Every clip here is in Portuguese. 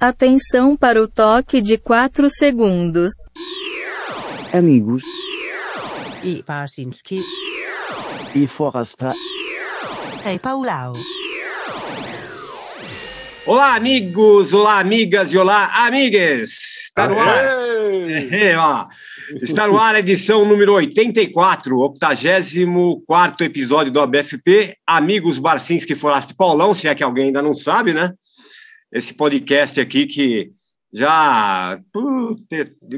Atenção para o toque de 4 segundos. Amigos I Barsinski. e Forasta. Hej Paulau. Olá, amigos, olá, amigas e olá, amigues! Está no ar, é, ó, está no ar a edição número 84, 84 episódio do ABFP, Amigos Barcinski Foraste Paulão, se é que alguém ainda não sabe, né? Esse podcast aqui que já. O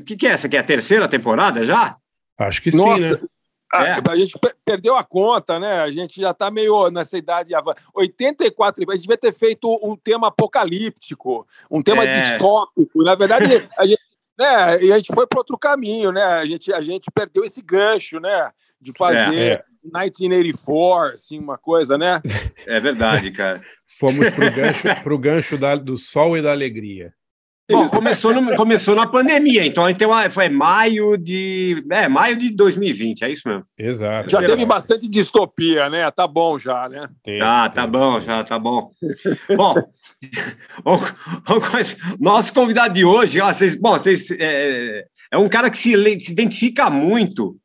que, que é essa aqui? É a terceira temporada já? Acho que Nossa, sim, né? a, É. a gente pe- perdeu a conta, né? A gente já está meio nessa idade. avan- 84, a gente devia ter feito um tema apocalíptico, um tema É. distópico. Na verdade, a gente, né, e a gente foi para outro caminho, né? A gente, a gente perdeu esse gancho, né? De fazer É. 1984, assim, uma coisa, né? É verdade, cara. Fomos pro gancho, pro gancho da- do sol e da alegria. Bom, começou, no- começou na pandemia, então tem uma, foi maio de. É, maio de 2020, é isso mesmo. Exato. Já teve bastante distopia, né? Tá bom já, né? Teve, Tá, tá bom, já tá bom. Bom, nosso convidado de hoje, ó, vocês, bom, vocês, é, é um cara que se, se identifica muito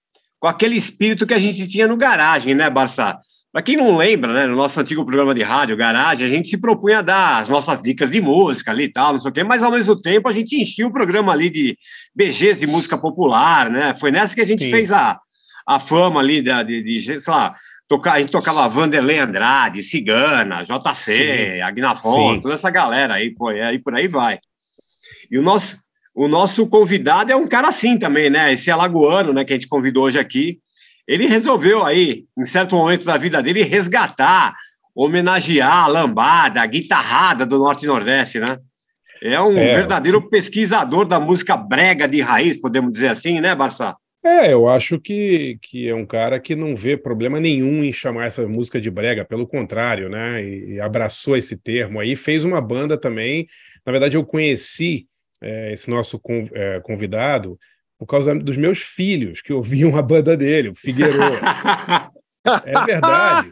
com aquele espírito que a gente tinha no garagem, né, Barça? Para quem não lembra, né, no nosso antigo programa de rádio, Garagem, a gente se propunha a dar as nossas dicas de música ali e tal, não sei o quê, mas ao mesmo tempo a gente enchia o programa ali de BGs de música popular, né? Foi nessa que a gente Sim. fez a, a fama ali da- de, de, sei lá, tocar, a gente tocava Vanderlei Andrade, Cigana, JC, Agnafon, Sim. toda essa galera aí, pô, e aí por aí vai. E o nosso, o nosso convidado é um cara assim também, né? Esse alagoano, né, que a gente convidou hoje aqui. Ele resolveu aí, em certo momento da vida dele, resgatar, homenagear a lambada, a guitarrada do Norte e Nordeste, né? É um É. verdadeiro pesquisador da música brega de raiz, podemos dizer assim, né, Barça? É, eu acho que, que é um cara que não vê problema nenhum em chamar essa música de brega, pelo contrário, né? E, e abraçou esse termo aí, fez uma banda também. Na verdade, eu conheci é, esse nosso é, convidado por causa dos meus filhos, que ouviam a banda dele, o Figueiredo. É verdade.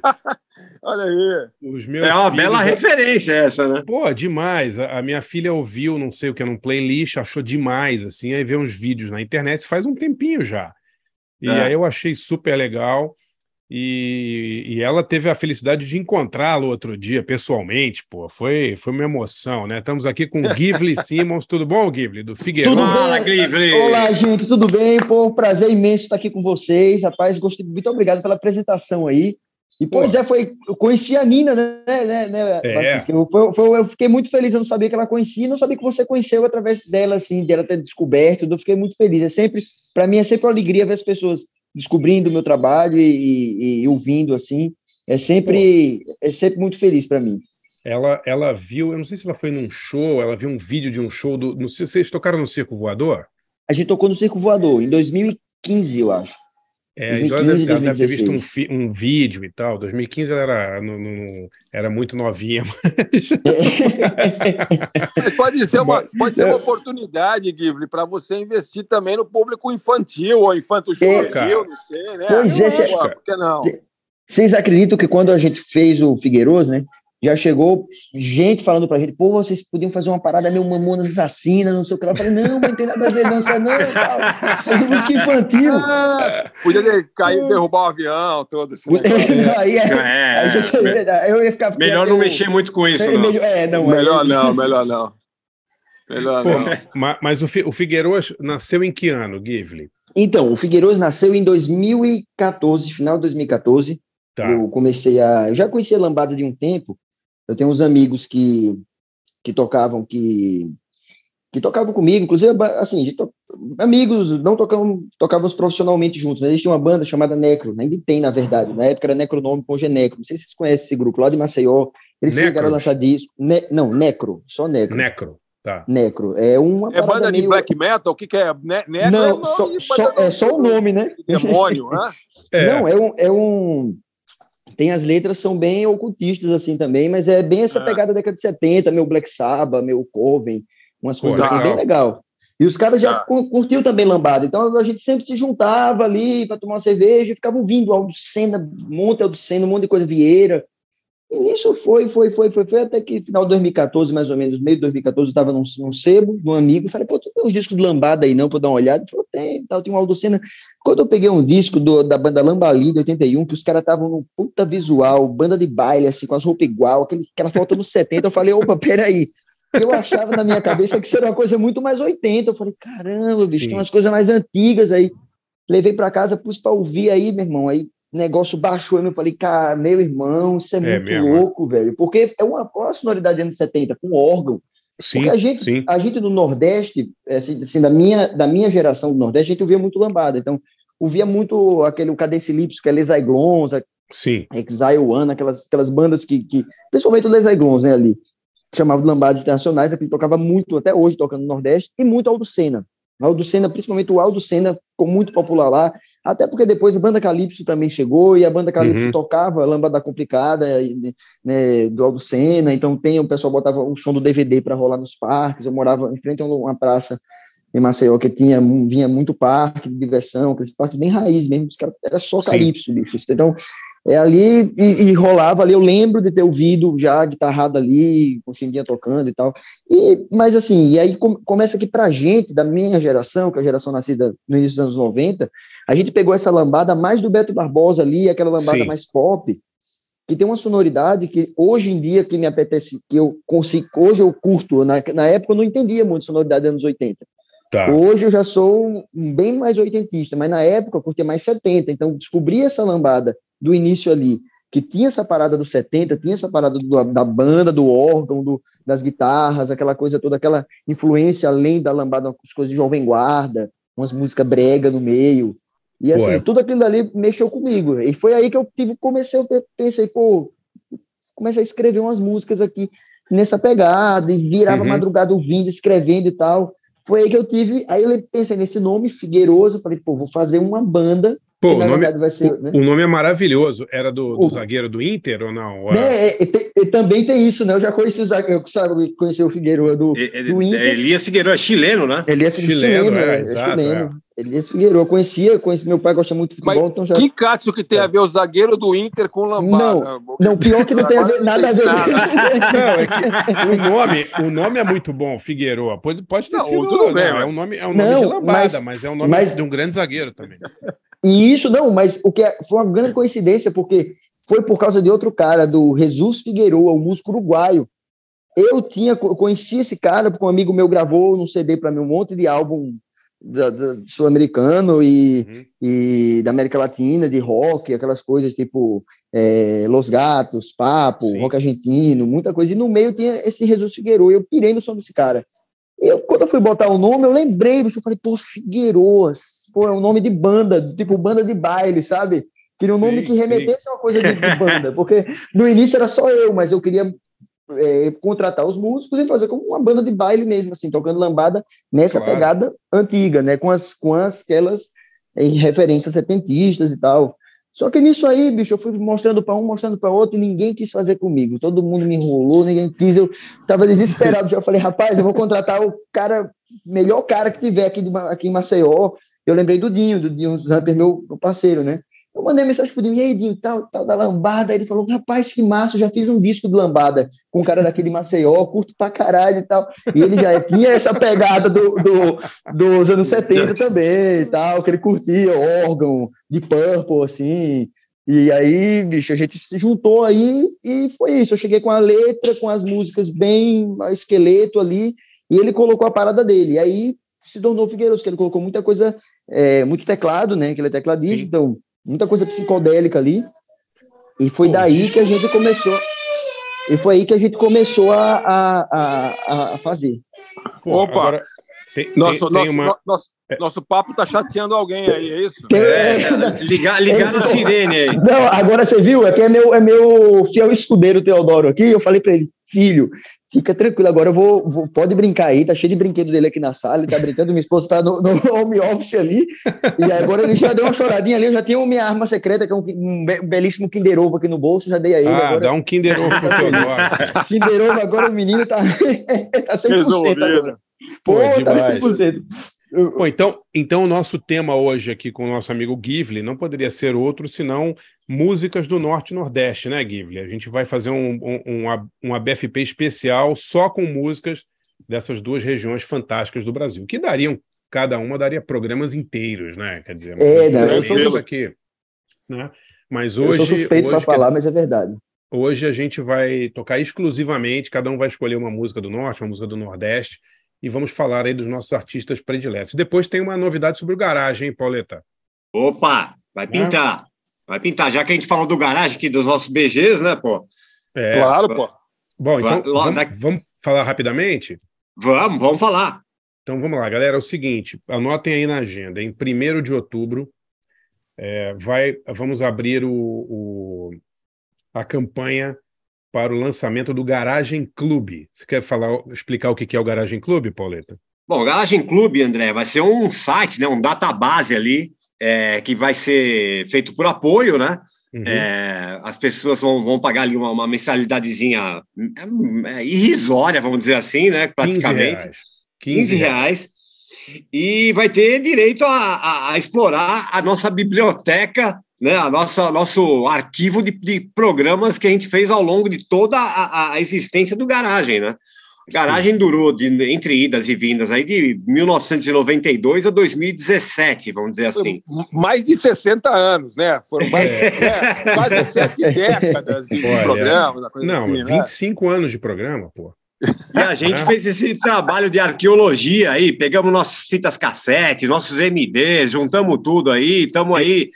Olha aí. Os meus É uma filhos- bela referência essa, né? Pô, demais. A, minha filha ouviu, não sei o que, num playlist, achou demais, assim, aí vê uns vídeos na internet, faz um tempinho já. E É. aí eu achei super legal. E, e ela teve a felicidade de encontrá-lo outro dia, pessoalmente, pô. Foi, foi uma emoção, né? Estamos aqui com o Givli Simmons. Tudo bom, Givli? Do Figueiredo? Tudo bem? Fala, Glivre! Olá, gente, tudo bem? Pô, prazer imenso estar aqui com vocês, rapaz. Gostei, muito obrigado pela apresentação aí. E, pois é, foi, eu conheci a Nina, né, né, né É. Francisca? Eu, foi- foi- eu fiquei muito feliz, eu não sabia que ela conhecia, não sabia que você conheceu através dela, assim, dela ter descoberto, eu fiquei muito feliz. É sempre, para mim, é sempre uma alegria ver as pessoas descobrindo o meu trabalho e, e- e ouvindo, assim. É sempre, é sempre muito feliz para mim. Ela, ela viu, eu não sei se ela foi num show, ela viu um vídeo de um show do. Não sei se vocês tocaram no Circo Voador? A gente tocou no Circo Voador, em 2015, eu acho. É, então ela deve, 2015, ela deve ter visto um, 2016. fi- um vídeo e tal. 2015 ela era, não- não- era muito novinha. Mas pode ser uma, Mas- pode ser uma oportunidade, Givli, para você investir também no público infantil ou infanto É, cara. juvenil, não sei, né? Pois é, que não? Vocês acreditam que quando a gente fez o Figueiroso, né? Já chegou gente falando pra gente, pô, vocês podiam fazer uma parada meio mamonas assassinas, não sei o que lá. Eu falei, não, mas não tem nada a ver, não. Caras, não, tal. Fazer música infantil. Ah, podia ter caído, derrubar o avião, todo esse negócio. aí, é, É, eu ia ficar. melhor não mexer muito com isso, É, não. melhor- é, não, melhor aí- não, melhor não. Melhor Pô, não. ma- mas o, o Figueiredo nasceu em que ano, Givli? Então, o Figueiroso nasceu em 2014, final de 2014. Tá. Eu comecei a. Eu já conhecia a Lambada de um tempo. Eu tenho uns amigos que, que tocavam, que, que tocavam comigo, inclusive, assim, to- amigos, não tocavam, tocávamos profissionalmente juntos, mas existia uma banda chamada Necro, ainda tem, na verdade. Na época era Necronome, hoje é Necro. Não sei se vocês conhecem esse grupo, lá de Maceió. Eles Necros? chegaram a lançar disco. Ne- não, Necro, só Necro. Necro. Tá. Necro. É uma É banda de meio- black metal? O que, que é? Ne negro Não, é só, de só- é só o nome, né? de Demônio, né? É, Não, é um, é um. Tem as letras são bem ocultistas assim também, mas é bem essa Ah. pegada da década de 70, meu Black Sabbath, meu Coven, umas coisas assim, bem legal. E os caras já cu- curtiam também lambada, então a gente sempre se juntava ali para tomar uma cerveja e ficava ouvindo Aldo Senna, monte Aldo Senna, um monte de coisa Vieira. E nisso foi, foi, foi, foi, foi, até que final de 2014, mais ou menos, meio de 2014, eu estava num, num sebo de um amigo, falei, pô, tu tem uns discos de lambada aí não, para dar uma olhada? Ele falou, tem, tal, tem um Aldo Senna. Quando eu peguei um disco do, da banda Lambali, de 81, que os caras estavam num puta visual, banda de baile, assim, com as roupas igual, aquele, aquela foto nos 70, eu falei, opa, peraí, eu achava na minha cabeça que isso era uma coisa muito mais 80, eu falei, caramba, bicho, Sim. tem umas coisas mais antigas aí, levei para casa, pus para ouvir aí, meu irmão, aí negócio baixou e eu falei, cara, meu irmão, isso é, É muito mesmo, louco, velho. Porque é uma, qual a sonoridade dos anos 70, com órgão. Sim, Porque a gente, sim. a gente do Nordeste, assim, assim, da, minha, da minha geração do Nordeste, a gente ouvia muito lambada. Então, ouvia muito aquele o Cadence Lips, que é Les Aiglons, Sim. Exile One, aquelas, aquelas bandas que, que principalmente o Les Aiglons, né, ali, que chamavam de lambadas internacionais, aqui tocava muito, até hoje tocando no Nordeste, e muito Aldo Senna. Aldo Senna, principalmente o Aldo Senna, ficou muito popular lá, até porque depois a banda Calypso também chegou, e a banda Calypso Uhum. tocava Lambada Complicada, né, do Aldo Senna, então tem, o pessoal botava o som do DVD para rolar nos parques, eu morava em frente a uma praça em Maceió, que tinha, vinha muito parque de diversão, aqueles parques bem raiz mesmo, os caras, era só Sim. Calypso, bicho, então é ali e, e rolava ali. Eu lembro de ter ouvido já a guitarrada ali, com o Chimbinha tocando e tal. E, mas assim, e aí com- começa que pra gente, da minha geração, que é a geração nascida no início dos anos 90, a gente pegou essa lambada mais do Beto Barbosa ali, aquela lambada Sim. mais pop, que tem uma sonoridade que hoje em dia que me apetece, que eu consigo, hoje eu curto, na, na época eu não entendia muito sonoridade dos anos 80. Tá. Hoje eu já sou bem mais oitentista, mas na época eu curtia mais 70, então descobri essa lambada do início ali, que tinha essa parada dos 70, tinha essa parada do- da banda, do órgão, do- das guitarras, aquela coisa toda, aquela influência além da lambada, as coisas de Jovem Guarda, umas músicas brega no meio, e assim, Ué. tudo aquilo ali mexeu comigo, e foi aí que eu tive, comecei, eu pe- pensei, pô, comecei a escrever umas músicas aqui nessa pegada, e virava Uhum. madrugada ouvindo, escrevendo e tal, foi aí que eu tive, aí eu pensei nesse nome, Figueiroso, falei, pô, vou fazer uma banda, Pô, o nome, ser, né? o nome é maravilhoso. Era do, do O- zagueiro do Inter ou não? Ou Né, era- é, é, e também tem isso, né? Eu já conheci o Zague- eu sabe, conheci o Figueiredo do, do Inter. Elias Figueiredo é chileno, né? Ele é Chileno, chileno, é, é, exato, chileno. Elias Figueiredo, eu conhecia, conheci, meu pai gosta muito de Mas futebol, então já. Que catso que tem a ver o zagueiro do Inter com o Lambada? Não, pior que não tem a ver, nada a ver. Não, é que o nome, o nome é muito bom, Figueroa. Pode, pode ter Não, sido. tudo não, bem, é mas- um nome, é um Não, nome de lambada, mas- mas, é um nome mas- de um grande zagueiro também. E isso não, mas o que é- foi uma grande coincidência, porque foi por causa de outro cara, do Jesus Figueroa, o músico uruguaio. Eu tinha, conheci esse cara, porque um amigo meu gravou no CD para mim um monte de álbum sul-americano e, Uhum. e da América Latina, de rock, aquelas coisas tipo é, Los Gatos, Papo, Sim. rock argentino, muita coisa. E no meio tinha esse Jesus Figueroa, e eu pirei no som desse cara. Eu, quando eu fui botar o nome, eu lembrei, eu falei, pô, Figueiroas, pô, é um nome de banda, tipo banda de baile, sabe? Queria um Sim, nome que sim. remetesse a uma coisa de, de banda, porque no início era só eu, mas eu queria é, contratar os músicos e fazer como uma banda de baile mesmo, assim, tocando lambada nessa Claro. pegada antiga, né? Com as, com as aquelas eh, referências setentistas e tal. Só que nisso aí, bicho, eu fui mostrando para um, mostrando para outro, e ninguém quis fazer comigo. Todo mundo me enrolou, ninguém quis. Eu tava desesperado. já falei, rapaz, eu vou contratar o cara, melhor cara que tiver aqui, de, aqui em Maceió. Eu lembrei do Dinho, do Dinho Zamper, meu, meu parceiro, né? Eu mandei mensagem pro Dinho, e aí, Dinho, tal, tal da lambada. Ele falou, rapaz, que massa, eu já fiz um disco de lambada com um cara daqui de Maceió, curto pra caralho e tal. E ele já tinha essa pegada do, do- dos anos 70 também e tal, que ele curtia órgão, de Purple, assim. E aí, bicho, a gente se juntou aí e foi isso. Eu cheguei com a letra, com as músicas bem esqueleto ali, e ele colocou a parada dele. E aí se tornou Figueiredo, que ele colocou muita coisa, é, muito teclado, né? Que ele é tecladista, Sim. então muita coisa psicodélica ali. E foi Pô, daí que a gente começou. E foi aí que a gente começou a, a, a, a fazer. Pô, Opa! agora, tem, tem- Nosso, tem nosso, uma. no- nosso, nosso papo tá chateando alguém aí, é isso? Tem- É, ligar, ligar a sirene aí. Não, agora você viu, aqui é meu, é meu fiel escudeiro Teodoro aqui. Eu falei para ele, filho, fica tranquilo, agora eu vou, vou- pode brincar aí, tá cheio de brinquedo dele aqui na sala, ele tá brincando, minha esposa tá no, no home office ali, e agora ele já deu uma choradinha ali, eu já tenho minha arma secreta, que é um, um be- belíssimo Kinder Ovo aqui no bolso, já dei a ele, Ah, agora dá um Kinder Ovo pro Teodoro. Kinder Ovo, agora o menino tá, tá 100% Resolvido. agora. Pô, Pô, tá demais. 100%. Eu- Bom, então, então o nosso tema hoje aqui com o nosso amigo Givli não poderia ser outro senão músicas do Norte e Nordeste, né, Ghibli? A gente vai fazer um, um, um, um ABFP especial só com músicas dessas duas regiões fantásticas do Brasil, que dariam, cada uma daria programas inteiros, né? Quer dizer, É, não, eu isso sou- aqui, né? Mas Eu hoje, sou suspeito para falar, mas é verdade. hoje a gente vai tocar exclusivamente, cada um vai escolher uma música do Norte, uma música do Nordeste, e vamos falar aí dos nossos artistas prediletos. Depois tem uma novidade sobre o garagem, hein, Pauleta? Opa, vai pintar. Vai pintar. Já que a gente falou do garagem aqui, dos nossos BGs, né, pô? É, Claro, pô. Bom, então lá- vamos, daqui- vamos falar rapidamente? Vamos, vamos falar. Então vamos lá, galera. É o seguinte, anotem aí na agenda. Em 1 de outubro, é, vai, vamos abrir o, o- a campanha para o lançamento do Garagem Clube. Você quer falar, explicar o que que é o Garagem Clube, Pauleta? Bom, o Garagem Clube, André, vai ser um site, né, um database ali, é, que vai ser feito por apoio, né? Uhum. É, as pessoas vão, vão pagar ali uma, uma mensalidadezinha é, é, irrisória, vamos dizer assim, né? 15 Praticamente. reais. 15 reais. E vai ter direito a, a- a explorar a nossa biblioteca, né? A nossa nosso arquivo de, de programas que a gente fez ao longo de toda a, a existência do Garagem, né? Garagem durou de, entre idas e vindas aí de 1992 a 2017, vamos dizer assim. Mais de 60 anos, né? Foram mais, é, quase sete décadas de Olha, programa, Não, assim, né? 25 anos de programa, pô. E a gente É. fez esse trabalho de arqueologia aí, pegamos nossas fitas cassete, nossos MDs, juntamos tudo aí, estamos aí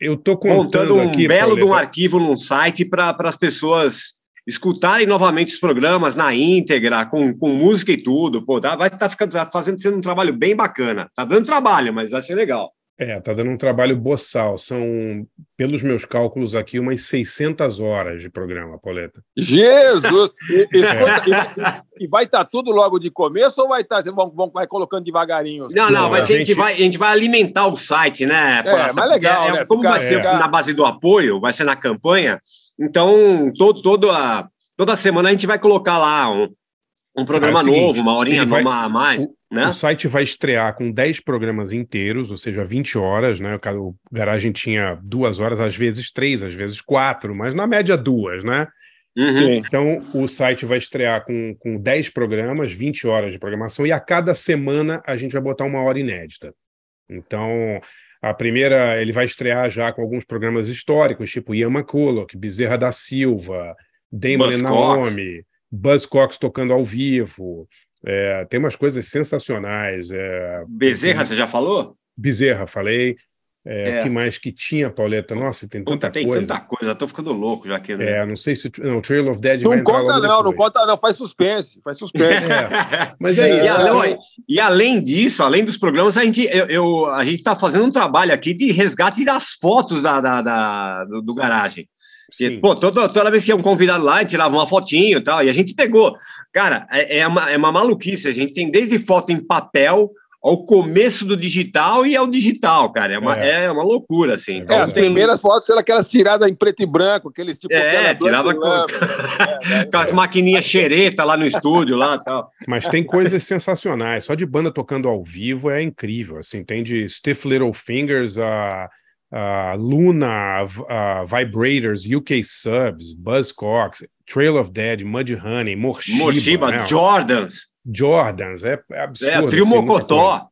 Eu tô contando montando um aqui, belo de um arquivo num site para as pessoas escutarem novamente os programas na íntegra, com, com música e tudo. Pô, tá, vai estar ficando tá fazendo sendo um trabalho bem bacana. Tá dando trabalho, mas vai ser legal. É, tá dando um trabalho boçal. São, pelos meus cálculos aqui, umas 600 horas de programa, Pauleta. Jesus! E, e- É. e- e vai estar tudo logo de começo ou vai estar, vocês vão, vão vai colocando devagarinho? Não, não, Não, vai a ser, a, gente... gente- vai, a gente vai alimentar o site, né? Praça? mas legal, Porque é- né? Como Ficar- vai ser é. na base do apoio, vai ser na campanha, então todo, todo a, toda semana a gente vai colocar lá um, um programa é o seguinte, novo, uma horinha vai- nova a mais, né? O site vai estrear com 10 programas inteiros, ou seja, 20 horas, né? O O Garagem tinha duas horas, às vezes três, às vezes quatro, mas na média duas, né? Uhum. Então, o site vai estrear com, com 10 programas, 20 horas de programação, e a cada semana a gente vai botar uma hora inédita. Então, a primeira, ele vai estrear já com alguns programas históricos, tipo Ian McCulloch, Bezerra da Silva, Damon. Naomi, Buzz Cox tocando ao vivo. É, tem umas coisas sensacionais. É, Bezerra, você já falou? Bezerra, falei. É, É. O que mais que tinha, Pauleta? Nossa, tem Puta, tanta tem coisa. tanta coisa, tô ficando louco já aqui, né? É, não sei se. o- Não, o Trail of Dead vai Não conta, logo não, não conta, não. Faz suspense, faz suspense. É, mas é E, isso. além, são- olha, e além disso, além dos programas, a gente eu, eu- a gente está fazendo um trabalho aqui de resgate das fotos da, da- da- do, do garagem. Sim. pô, toda, toda vez que ia um convidado lá, a gente tirava uma fotinho e tal, e a gente pegou. Cara, é, é uma, é uma maluquice. A gente tem desde foto em papel ao começo do digital e ao digital, cara. É uma, É. é. uma loucura, assim. É, Então, as tem- primeiras fotos eram aquelas tiradas em preto e branco, aqueles tipo. É, tirava com, lama. com as maquininhas xereta lá no estúdio lá tal. Mas tem coisas sensacionais. Só de banda tocando ao vivo é incrível. Assim, tem de Stiff Little Fingers a, a Luna, a, a Vibrators, UK Subs, Buzzcocks, Trail of Dead, Mud Honey, Morshiba, Moshiba, né? Jordans, Jordans, é, é absurdo. é, Trio assim. Mocotó.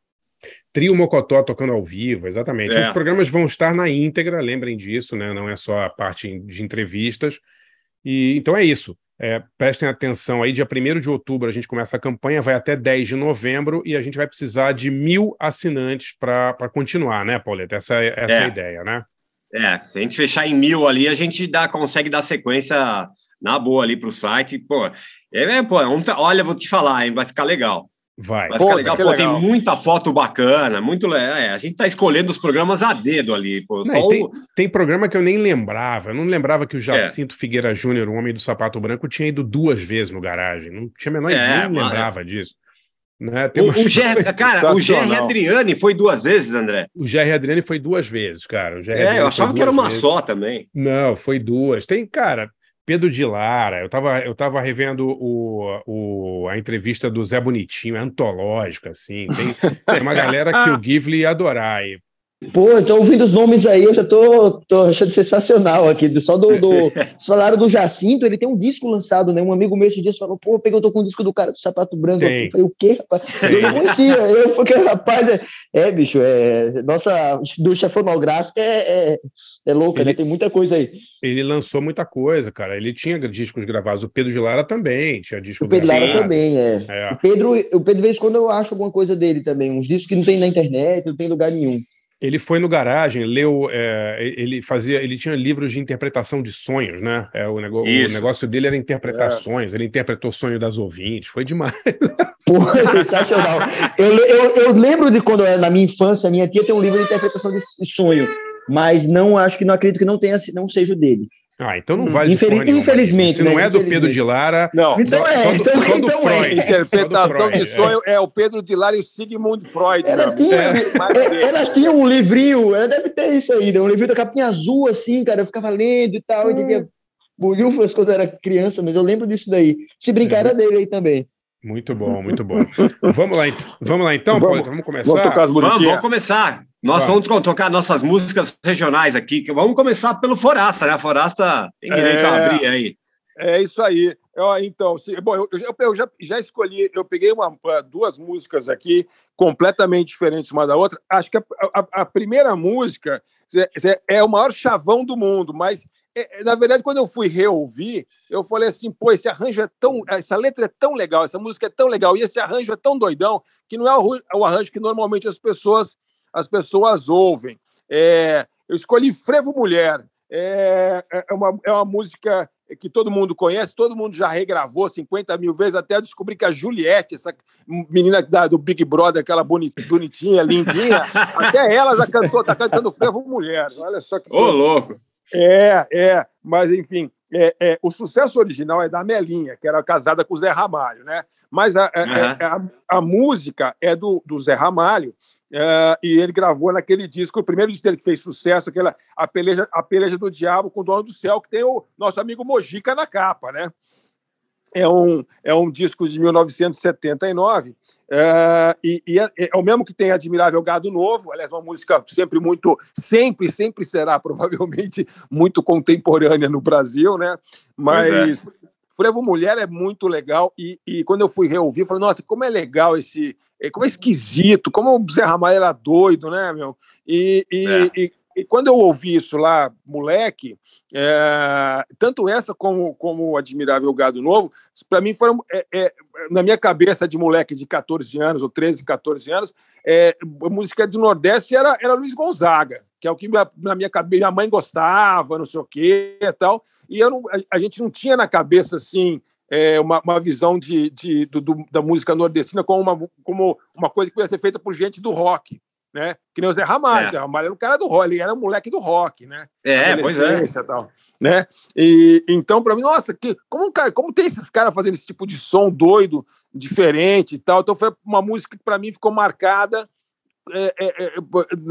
Trio Mocotó tocando ao vivo, exatamente. É. Os programas vão estar na íntegra, lembrem disso, né? Não é só a parte de entrevistas. E então é isso. É, prestem atenção aí, dia 1 de outubro a gente começa a campanha, vai até 10 de novembro e a gente vai precisar de mil assinantes para continuar, né, Pauleta? Essa, é- essa é. a É. ideia, né? É, se a gente fechar em mil ali, a gente dá, consegue dar sequência na boa ali para o site. Pô, é, pô, é um tra- olha, vou te falar, hein, vai ficar legal. Vai. Vai Pô, ficar legal. Pô, legal. tem muita foto bacana, muito é, A gente tá escolhendo os programas a dedo ali. Pô, Não, só tem, o- tem programa que eu nem lembrava. Eu não lembrava que o Jacinto Figueira Júnior, o homem do sapato branco, tinha ido duas vezes no garagem. Não tinha a menor É, ideia, nem lembrava disso. Né? Tem o, o Ger- cara, o Gerry Sensacional. Adriane foi duas vezes, André. O Jerry Adriane foi duas vezes, cara. O Jerry É, Adriane eu achava que era uma vezes. só também. Não, foi duas. Tem, cara, Pedro de Lara. Eu tava, eu tava revendo o, o, a entrevista do Zé Bonitinho, é antológica, assim. Tem, tem uma galera que o Givli ia adorar. E, Pô, eu tô ouvindo os nomes aí, eu já tô, tô achando sensacional aqui. Só do, do. Vocês falaram do Jacinto, ele tem um disco lançado, né? Um amigo meu esse dia falou, pô, peguei, eu tô com o disco do cara do sapato branco. Tem. Eu falei, o quê, rapaz? Eu não conhecia. Eu porque, rapaz, é, é, bicho, é. Nossa indústria fonográfica é, é, é louca, Ele- né? Tem muita coisa aí. Ele lançou muita coisa, cara. Ele tinha discos gravados. O Pedro de Lara também tinha disco O Pedro Lara gravado. também, é. É. O Pedro, o Pedro, de vez em quando eu acho alguma coisa dele também, uns discos que não tem na internet, não tem em lugar nenhum. Ele foi no garagem, leu, é, ele fazia, ele tinha livros de interpretação de sonhos, né? É, o, nego- o negócio dele era interpretações, ele interpretou o sonho das ouvintes, foi demais. Pô, sensacional. Eu, eu, eu lembro de quando, na minha infância, minha tia tem um livro de interpretação de sonho, mas não acho que não acredito que não tenha, não seja o dele. Ah, então não vale. de Infeliz- infelizmente, Se não né? é do Pedro de Lara, Não, Então só, é, só do, então- só do então é. Freud. interpretação Só do de sonho é. o Pedro de Lara e o Sigmund Freud. Ela tinha, É, dele. ela tinha um livrinho, ela deve ter isso aí, né? um livrinho da capinha azul, assim, cara, eu ficava lendo e tal, e tinha bolhufas quando eu era criança, mas eu lembro disso daí. Se brincar, era dele aí também. Muito bom, muito bom. vamos lá, vamos lá então, Vamos. Vamos começar. Vamos vamos começar. Nós Vamos. vamos, tocar nossas músicas regionais aqui. que Vamos começar pelo Forasta, né? A Forasta tem direito É. a abrir aí. É isso aí. Ó, então, se- bom, eu, eu- eu já, já escolhi, eu peguei uma, duas músicas aqui completamente diferentes uma da outra. Acho que a, a- a primeira música é- é o maior chavão do mundo, mas é, é, na verdade, quando eu fui reouvir, eu falei assim: pô, esse arranjo é tão. Essa letra é tão legal, essa música é tão legal, e esse arranjo é tão doidão, que não é o arranjo que normalmente as pessoas, as pessoas ouvem. É, eu escolhi Frevo Mulher. É, é, uma, é uma música que todo mundo conhece, todo mundo já regravou 50 mil vezes, até eu descobri que a Juliette, essa menina da- do Big Brother, aquela boni- bonitinha, lindinha, até ela já cantou, tá cantando Frevo Mulher. Olha só que Ô, louco. é, é, mas enfim, é, é, o sucesso original é da Melinha, que era casada com o Zé Ramalho, né? Mas a, a- Aham. a- a música é do, do Zé Ramalho, é, e ele gravou naquele disco, o primeiro disco dele que fez sucesso, aquela A Peleja, a Peleja do Diabo com o Dono do Céu, que tem o nosso amigo Mojica na capa, né? É um, é um disco de 1979, é, e, e é, é o mesmo que tem Admirável Gado Novo, aliás, uma música sempre muito, sempre, sempre será provavelmente muito contemporânea no Brasil, né? Mas Frevo Mulher é muito legal, e, e quando eu fui reouvir, eu falei, nossa, como é legal esse. é, Como é esquisito, como o Zé Ramalho era doido, né, meu? E, e, É. e- e quando eu ouvi isso lá, moleque, é, tanto essa como, como o Admirável Gado Novo, para mim foram, é, é, na minha cabeça de moleque de 14 anos, ou 13, 14 anos, a música do Nordeste era, era Luiz Gonzaga, que é o que minha- na minha cabeça minha mãe gostava, não sei o quê e tal, e eu não, a, a gente não tinha na cabeça assim. é, uma, uma visão de, de- do- do- da música nordestina como uma, como uma coisa que podia ser feita por gente do rock, né? Que nem o Zé Ramalho. É. Zé Ramalho era um cara do rock, ele era um moleque do rock, né? É, pois é. e Tal, né? E então para mim, nossa, que como como tem esses caras fazendo esse tipo de som doido, diferente e tal. Então foi uma música que para mim ficou marcada é, é, é,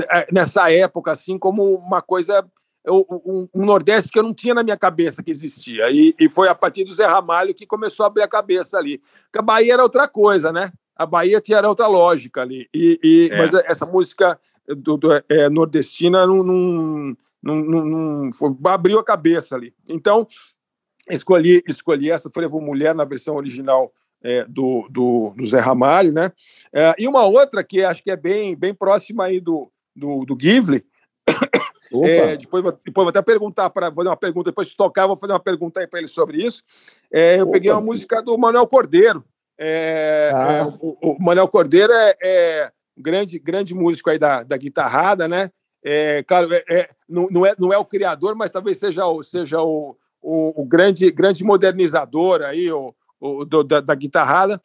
é, nessa época assim como uma coisa um, um Nordeste que eu não tinha na minha cabeça que existia. E, e foi a partir do Zé Ramalho que começou a abrir a cabeça ali. Porque a Bahia era outra coisa, né? A Bahia tinha outra lógica ali. E, e- É. Mas essa música do, do- é, nordestina não, não, não, não- foi- abriu a cabeça ali. Então, escolhi, escolhi essa Frevo Mulher na versão original é, do, do, do Zé Ramalho, né? É, e uma outra que acho que é bem, bem próxima aí do, do, do Givli, é, depois, vou- depois vou até perguntar para vou fazer uma pergunta depois de tocar vou fazer uma pergunta aí para ele sobre isso. É, eu Opa. peguei uma música do Manuel Cordeiro. É, Ah. é, o, o Manuel Cordeiro é, é um grande grande músico aí da, da guitarrada, né? É, claro, é, é- não, não é não é o criador, mas talvez seja o seja o, o, o grande grande modernizador aí o, o- do- da, da guitarrada.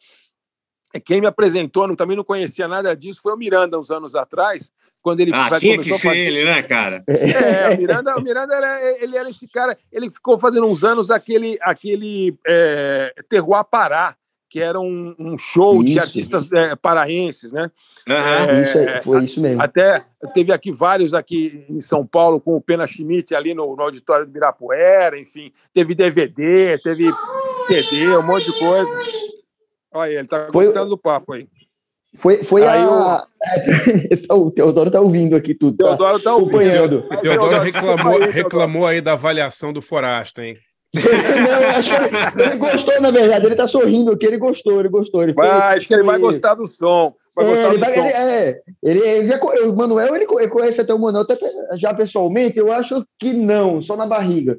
É, Quem me apresentou, não, também não conhecia nada disso, foi o Miranda, uns anos atrás, quando ele Ah, tinha que ser fazer- ele, né, cara? é, o Miranda, o Miranda era, ele era esse cara, ele ficou fazendo uns anos aquele, aquele é, Terroir Pará, que era um, um show de Isso. artistas é, paraenses, né? Aham. É, isso aí, foi isso mesmo. Até teve aqui vários aqui em São Paulo com o Pena Schmidt ali no, no auditório do Ibirapuera, enfim, teve DVD, teve CD, um monte de coisa. Olha, ele tá Foi- gostando do papo aí. Foi, foi Aí a. o Teodoro tá ouvindo aqui tudo. Tá Teodoro tá ouvindo. acompanhando. O Teodoro reclamou, reclamou aí da avaliação do Forasta, hein? Não, acho que ele, ele gostou, na verdade. Ele tá sorrindo aqui, ele gostou, ele gostou. Ele acho que ele vai gostar do som. Vai É, gostar ele do vai- som. ele- é, ele- ele já o Manuel, ele, co- ele conhece até o Manuel, até já pessoalmente, eu acho que não, só na barriga.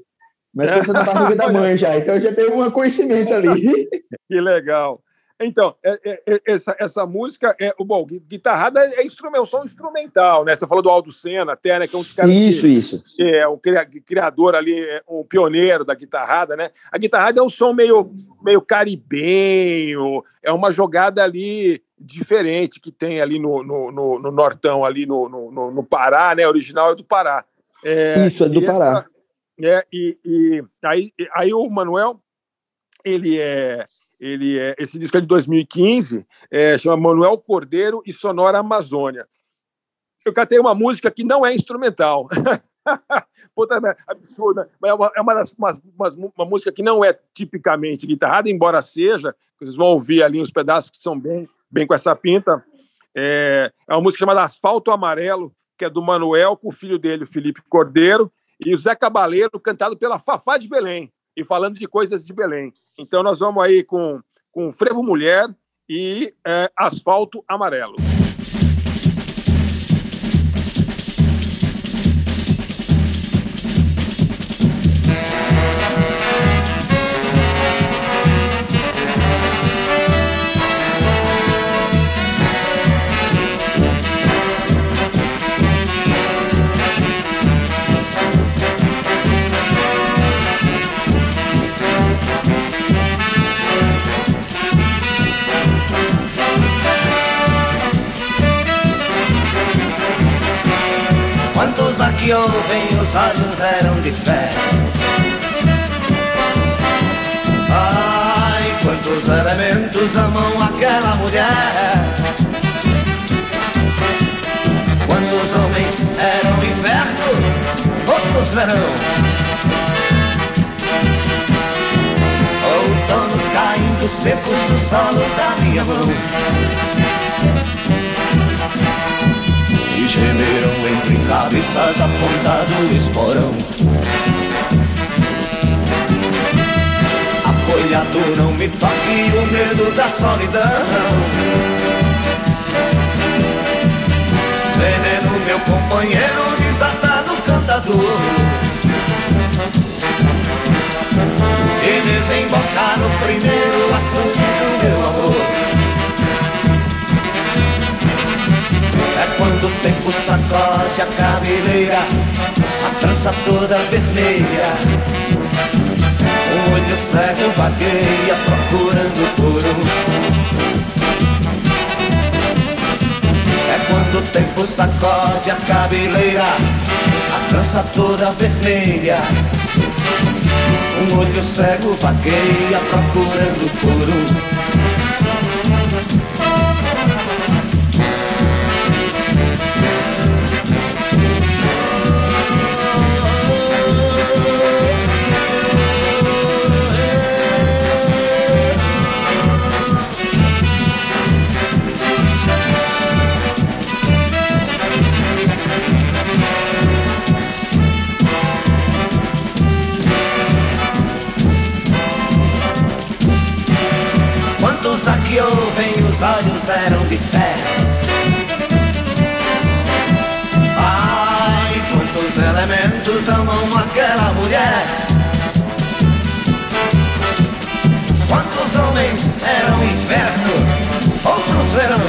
Mas pensa na barriga da mãe já, então já tem um conhecimento ali. Que legal. Então, é- é- é- essa, essa música é bom, gui- guitarrada é, é instrumento, som instrumental, né? Você falou do Aldo Senna, até, né? Que é um dos caras Isso, que, isso. é um cria- criador ali, é um pioneiro da guitarrada, né? A guitarrada é um som meio, meio caribenho, é uma jogada ali diferente que tem ali no, no, no- no Nortão, ali no, no, no- Pará, né? O original é do Pará. É, Isso, é do e essa- Pará. é, e, e aí, aí o Manuel, ele é, ele é, esse disco é de 2015, é, chama Manuel Cordeiro e Sonora Amazônia. Eu catei uma música que não é instrumental. Puta absurda. Mas é uma, é uma, das, uma música que não é tipicamente guitarrada, embora seja. Vocês vão ouvir ali uns pedaços que são bem, bem com essa pinta. É, é uma música chamada Asfalto Amarelo, que é do Manuel com o filho dele, Felipe Cordeiro, e o Zé Cabaleiro, cantado pela Fafá de Belém, e falando de coisas de Belém. Então nós vamos aí com, com Frevo Mulher e é, Asfalto Amarelo. Aqui ouvem, os olhos eram de fé. Ai, quantos elementos amam aquela mulher. Quantos homens eram inverno, outros verão. Outonos caindo secos no solo da minha mão. Gemeram entre cabeças apontado esporão. A folhado não me toque o medo da solidão. Veneno, meu companheiro, desatado cantador. E desembocar no primeiro assunto do meu amor. É quando o tempo sacode a cabeleira, a trança toda vermelha. O olho cego vagueia procurando por. É quando o tempo sacode a cabeleira, a trança toda vermelha. Um olho cego vagueia procurando um. Os olhos eram de fé. Ai, quantos elementos amam aquela mulher. Quantos homens eram inverno, outros verão.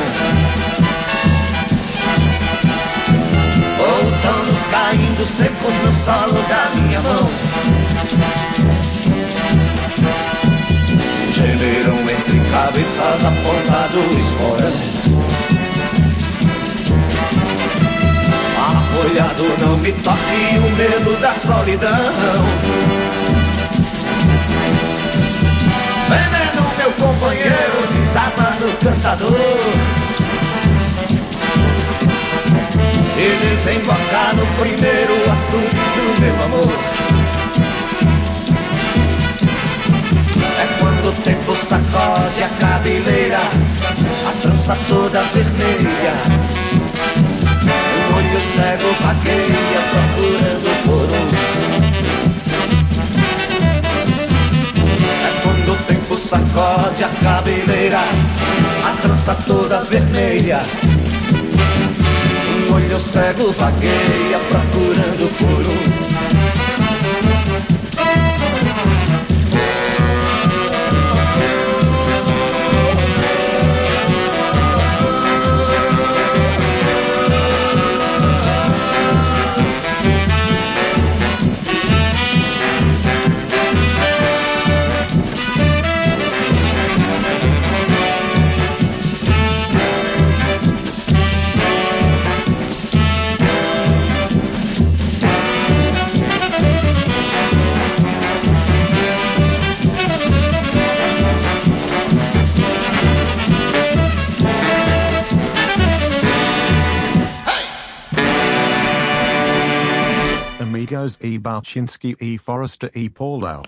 Outonos caindo secos no solo da minha mão. gemeram entre cabeças apontado o esporão. Arfolhado não me toque o medo da solidão. Veneno, meu companheiro, desarmado cantador. E desembocar no primeiro assunto do meu amor. Quando tempo sacode a cabeleira a trança toda vermelha. O olho cego vagueia procurando por um. É quando o tempo sacode a cabeleira, a trança toda vermelha. Um olho cego vagueia procurando por um. E. Balchinsky E. Forrester E. Paulo.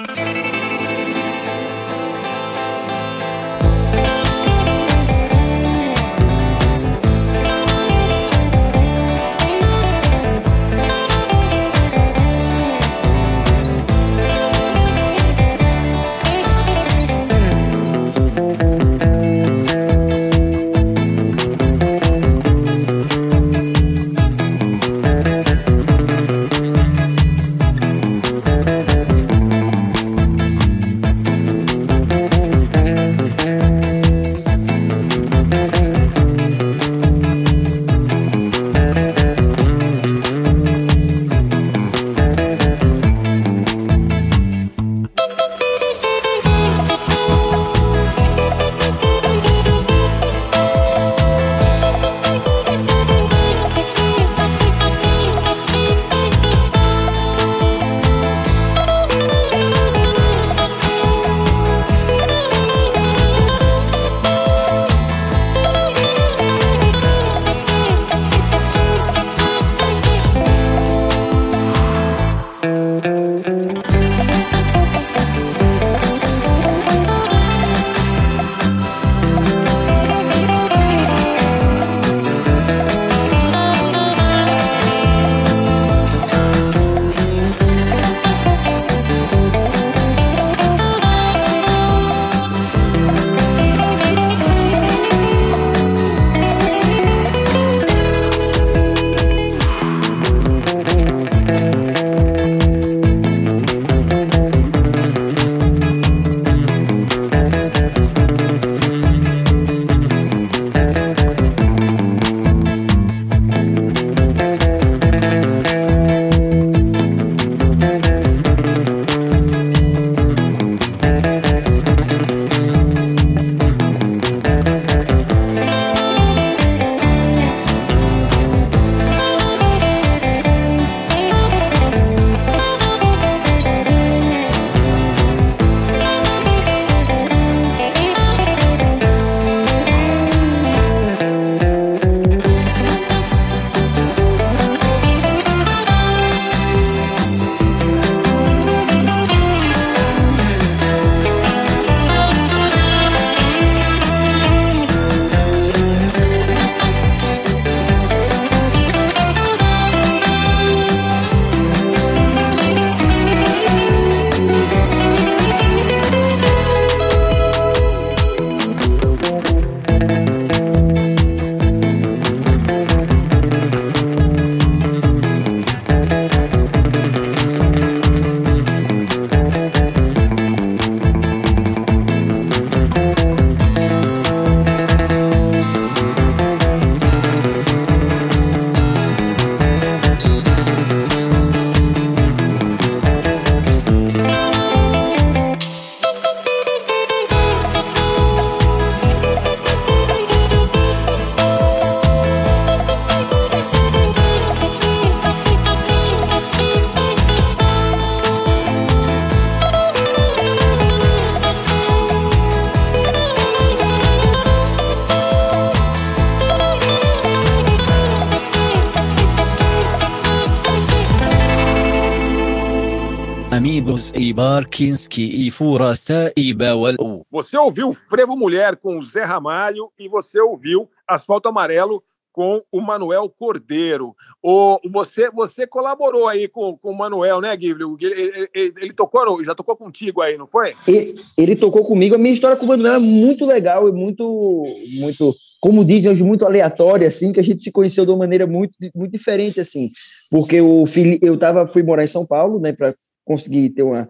E Barkinski e Furasta e Bawal. Você ouviu Frevo Mulher com o Zé Ramalho e você ouviu Asfalto Amarelo com o Manuel Cordeiro. O, você, você colaborou aí com, com o Manuel, né? Ele, ele, ele, ele tocou, já tocou contigo aí, não foi? Ele, ele tocou comigo. A minha história com o Manuel é muito legal e muito, muito, como dizem hoje, muito aleatória, assim, que a gente se conheceu de uma maneira muito, muito diferente, assim. Porque o Fili- eu tava, fui morar em São Paulo, né, para conseguir ter uma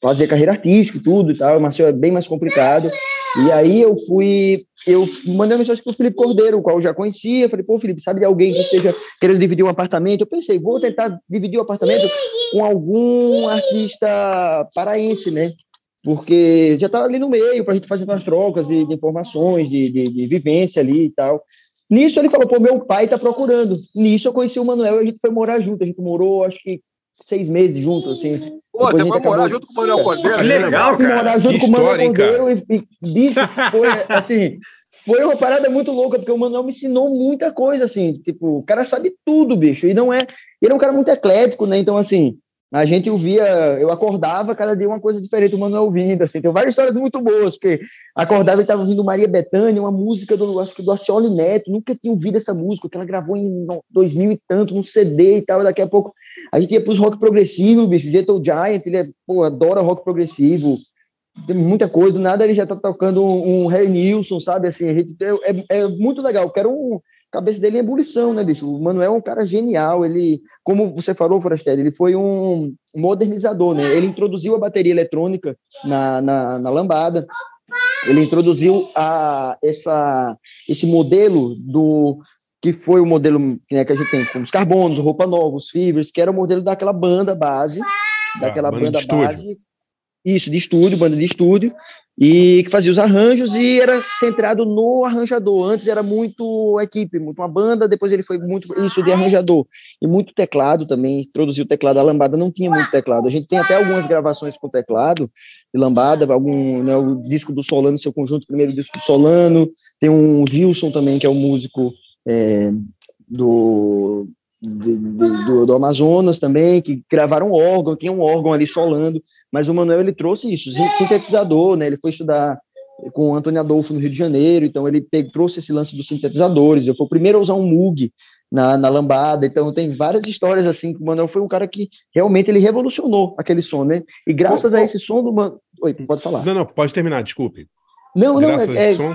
fazer carreira artística tudo e tal, mas é bem mais complicado. E aí eu fui, eu mandei uma mensagem para o Felipe Cordeiro, o qual eu já conhecia. Falei, pô, Felipe, sabe de alguém que esteja querendo dividir um apartamento? Eu pensei, vou tentar dividir o apartamento com algum artista paraense, né? Porque já estava ali no meio para a gente fazer umas trocas de, de informações, de, de, de vivência ali e tal. Nisso ele falou, pô, meu pai está procurando. Nisso eu conheci o Manuel e a gente foi morar junto. A gente morou, acho que seis meses juntos, assim. Pô, Depois você a gente foi morar junto com o Manuel Cordeiro? Que legal, cara. morar junto Que com o Manuel? Cordeiro e, e, bicho, foi assim, foi uma parada muito louca, porque o Manuel me ensinou muita coisa, assim, tipo, o cara sabe tudo, bicho, e não é, ele é um cara muito eclético, né, então, assim, a gente ouvia, eu acordava, cada dia uma coisa diferente, o Manuel ouvindo, assim, tem várias histórias muito boas, porque acordava e estava ouvindo Maria Bethânia, uma música do, acho que do Acioli Neto, nunca tinha ouvido essa música, que ela gravou em no- 2000 e tanto, num CD e tal, daqui a pouco a gente ia pros rock progressivo, bicho, Gentle Giant, ele é, pô, adora rock progressivo, tem muita coisa, do nada ele já tá tocando um, um Harry Nilsson, sabe, assim, a gente, é, é, é muito legal, quero um, cabeça dele em ebulição, né, bicho, o Manuel é um cara genial, ele, como você falou, Forastelli, ele foi um modernizador, né, ele introduziu a bateria eletrônica na, na, na lambada, ele introduziu a, essa, esse modelo do que foi o modelo né, que a gente tem com os carbonos, roupa nova, os fibers, que era o modelo daquela banda base, daquela banda de banda, estúdio. base, isso, de estúdio, banda de estúdio, e que fazia os arranjos e era centrado no arranjador. Antes era muito equipe, muito uma banda, depois ele foi muito isso de arranjador. E muito teclado também, introduziu o teclado. A Lambada não tinha muito teclado. A gente tem até algumas gravações com teclado de Lambada, algum, né, o disco do Solano, seu conjunto, o primeiro disco do Solano. Tem um Gilson também, que é um músico é, do, de- de- do, do Amazonas também, que gravaram órgão, tinha um órgão ali solando, mas o Manuel ele trouxe isso, sin- sintetizador, né? Ele foi estudar com o Antônio Adolfo no Rio de Janeiro, então ele pe- trouxe esse lance dos sintetizadores. Eu fui o primeiro a usar um Moog na, na lambada, então tem várias histórias assim que o Manuel foi um cara que realmente ele revolucionou aquele som, né? E graças a esse som do Man... Oi, pode falar. Não, não, pode terminar, desculpe. Não, não, Graças a é, esse som.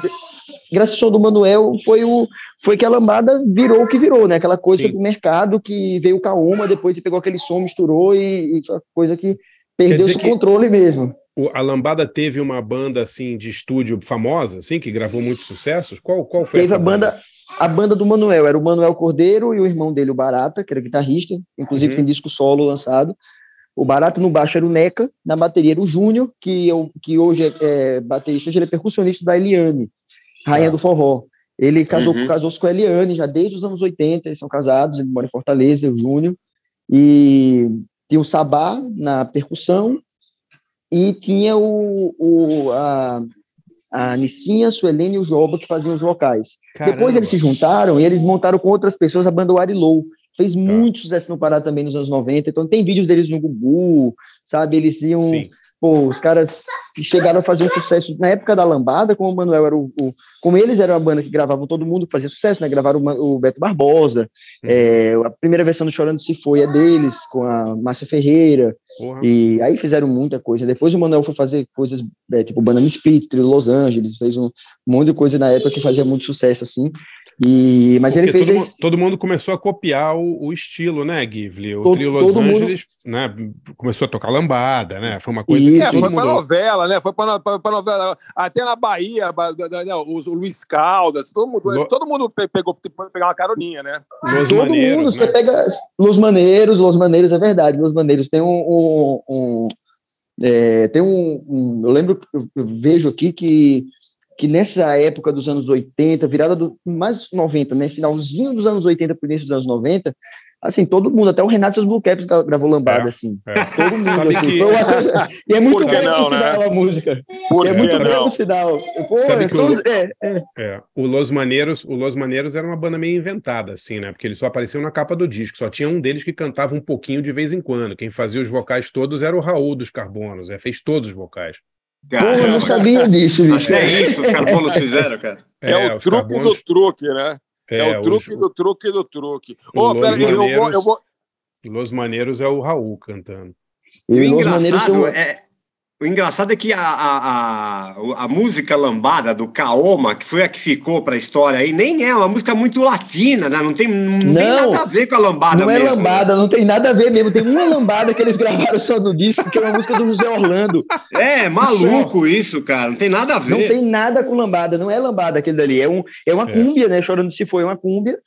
graças ao som do Manuel foi o foi que a lambada virou o que virou, né? Aquela coisa Sim. do mercado que veio o Kaoma, depois você pegou aquele som, misturou e, e foi uma coisa que perdeu que- controle mesmo. O- a Lambada teve uma banda assim de estúdio famosa, assim, que gravou muitos sucessos. Qual, qual foi Teve essa a banda, a banda do Manuel, era o Manuel Cordeiro e o irmão dele, o Barata, que era guitarrista, inclusive Uhum. tem disco solo lançado. O Barata no baixo era o Neca, na bateria era o Júnior, que, eu, que hoje é, é baterista, hoje ele é percussionista da Eliane, rainha Tá. do forró. Ele casou, Uhum. casou-se com a Eliane já desde os anos 80, eles são casados, ele mora em Fortaleza, o Júnior. E tinha o Sabá na percussão e tinha o, o, a, a Nissinha, a Suelene e o Joba que faziam os vocais. Depois Caramba. eles se juntaram e eles montaram com outras pessoas a banda Warilow. Fez muito sucesso no Pará também nos anos 90. Então tem vídeos deles no Gugu, sabe? Eles iam. Sim. Pô, os caras chegaram a fazer um sucesso na época da Lambada, como o Manuel era o, o- como eles eram a banda que gravavam todo mundo, fazia sucesso, né? Gravaram o, o Beto Barbosa. Uhum. é, a primeira versão do Chorando Se Foi é deles, com a Márcia Ferreira. Porra. E aí fizeram muita coisa. Depois o Manuel foi fazer coisas, é, tipo Banana Split, Trio Los Angeles, fez um monte de coisa na época que fazia muito sucesso, assim. E, mas ele Porque fez todo, esse- todo mundo começou a copiar o, o estilo, né, Givli? O Todo- Trio Los todo mundo- Angeles né, começou a tocar lambada, né? Foi uma coisa Isso, que É, foi pra novela, né? Foi pra, pra- pra novela. Até na Bahia, ba- da- da- né, os- o Luiz Caldas, todo mundo, Lo- todo mundo pe- pegou foi pegar uma caroninha, né? Los todo Maneiros, mundo, né? você pega Los Maneiros, Los Maneiros é verdade, Los Maneiros tem um, um- um- é, tem um, um- eu lembro, eu vejo aqui que que nessa época dos anos 80, virada do mais 90, né, finalzinho dos anos 80 para início dos anos 90, Assim, todo mundo, até o Renato seus Blue Caps gra- gravou lambada, É, assim. é. Todo mundo, Sabe assim. que- Foi uma coisa... E é muito Por que bem não, né? a música. Por é que muito bem não? Pô, Sabe é só- o- é, é. É, o Los Maneiros, o Los Maneiros era uma banda meio inventada, assim, né? Porque eles só apareciam na capa do disco. Só tinha um deles que cantava um pouquinho de vez em quando. Quem fazia os vocais todos era o Raul dos Carbonos. É, fez todos os vocais. Pô, eu não sabia disso, bicho. Até isso os carbonos fizeram, cara. É, o os truque Carbonos- do truque, né? É, o truque os- do truque do truque. o Ô, Los peraí, eu vou, Maneiros- eu vou. Los Maneiros é o Raul cantando. E o engraçado é. O engraçado é que a, a, a, a música lambada do Kaoma, que foi a que ficou para a história aí, nem é uma música muito latina, né? Não tem, não tem Não. nada a ver com a lambada Não é mesmo. né? lambada, não tem nada a ver mesmo. Tem uma lambada que eles gravaram só no disco, que é uma música do José Orlando. É, maluco isso, cara. Não tem nada a ver. Não tem nada com lambada, não é lambada aquele dali. É, um, é uma É. cúmbia, né? Chorando se foi, é uma cúmbia.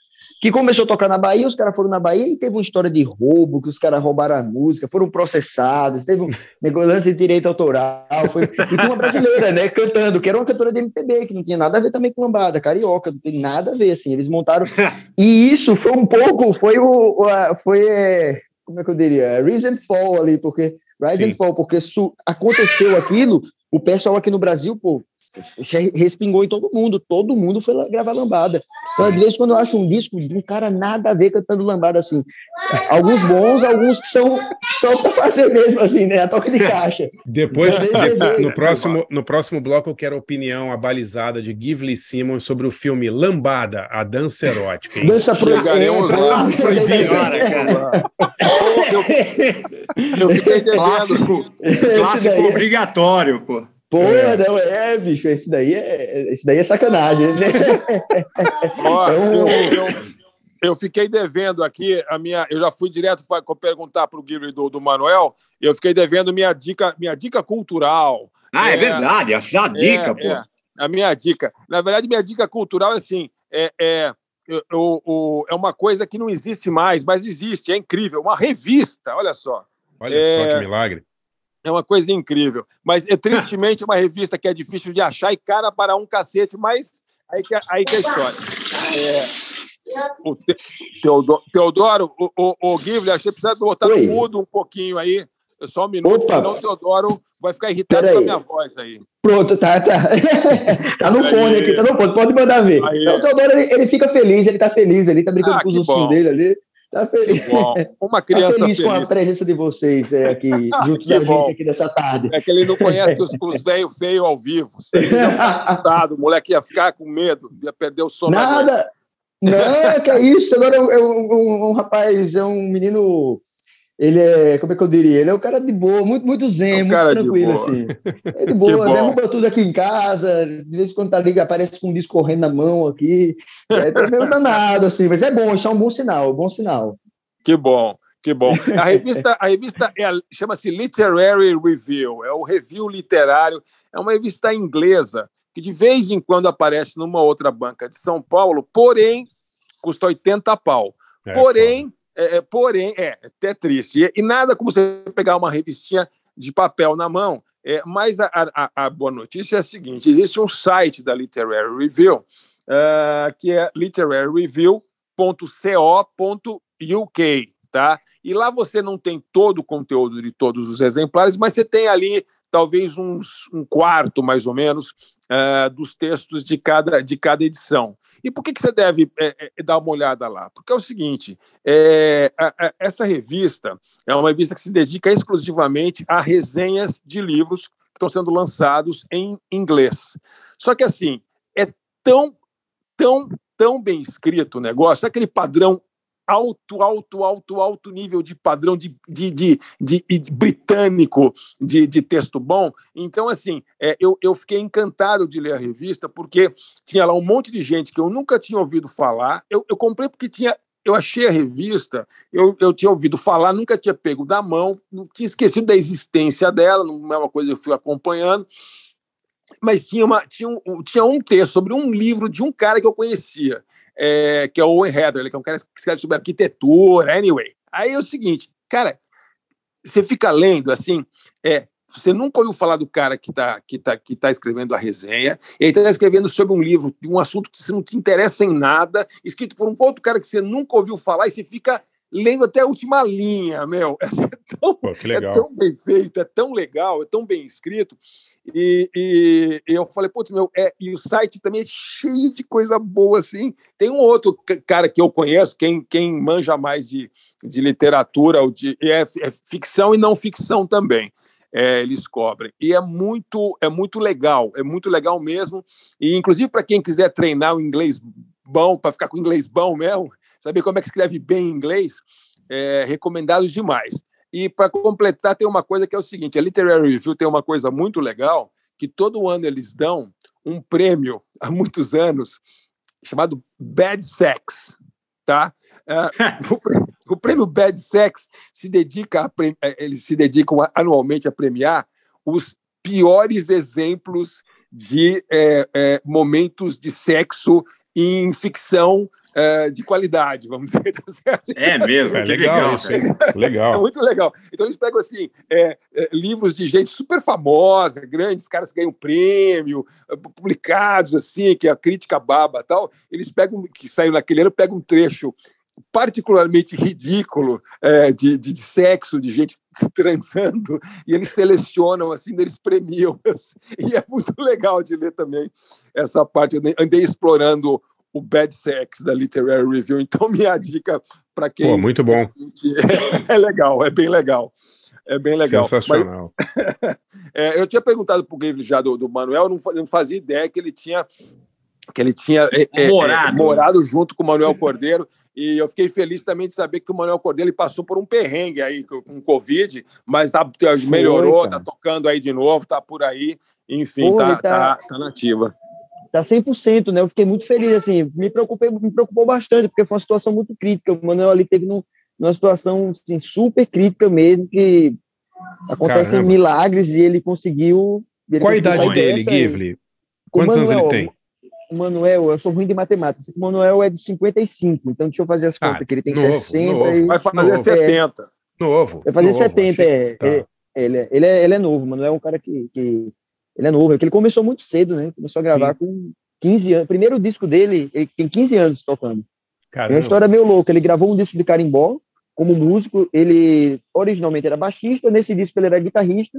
Que começou a tocar na Bahia, os caras foram na Bahia e teve uma história de roubo, que os caras roubaram a música, foram processados, teve um negócio de direito autoral. Foi... E tinha uma brasileira, né, cantando, que era uma cantora de MPB, que não tinha nada a ver também com lambada, carioca, não tem nada a ver, assim. Eles montaram. E isso foi um pouco, foi o. o- a- foi. é, Como é que eu diria? Rise and Fall ali, porque. Rise Sim. and Fall, porque su- aconteceu aquilo, o pessoal aqui no Brasil, pô, re- respingou em todo mundo, todo mundo foi gravar lambada. Então, de vez em quando eu acho um disco de um cara nada a ver cantando lambada assim. Alguns bons, alguns que são só para fazer mesmo, assim, né? A toque de caixa. Depois, Às vezes de- é no, próximo, no próximo bloco, eu quero a opinião abalizada de Gively Simmons sobre o filme Lambada, a dança erótica. hein? Dança pro Chegaremos é, lá. nossa Senhora, cara. Eu fiquei devendo. Clássico, clássico é- obrigatório, pô. Pô, É. não, é, bicho, esse daí é, esse daí é sacanagem. né? Ó, É eu, eu- eu fiquei devendo aqui a minha. Eu já fui direto para perguntar para o Guilherme do, do Manuel. Eu fiquei devendo minha dica, minha dica cultural. Ah, é, verdade. Essa é a dica, É, pô. é. a minha dica. Na verdade, minha dica cultural é assim: é, é, eu- eu- o- é uma coisa que não existe mais, mas existe, é incrível. Uma revista, olha só. Olha É. só que milagre. É uma coisa incrível. Mas é tristemente uma revista que é difícil de achar e cara para um cacete, mas aí que, é- aí que é a história. É, o Te- Teodoro, Teodoro o, o, o Ghibli, acho que você precisa botar Oi. no mudo um pouquinho aí. Só um minuto, Opa. senão o Teodoro vai ficar irritado com a minha voz aí. Pronto, tá, tá. tá no fone aqui, tá no fone, pode mandar ver. Aí. Então, o Teodoro, ele, ele fica feliz, ele tá feliz, ele tá brincando Ah, com os ursinhos dele ali. Tá feliz. Bom, uma Tá criança feliz com a feliz. presença de vocês é, aqui, junto da bom. gente aqui nessa tarde. É que ele não conhece os, os velho feio ao vivo. Assustado, o moleque ia ficar com medo, ia perder o sono. Nada. Não, que é isso. Agora é é um- um- um rapaz, é um menino. Ele é, como é que eu diria? Ele é um cara de boa, muito, muito zen, É um muito tranquilo, assim. É de Que boa, derruba tudo aqui em casa. De vez em quando tá ligado, aparece com um disco correndo na mão aqui. É tá meio danado, assim, mas é bom, isso é um bom sinal, bom sinal. Que bom, que bom. A revista, a revista é chama-se Literary Review, é o review literário, é uma revista inglesa que de vez em quando aparece numa outra banca de São Paulo, porém custa 80 pau. É, porém, é, porém, é até triste. E, e nada como você pegar uma revistinha de papel na mão. É, mas a, a- a boa notícia é a seguinte: existe um site da Literary Review, ah, que é literaryreview.co.uk, tá? E lá você não tem todo o conteúdo de todos os exemplares, mas você tem ali talvez uns, um quarto, mais ou menos, ah, dos textos de cada, de cada edição. E por que, que você deve é, é, dar uma olhada lá? Porque é o seguinte: é, a- a- essa revista é uma revista que se dedica exclusivamente a resenhas de livros que estão sendo lançados em inglês. Só que assim, é tão, tão, tão bem escrito o negócio, aquele padrão alto, alto, alto, alto nível de padrão de, de, de, de- de britânico de, de texto bom. Então, assim, é, eu, eu fiquei encantado de ler a revista, porque tinha lá um monte de gente que eu nunca tinha ouvido falar. Eu, eu comprei porque tinha. Eu achei a revista, eu, eu tinha ouvido falar, nunca tinha pego da mão, não tinha esquecido da existência dela, não é uma coisa que eu fui acompanhando mas tinha, uma, tinha, um, tinha um texto sobre um livro de um cara que eu conhecia, é, que é o Owen Heather, que é um cara que escreve sobre arquitetura, anyway. Aí é o seguinte, cara, você fica lendo assim, é, você nunca ouviu falar do cara que está que tá, que tá escrevendo a resenha, ele está escrevendo sobre um livro, de um assunto que você não te interessa em nada, escrito por um outro cara que você nunca ouviu falar, e você fica lendo até a última linha, meu. É tão, Pô, é tão bem feito, é tão legal, é tão bem escrito. E, e- e eu falei, putz, meu, é, e o site também é cheio de coisa boa, assim. Tem um outro ca- cara que eu conheço, quem, quem manja mais de, de literatura, ou de, é, é ficção e não ficção também. É, eles cobrem. E é muito, é muito legal, é muito legal mesmo. E, inclusive, para quem quiser treinar o inglês bom, para ficar com inglês bom mesmo, saber como é que escreve bem inglês, é recomendado demais. E para completar, tem uma coisa que é o seguinte: a Literary Review tem uma coisa muito legal, que todo ano eles dão um prêmio, há muitos anos, chamado Bad Sex. Tá? Ah, o prê- o prêmio Bad Sex se dedica a, eh, eles se dedicam a- anualmente a premiar os piores exemplos de eh, eh, momentos de sexo em ficção eh, de qualidade, vamos dizer. tá certo? É mesmo, É que legal, legal. isso, hein? É Legal. muito legal. Então eles pegam assim é, é, livros de gente super famosa, grandes caras que ganham prêmio, é, publicados assim, que a crítica baba tal. Eles pegam que saiu naquele ano, pegam um trecho particularmente ridículo é, de, de, de sexo, de gente transando, e eles selecionam assim, eles premiam. assim. e é muito legal de ler também essa parte. Eu andei- explorando o Bad Sex da Literary Review, então minha dica para quem Pô, muito bom. é legal, é bem legal. É bem legal. Sensacional. Mas, é, eu tinha perguntado para o Gabriel já do, do Manuel, eu não, não fazia ideia que ele tinha que ele tinha é, é, é, Morado. morado junto com o Manuel Cordeiro. E eu fiquei feliz também de saber que o Manuel Cordeiro ele passou por um perrengue aí com com Covid, mas tá, melhorou, cara. tá tocando aí de novo, tá por aí, enfim, Pô, tá, tá- tá, tá nativa. Tá 100%, né? Eu fiquei muito feliz, assim, me preocupei, me preocupou bastante, porque foi uma situação muito crítica. O Manuel ali teve num, numa situação assim, super crítica mesmo, que acontecem Caramba. milagres e ele conseguiu. ele Qual a idade dele, Givli? Quantos anos ele Manuel, tem? O Manuel, eu sou ruim de matemática. O Manuel é de 55, então deixa eu fazer as Ah, contas, que ele tem novo, 60 novo. e. Vai fazer Novo. 70. Novo. Vai fazer novo, 70, achei- é. Tá. Ele, ele, é- ele, é, ele é novo, o Manuel é um cara que, que. Ele é novo, é que ele começou muito cedo, né? Começou a gravar com 15 anos. Primeiro disco dele, ele tem 15 anos tocando. É uma Caramba. história meio louca. Ele gravou um disco de carimbó como músico. Ele originalmente era baixista, nesse disco ele era guitarrista.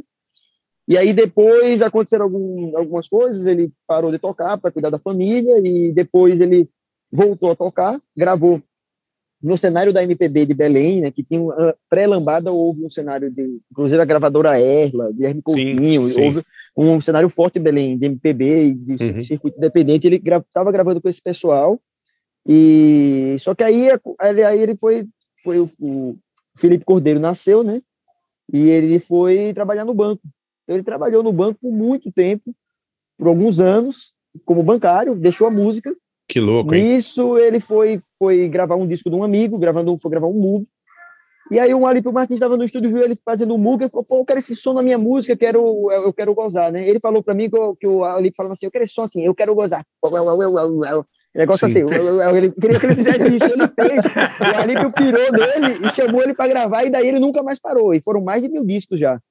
E aí depois aconteceram algum, algumas coisas, ele parou de tocar para cuidar da família e depois ele voltou a tocar, gravou no cenário da MPB de Belém, né, que tinha uma pré-lambada, houve um cenário de, inclusive a gravadora Erla, Guilherme Coutinho, sim. houve um cenário forte em Belém, de MPB e de Uhum. circuito independente, ele estava gravando com esse pessoal, e só que aí, ele- aí ele foi, foi o, o Felipe Cordeiro nasceu, né, e ele foi trabalhar no banco. Então ele trabalhou no banco por muito tempo, por alguns anos, como bancário, deixou a música, Que louco, hein? Nisso ele foi foi gravar um disco de um amigo, gravando foi gravar um Moog. E aí o Alípio Martins estava no estúdio, viu ele fazendo um Moog, e falou: "Pô, eu quero esse som na minha música, eu quero eu, quero gozar", né? Ele falou para mim que, o- que o Alípio falava assim: "Eu quero esse som assim, eu quero gozar". Negócio Sim. assim, ele queria que ele fizesse isso, ele fez. O Alípio pirou nele e chamou ele para gravar, e daí ele nunca mais parou. E foram mais de mil discos já.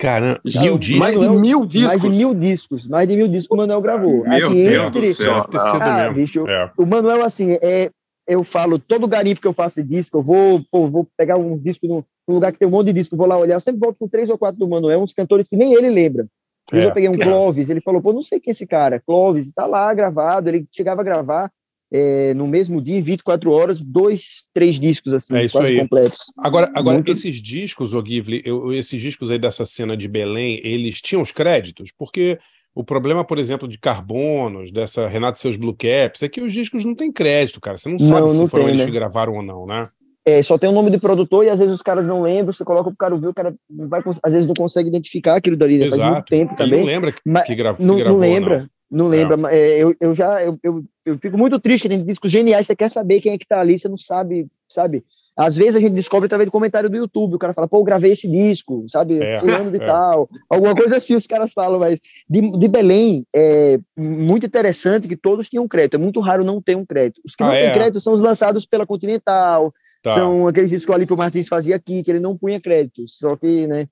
Caramba, Já, mil discos. Mais de Manuel- mil discos. Mais de mil discos, mais de mil discos que o Manuel gravou. Meu assim, Deus entre, do céu. Ah, bicho, É. o Manuel, assim, é, eu falo, todo garimpo que eu faço de disco, eu vou, pô, vou pegar um disco num, num lugar que tem um monte de disco, vou lá olhar, eu sempre volto com três ou quatro do Manuel, uns cantores que nem ele lembra. É, eu peguei um é. Clóvis, ele falou, pô, não sei quem é esse cara, Clóvis, tá lá gravado, ele chegava a gravar é, no mesmo dia, em 24 horas, dois, três discos, assim, É quase aí. completos. Agora, agora Muito- esses discos, o Givli, eu- esses discos aí dessa cena de Belém, eles tinham os créditos? Porque o problema, por exemplo, de Carbonos, dessa Renato e seus Blue Caps, é que os discos não têm crédito, cara. Você não sabe Não, se não foram tem, eles né? que gravaram ou não, né? É, só tem o nome do produtor e às vezes os caras não lembram, você coloca pro cara ouvir, o cara vai, às vezes não consegue identificar aquilo dali, né? faz muito Exato. tempo Ele também. não lembra que, Mas que não, gravou não lembra, não, lembra. mas, é, eu, eu já eu, eu, eu fico muito triste que tem discos geniais, você quer saber quem é que tá ali, você não sabe, sabe? Às vezes a gente descobre através do comentário do YouTube, o cara fala, pô, eu gravei esse disco, sabe? É, Fulano de é. tal, alguma coisa assim os caras falam, mas de, de Belém é muito interessante que todos tinham crédito, é muito raro não ter um crédito. Os que não Ah, têm é? crédito são os lançados pela Continental, Tá. são aqueles discos que o Martins fazia aqui, que ele não punha crédito, só que, né?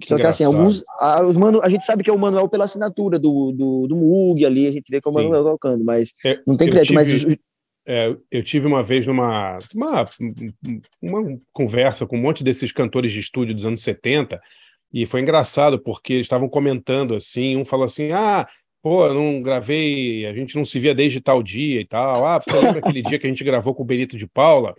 Que Só que assim, engraçado. alguns. A, os mano, a gente sabe que é o Manuel pela assinatura do, do, do Mug ali, a gente vê que é o Sim. Manuel tocando, mas Eu- não tem crédito. Mas tive- os, é, eu tive uma vez numa uma, uma conversa com um monte desses cantores de estúdio dos anos 70, e foi engraçado, porque eles estavam comentando assim, um falou assim, ah, pô, eu não gravei, a gente não se via desde tal dia e tal. Ah, você lembra aquele dia que a gente gravou com o Benito de Paula?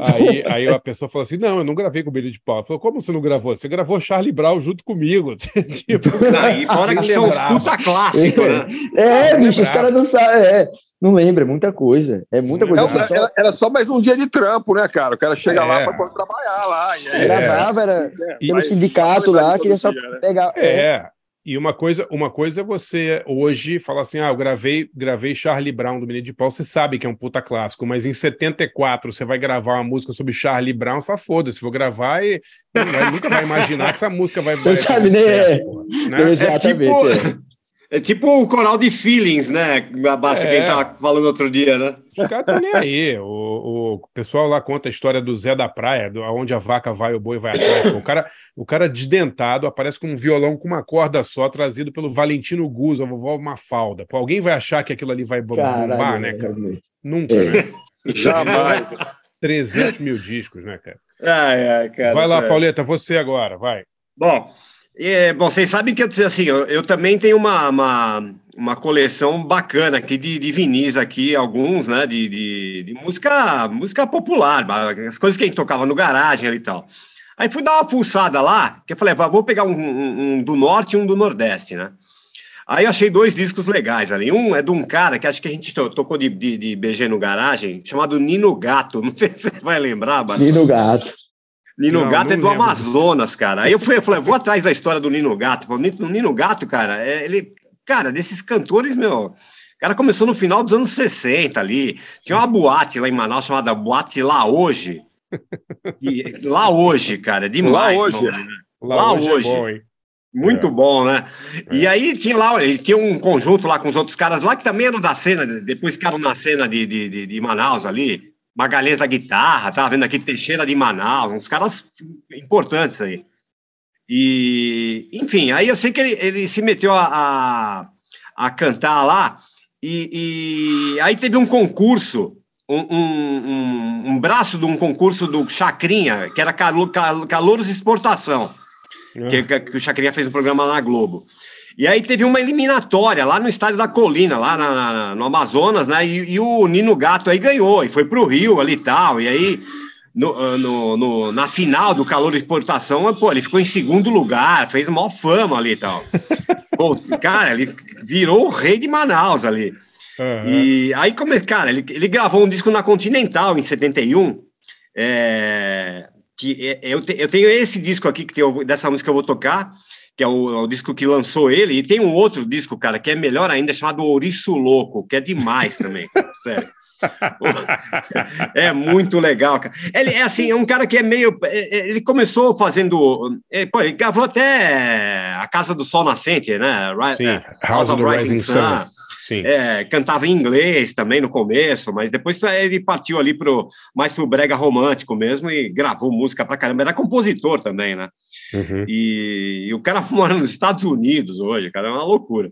Aí, aí a pessoa falou assim: não, eu não gravei com o Benito de Paula. Falou, como você não gravou? Você gravou Charlie Brown junto comigo. tipo, Aí, fora que são os puta clássico, né? É, bicho, os caras não sabem. É, não lembra, é muita coisa. É muita coisa. Era, era, era, só mais um dia de trampo, né, cara? O cara chega é. lá para trabalhar lá. E aí, Gravava, era é. pelo sindicato lá, queria só dia, né? pegar. É. E uma coisa, uma coisa é você hoje falar assim: ah, eu gravei, gravei Charlie Brown do Menino de Paul, você sabe que é um puta clássico, mas em 74 você vai gravar uma música sobre Charlie Brown, você fala, foda-se, vou gravar e vai, nunca vai imaginar que essa música vai. vai sabe, né? né? Exatamente. É tipo, é tipo o coral de feelings, né? A base é. que a gente tava falando outro dia, né? Os caras estão nem aí. O, o pessoal lá conta a história do Zé da Praia, do, onde a vaca vai, o boi vai atrás. O cara, o cara desdentado aparece com um violão com uma corda só, trazido pelo Valentino Guzzo, a vovó Mafalda. Pô, alguém vai achar que aquilo ali vai bombar, Caralho, né, cara? Nunca, é. né? Jamais. 300 mil discos, né, cara? Ai, ai, cara vai lá, Pauleta, você agora, vai. Bom, é, bom, vocês sabem que eu, assim, eu, eu também tenho uma, uma, uma, coleção bacana aqui de, de vinis aqui, alguns, né, de, de, de, música, música popular, as coisas que a gente tocava no garagem e tal. Aí fui dar uma fuçada lá, que eu falei, vou pegar um, um, um, do norte e um do nordeste, né? Aí eu achei dois discos legais ali. Um é de um cara que acho que a gente tocou de, de, de BG no garagem, chamado Nino Gato. Não sei se você vai lembrar, Bato. Nino Gato. Nino não, Gato não é do lembro. Amazonas, cara. Aí eu fui, eu falei, vou atrás da história do Nino Gato. O Nino Gato, cara, é, ele, cara, desses cantores, meu, o cara começou no final dos anos 60 ali. Tinha uma boate lá em Manaus chamada Boate Lá Hoje. E, lá hoje, cara, demais. Lá hoje. Mano, né? Lá, lá, hoje. hoje. É bom, Muito é. bom, né? É. E aí tinha lá, ele tinha um conjunto lá com os outros caras lá que também eram da cena, depois ficaram na cena de, de, de, de Manaus ali. Magalhães da guitarra, tava vendo aqui Teixeira de Manaus, uns caras importantes aí. E, enfim, aí eu sei que ele, ele se meteu a, a, a cantar lá, e, e, aí teve um concurso, um, um, um, braço de um concurso do Chacrinha, que era Calor, Calouros Exportação, que, que o Chacrinha fez um programa na Globo. E aí teve uma eliminatória lá no estádio da Colina, lá na, no Amazonas, né? E, e, o Nino Gato aí ganhou, e foi para o Rio ali e tal. E aí, no, ah, no, no, na final do calor de exportação, pô, ele ficou em segundo lugar, fez maior fama ali e tal. pô, cara, ele virou o rei de Manaus ali. Uhum. E aí, como, cara, ele, ele gravou um disco na Continental em 71. É, que é, eu, te, eu tenho esse disco aqui que tem, dessa música que eu vou tocar que é o, é o, disco que lançou ele, e tem um outro disco, cara, que é melhor ainda, chamado Ouriço Louco, que é demais também, sério. É muito legal, cara. Ele é assim, é um cara que é meio. É, é, ele começou fazendo. Pô, ele gravou até A Casa do Sol Nascente, né? Sim, House, of, Rising, Rising Sun. Sim. É, cantava em inglês também no começo, mas depois ele partiu ali pro, mais pro brega romântico mesmo e gravou música pra caramba. Era compositor também, né? Uhum. E, e o cara mora nos Estados Unidos hoje, cara, é uma loucura.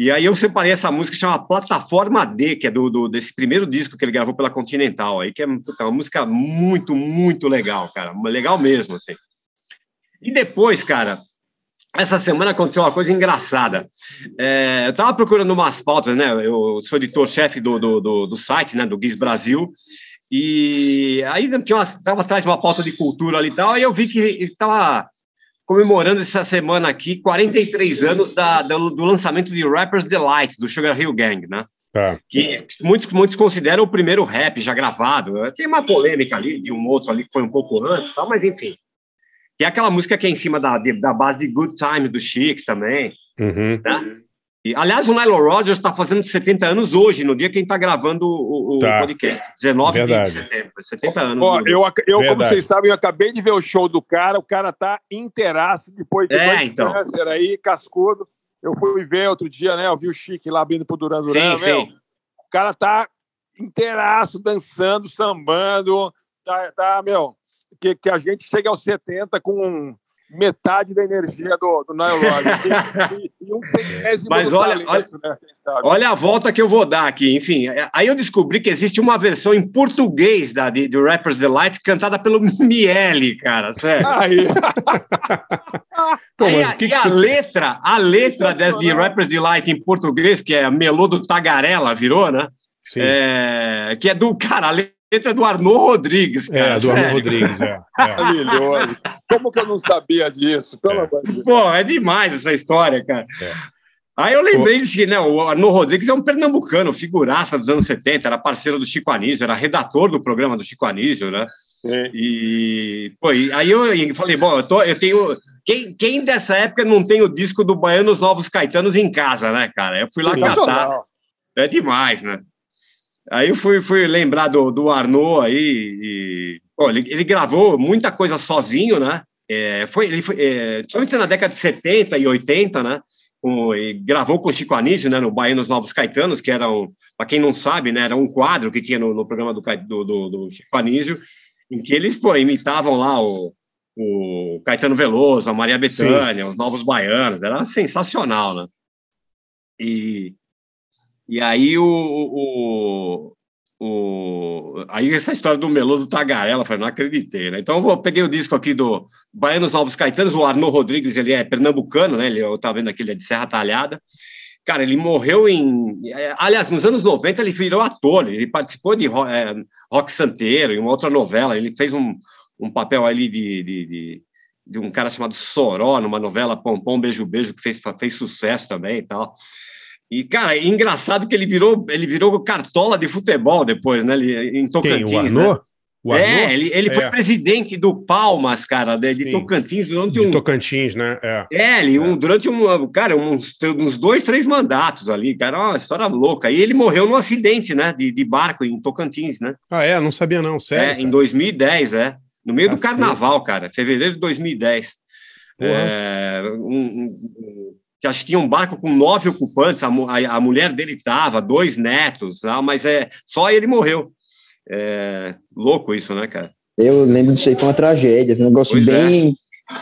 E aí eu separei essa música que chama Plataforma D, que é do, do, desse primeiro disco que ele gravou pela Continental, aí que é puta, uma música muito, muito legal, cara, legal mesmo, assim. E depois, cara, essa semana aconteceu uma coisa engraçada. É, eu estava procurando umas pautas, né? Eu sou editor-chefe do, do, do, do, site, né? Do Guiz Brasil. E aí estava atrás de uma pauta de cultura ali e tal, aí eu vi que estava comemorando essa semana aqui 43 anos da, do, do, lançamento de Rappers Delight, do Sugar Hill Gang, né? Tá. Que muitos, muitos consideram o primeiro rap já gravado. Tem uma polêmica ali de um outro ali que foi um pouco antes, tal, mas enfim. E aquela música que é em cima da, de, da base de Good Time do Chic também. Uhum. Né? E, aliás, o Nilo Rodgers está fazendo 70 anos hoje, no dia que a gente está gravando o, o tá. podcast. 19 Verdade. de setembro. 70 anos. Ó, eu, eu como vocês sabem, eu acabei de ver o show do cara. O cara tá inteiraço depois de é, então. câncer aí, cascudo. Eu fui ver outro dia, né? Eu vi o Chique lá abrindo pro Duran Duran. Sim, meu, sim. O cara tá inteiraço, dançando, sambando. Tá, tá meu, que, que a gente chega aos 70 com metade da energia do, do Nile Rodgers. E, e um Mas olha, talento, olha, né? Olha a volta que eu vou dar aqui. Enfim, é, aí eu descobri que existe uma versão em português da, de, do Rappers Delight cantada pelo Miele, cara, sério. Aí, Pô, Aí a- que e que a você- letra, a letra dessa de Rappers Delight em português, que é Melô do Tagarela, virou, né? Sim. É, que é do, cara, a letra é do Arnaud Rodrigues, cara. É, do sério. Rodrigues, é. é. maravilhoso. Como que eu não sabia disso? Pelo É. amor de Deus. Pô, é demais essa história, cara. É. Aí eu lembrei disso, né? O Arnaud Rodrigues é um pernambucano, figuraça dos anos 70, era parceiro do Chico Anísio, era redator do programa do Chico Anísio, né? Sim. E, pô, e aí eu falei, bom, eu, tô, eu tenho. Quem, quem dessa época não tem o disco do Baianos Novos Caetanos em casa, né, cara? Eu fui lá catar. Sensacional. É demais, né? Aí eu fui, fui lembrar do, do Arnaud aí. E, ele, ele gravou muita coisa sozinho, né? É, foi, ele foi, é, na década de 70 e 80, né? Com, gravou com o Chico Anísio, né? No Baianos Novos Caetanos, que era um, para quem não sabe, né? Era um quadro que tinha no, no programa do, do, do, do Chico Anísio, em que eles, pô, imitavam lá o, o Caetano Veloso, a Maria Bethânia, os Novos Baianos, era sensacional, né? E, e aí o, o, o- aí essa história do melô do Tagarela, falei, não acreditei, né? Então eu vou- peguei o disco aqui do Baianos Novos Caetanos, o Arnaud Rodrigues, ele é pernambucano, né? Ele, eu tava vendo aqui, ele é de Serra Talhada. Cara, ele morreu em. é, Aliás, nos anos 90 ele virou ator, ele participou de Ro- é, Rock Santeiro, em uma outra novela, ele fez um, um papel ali de, de, de, de um cara chamado Soró, numa novela Pompom Beijo Beijo, que fez, fez sucesso também e tal. E, cara, é engraçado que ele virou, ele virou cartola de futebol depois, né? Ele, em Quem? Tocantins. O né? Arnaud? O Arnaud? É, ele, ele foi É. presidente do Palmas, cara, de. Tocantins durante De um. Tocantins, né? É. É, ele, um, durante um, cara, uns, uns dois, três mandatos ali, cara, uma história louca. E ele morreu num acidente, né, de, de barco em Tocantins, né? Ah, é? Não sabia, não. Sério. É, em 2010, é. No meio do carnaval, cara, fevereiro de 2010. Porra. É, um- um- que acho que tinha um barco com nove ocupantes, a, a, a mulher dele estava, dois netos, tá? mas é, só ele morreu. É, louco isso, né, cara? Eu lembro disso aí, foi uma tragédia, foi um negócio Pois é. bem,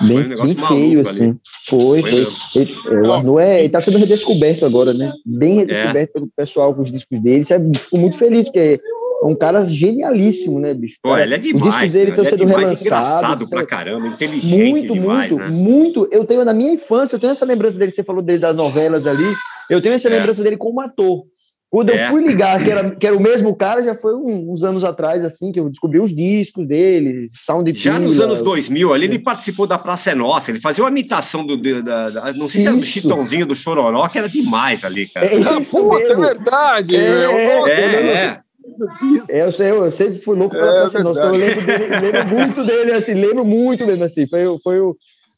um bem, negócio bem feio, ali. assim. Foi, Foi foi. Ele- é, o Arnaud é, ele tá sendo redescoberto agora, né? Bem redescoberto pelo pessoal com os discos dele. Isso é, fico muito feliz, porque é um cara genialíssimo, né, bicho? Pô, Cara, ele é os discos demais, dele né? estão ele é sendo demais relançados. engraçado pra é caramba, inteligente muito, demais, muito, né? muito. Eu tenho na minha infância, eu tenho essa lembrança dele, você falou dele das novelas ali, eu tenho essa É. lembrança dele como ator. Quando É. eu fui ligar que era, que era o mesmo cara, já foi um- uns anos atrás, assim, que eu descobri os discos dele, Sound Já nos Pila, anos 2000, ali ele participou da Praça é Nossa, ele fazia uma imitação do, da, da- não sei se era do. Chitãozinho do Chororó, que era demais ali, cara. É Ah, isso puta, é verdade. É, é, lembro é. Disso. É, eu, sei, eu sempre fui louco pela É Praça Nossa, então eu lembro, dele, lembro muito dele, assim, lembro muito mesmo, assim, foi, o- foi, o-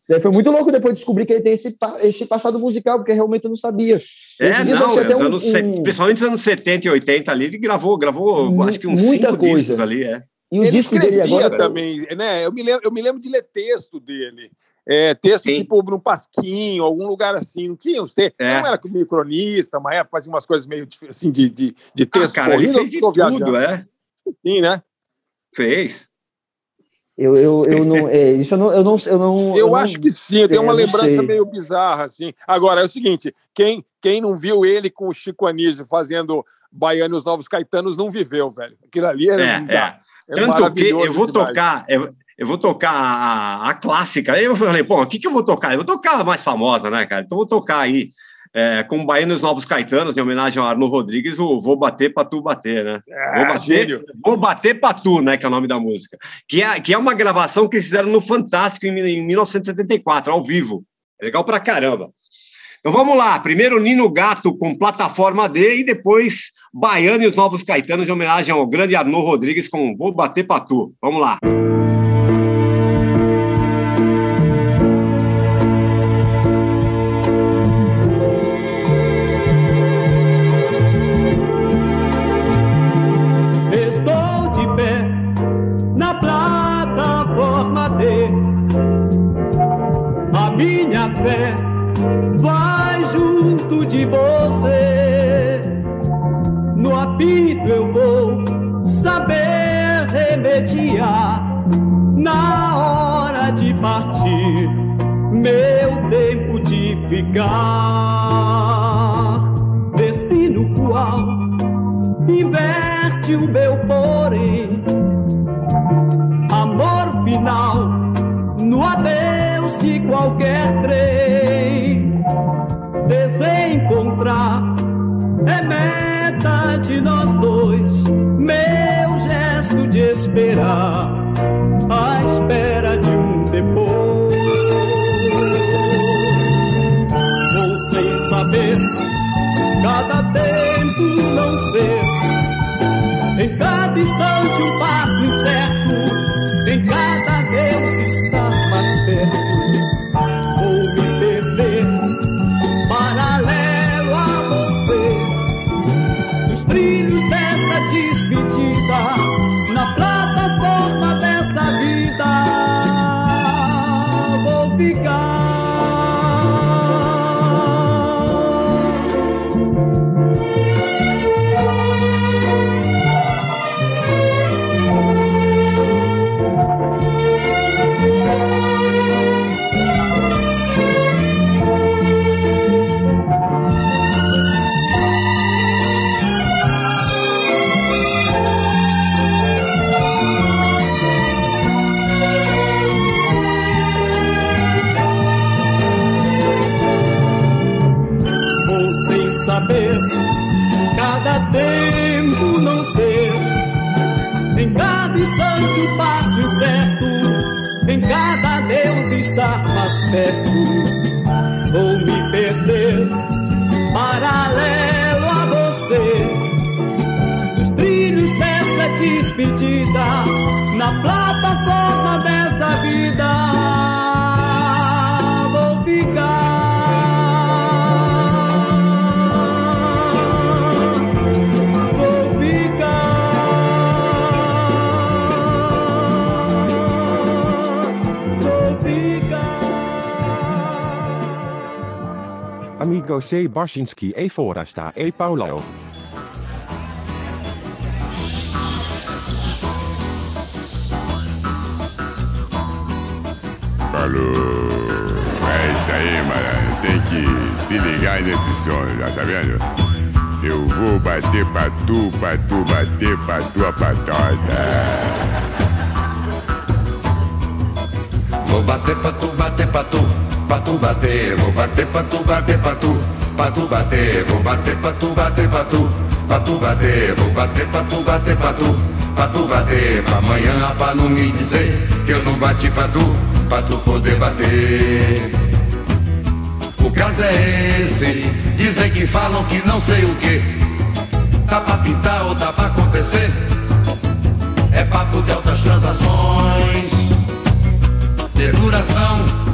é, foi muito louco depois de descobrir que ele tem esse, esse passado musical, porque realmente eu não sabia. É, não, é, um- anos, um- principalmente nos anos 70 e 80 ali, ele gravou, gravou Mu- acho que uns muita cinco coisa. discos ali, é. E os Ele discos dele agora... também, né? Eu me lembro, eu me lembro de ler texto dele. É, texto Sim. tipo no Pasquinho, algum lugar assim. Não tinha uns textos. É. Não era meio cronista, mas época fazia umas coisas meio assim de, de, de Ah, texto cara, ele corrido, fez de eu tô viajando. tudo, é. Sim, né? Fez. Eu, eu, eu não, é, isso eu não, eu não, eu não, Eu não- acho que sim, eu tenho é, uma não lembrança sei. meio bizarra, assim. Agora, é o seguinte: quem, quem não viu ele com o Chico Anísio fazendo Baiano e os Novos Caetanos não viveu, velho. Aquilo ali era, É, não dá. é. É Tanto que eu vou demais. tocar, eu, eu vou tocar a, a clássica. Aí eu falei, pô, o que, que eu vou tocar? Eu vou tocar a mais famosa, né, cara? Então eu vou tocar aí é, com e os Novos Caetanos, em homenagem ao Arno Rodrigues, o Vou Bater Pra Tu Bater, né? Vou Ah, bater, gênio. vou bater pra tu, né? Que é o nome da música. Que é, que é uma gravação que eles fizeram no Fantástico em, em 1974, ao vivo. É legal pra caramba. Então vamos lá. Primeiro Nino Gato com plataforma D e depois Baiano e os Novos Caetanos, em homenagem ao grande Arnaud Rodrigues com Vou Bater Pra Tu. Vamos lá. Estou você. No apito eu vou saber remediar na hora de partir. meu tempo de ficar. Destino qual inverte o meu porém. Amor final no adeus de qualquer trem. De nós dois. Meu gesto de esperar, à espera de um depois. Vou sem saber, cada tempo não ser. Em cada instante um passo perto. Amigo C. Barsinski e Forasta e Paulo. Falou. É isso aí, mano. Tem que se ligar nesse som, já sabendo? Eu vou bater pra tu, pra tu bater pra tua patota. Vou bater pra tu, bater pra tu, pra tu bater. Vou bater pra tu, bater pra tu, pra tu bater. Vou bater pra tu, bater pra tu, pra tu bater. Vou bater pra tu, bater pra tu, pra tu bater. Pra amanhã, pra não me dizer que eu não bati pra tu, pra tu poder bater. O caso é esse, dizem que falam que não sei o que. Tá pra pintar ou tá pra acontecer? É papo de altas transações de duração.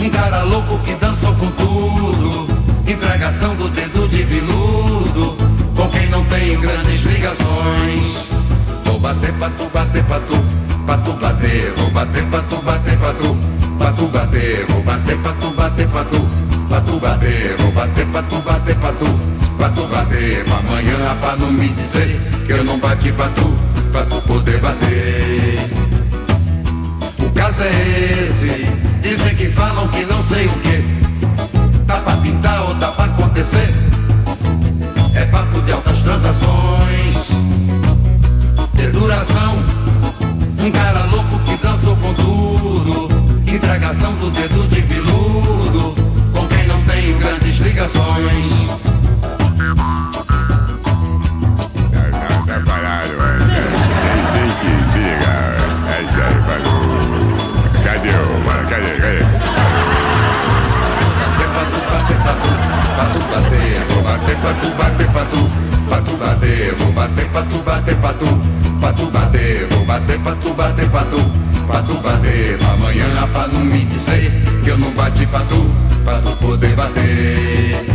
Um cara louco que dançou com tudo. Entregação do dedo de viludo. Com quem não tem grandes ligações. Vou bater pra tu, bater pra tu, pra tu bater. Vou bater pra tu, bater pra tu, pra tu bater. Vou bater pra tu, bater pra tu, pra tu bater. Vou bater pra tu, bater pra tu, pra tu bater. Pra amanhã pra não me dizer que eu não bati pra tu, pra tu poder bater. O caso é esse, dizem que falam que não sei o que. Tá pra pintar ou tá pra acontecer? É papo de altas transações, de duração. Um cara louco que dançou com tudo. Entregação do dedo de viludo, com quem não tem grandes ligações. Tá, tá parado, mano. Tem, tem que se ligar. Pra tu bater, vou bater pra tu, bater pra tu, pra tu bater, vou bater pra tu, bater pra tu, pra tu bater, vou bater pra tu, bater pra tu, pra tu bater, amanhã pra não me dizer que eu não bati pra tu, pra tu poder bater.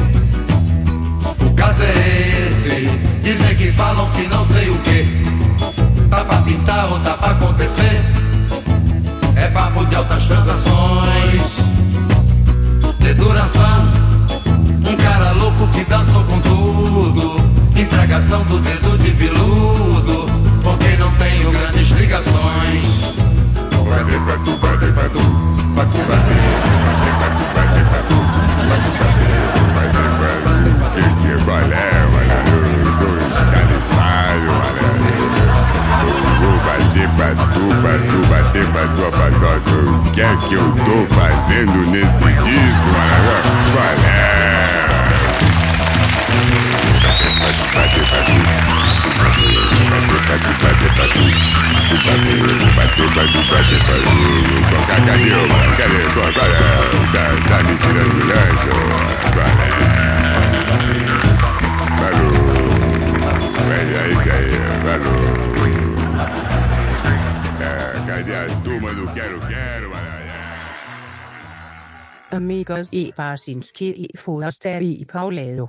O caso é esse, dizem que falam que não sei o que, tá pra pintar ou tá pra acontecer, é papo de altas transações, de duração. Um cara louco que dançou com tudo. Entregação do dedo de viludo. Com quem não tenho grandes ligações. Que balé, valeu. Bater pra tu, pra tu bater. Patu, bater patu, patota. O que é que eu tô fazendo nesse disco? Qual é? Bater patu. Bater patu, bater patu. Bater, bater patu, bater patu. Cadê, mano? Cadê? Qual é? Tá, tá me tirando do lanche, é? Falou. É isso aí, falou. É, cadê a turma do Quero Quero? Amigos e Barcinski e Forster e Paulero.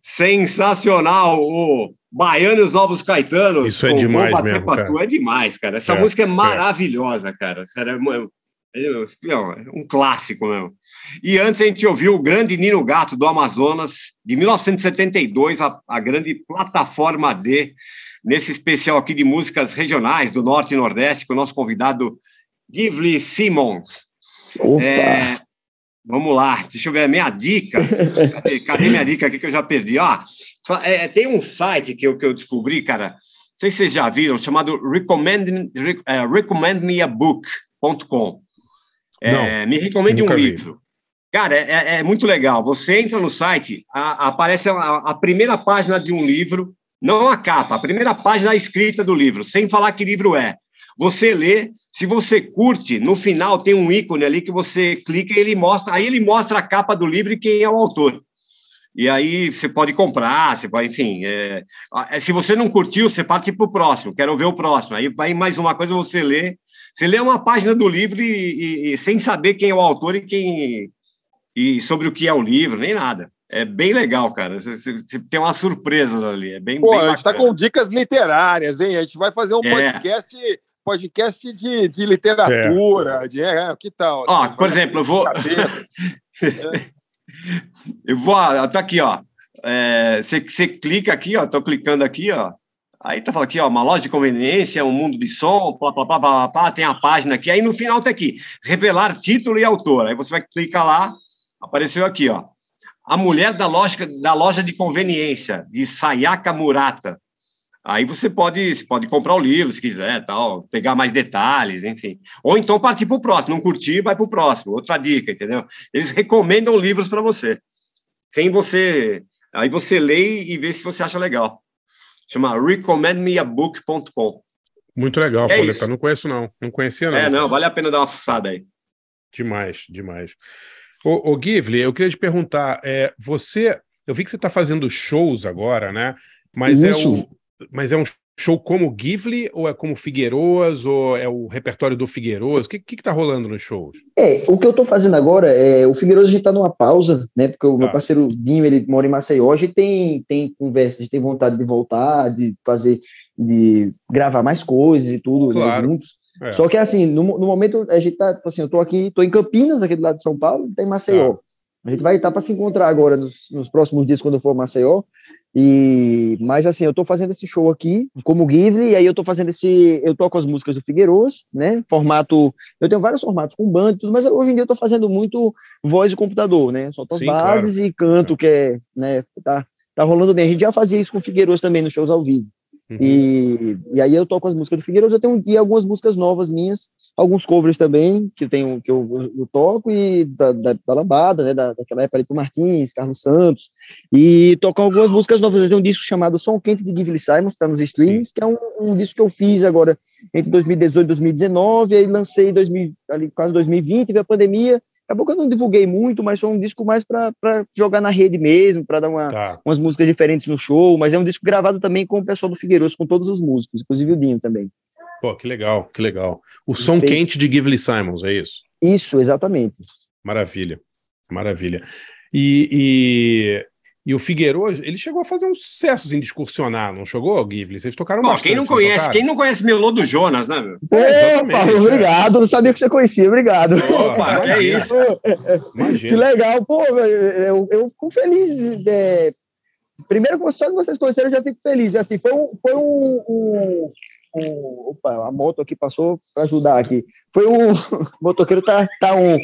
Sensacional! O Baiano e os Novos Caetanos. Isso é demais mesmo, Patu. cara. É demais, cara. Essa É, música é é. maravilhosa, cara. Sério, é é, é um clássico mesmo. E antes a gente ouviu o grande Nino Gato do Amazonas, de 1972, a, a grande plataforma D, nesse especial aqui de músicas regionais do Norte e Nordeste, com o nosso convidado Givli Simmons. É, vamos lá, deixa eu ver a minha dica. Cadê, cadê minha dica aqui que eu já perdi? Ó, é, tem um site que eu, que eu descobri, cara, não sei se vocês já viram, chamado recommend, Re- é, recommendmeabook.com. É, Não, me recomende um vi. livro. Cara, é, é- é muito legal. Você entra no site, a- aparece a, a primeira página de um livro, não a capa, a primeira página a escrita do livro, sem falar que livro é. Você lê, se você curte, no final tem um ícone ali que você clica e ele mostra, aí ele mostra a capa do livro e quem é o autor. E aí você pode comprar, você pode, enfim. é, é, se você não curtiu, você parte para o próximo, quero ver o próximo. Aí vai mais uma coisa, você lê. Você lê uma página do livro e, e- e sem saber quem é o autor e quem e sobre o que é o livro, nem nada. É bem legal, cara. Você, você- tem umas surpresas ali. É bem, Pô, bem a gente está com dicas literárias, hein? A gente vai fazer um É. podcast, podcast de, de literatura. De, é, que tal? Ó, Assim, por exemplo, eu vou. eu vou. ó, Tá aqui, ó. É, Você você clica aqui, ó. Tô clicando aqui, ó. Aí tá falando aqui, ó, uma loja de conveniência, um mundo de som, plá, plá, plá, plá, plá, tem a página aqui. Aí no final tá aqui, revelar título e autor. Aí você vai clicar lá, apareceu aqui, ó. A mulher da loja, da loja de conveniência, de Sayaka Murata. Aí você pode, você pode comprar o livro, se quiser, tal, pegar mais detalhes, enfim. Ou então partir para o próximo. Não curtir, vai para o próximo. Outra dica, entendeu? Eles recomendam livros para você. Sem você. Aí você lê e vê se você acha legal. Chama recommendmeabook.com. Muito legal, É Pauleta. Não conheço, não. Não conhecia, não. É, não, vale a pena dar uma fuçada aí. Demais, demais. Ô, ô Givli, eu queria te perguntar, é, você, eu vi que você está fazendo shows agora, né? Mas é, Isso. um, mas é um show como Givli ou é como Figueiroas ou é o repertório do Figueiroas? O que, que, que tá rolando nos shows? É, o que eu tô fazendo agora é. O Figueiredo a gente tá numa pausa, né? Porque o meu Tá. parceiro Dinho, ele mora em Maceió, a gente tem, tem conversa, a gente tem vontade de voltar, de fazer, de gravar mais coisas e tudo, né, Claro. juntos. É. Só que assim, no, no momento a gente tá, tipo assim, eu tô aqui, tô em Campinas, aqui do lado de São Paulo, e tá em Maceió. A gente vai estar para se encontrar agora nos, nos próximos dias quando eu for Maceió. E mas assim, eu tô fazendo esse show aqui como Givli, e aí eu tô fazendo esse, eu toco as músicas do Figueiroas, né? Formato, eu tenho vários formatos com banda e tudo, mas hoje em dia eu tô fazendo muito voz e computador, né? Só as Sim, bases e canto que é, né, tá tá rolando bem. A gente já fazia isso com o Figueiroas também nos shows ao vivo. Uhum. E, e aí eu toco as músicas do Figueiredo, eu tenho e algumas músicas novas minhas, alguns covers também, que eu tenho, que eu, eu toco, e da, da, da Lambada, né, da, daquela época ali pro Martins, Carlos Santos, e toco algumas músicas novas. Eu tenho um disco chamado Som Quente de Gively Simons, tá nos streams, que é um, um disco que eu fiz agora entre 2018 e 2019, aí lancei em 2000, ali, quase 2020, veio a pandemia, Acabou que eu não divulguei muito, mas foi um disco mais para jogar na rede mesmo, para dar uma, Tá. umas músicas diferentes no show. Mas é um disco gravado também com o pessoal do Figueiroso, com todos os músicos, inclusive o Dinho também. Pô, que legal, que legal. O som quente de Gively Simons, é isso? Isso, exatamente. Maravilha, maravilha. E, e, o Figueiredo, ele chegou a fazer uns sucessos em discursionar, não chegou, Gively? Vocês tocaram Bom, bastante. quem não não conhece, tocaram? quem não conhece Melô do Jonas, né, meu? É, Opa, exatamente, obrigado, não sabia que você conhecia, obrigado. Opa, que é isso? Que Imagina. legal, pô, eu, eu, fico feliz. de- primeiro, que só de vocês conhecerem, eu já fico feliz. Assim, foi um. Foi um, um- um- opa, a moto aqui passou para ajudar aqui. Foi um. O motoqueiro tá, tá um.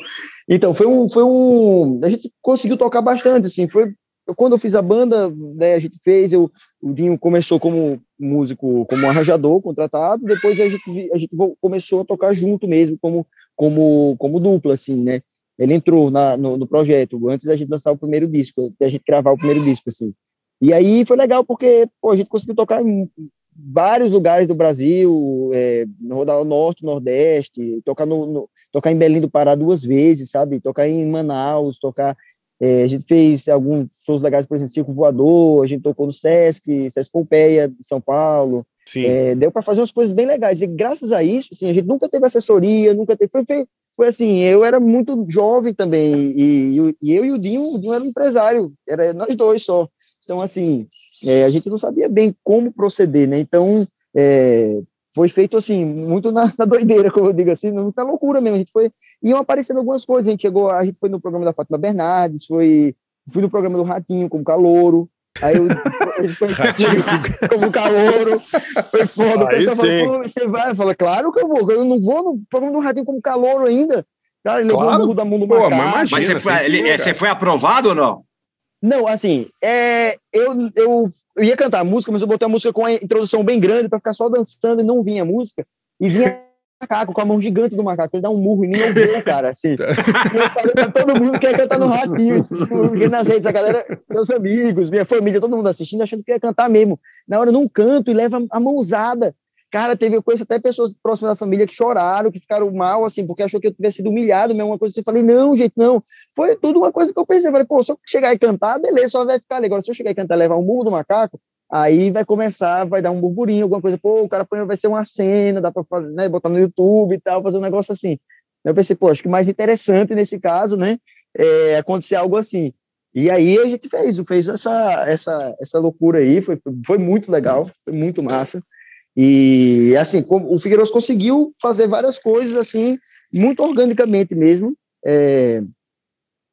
Então, foi um, foi um. A gente conseguiu tocar bastante, assim, foi. Eu- quando eu fiz a banda, né, a gente fez, eu, o Dinho começou como músico, como arranjador contratado, depois a gente, a gente começou a tocar junto mesmo, como, como, como dupla, assim, né? Ele entrou na, no, no projeto, antes da gente lançar o primeiro disco, da gente gravar o primeiro disco, assim. E aí foi legal porque, pô, a gente conseguiu tocar em vários lugares do Brasil, é, rodar o norte, nordeste, tocar no, no- tocar em Belém do Pará duas vezes, sabe? Tocar em Manaus, tocar é, a gente fez alguns shows legais, por exemplo, Circo Voador, a gente tocou no Sesc, Sesc Pompeia, São Paulo. É, deu para fazer umas coisas bem legais. E graças a isso, assim, a gente nunca teve assessoria, nunca teve. Foi, foi, foi assim, eu era muito jovem também, e, e e eu e o Dinho, o Dinho era um empresário, era nós dois só. Então, assim, é, a gente não sabia bem como proceder, né? Então, é, foi feito assim, muito na, na doideira, como eu digo assim, muita loucura mesmo. A gente foi. Iam aparecendo algumas coisas. A gente chegou, a gente foi no programa da Fátima Bernardes, foi, fui no programa do Ratinho como calouro. Aí eu, gente foi como calouro, foi foda. O pessoal sim. falou, "Pô, você vai? Eu falei, claro que eu vou, eu não vou no programa do Ratinho como calouro ainda. Cara, ele levou Claro. o mundo da mão do Pô, mas imagina. Mas você foi, ele- você foi aprovado ou não? Não, assim, é, eu, eu, eu ia cantar a música, mas eu botei a música com a introdução bem grande para ficar só dançando e não vinha a música. E vinha o macaco, com a mão gigante do macaco. Ele dá um murro em mim, eu vou, cara, assim. E eu falei pra todo mundo que ia cantar no ratinho. Eu fiquei nas redes, a galera, meus amigos, minha família, todo mundo assistindo, achando que ia cantar mesmo. Na hora eu não canto e leva a mãozada. Cara, teve, eu conheço até pessoas próximas da família que choraram, que ficaram mal, assim, porque achou que eu tivesse sido humilhado, mesmo uma coisa assim. Eu falei, não, gente, não. Foi tudo uma coisa que eu pensei. Falei, pô, se eu chegar e cantar, beleza, só vai ficar ali. Agora, se eu chegar e cantar levar um murro do macaco, aí vai começar, vai dar um burburinho, alguma coisa. Pô, o cara vai ser uma cena, dá pra fazer, né, botar no YouTube e tal, fazer um negócio assim. Eu pensei, pô, acho que mais interessante nesse caso, né, é acontecer algo assim. E aí a gente fez, fez essa, essa, essa loucura aí, foi, foi muito legal, foi muito massa. E assim, como o Figueiredo conseguiu fazer várias coisas assim, muito organicamente mesmo. é,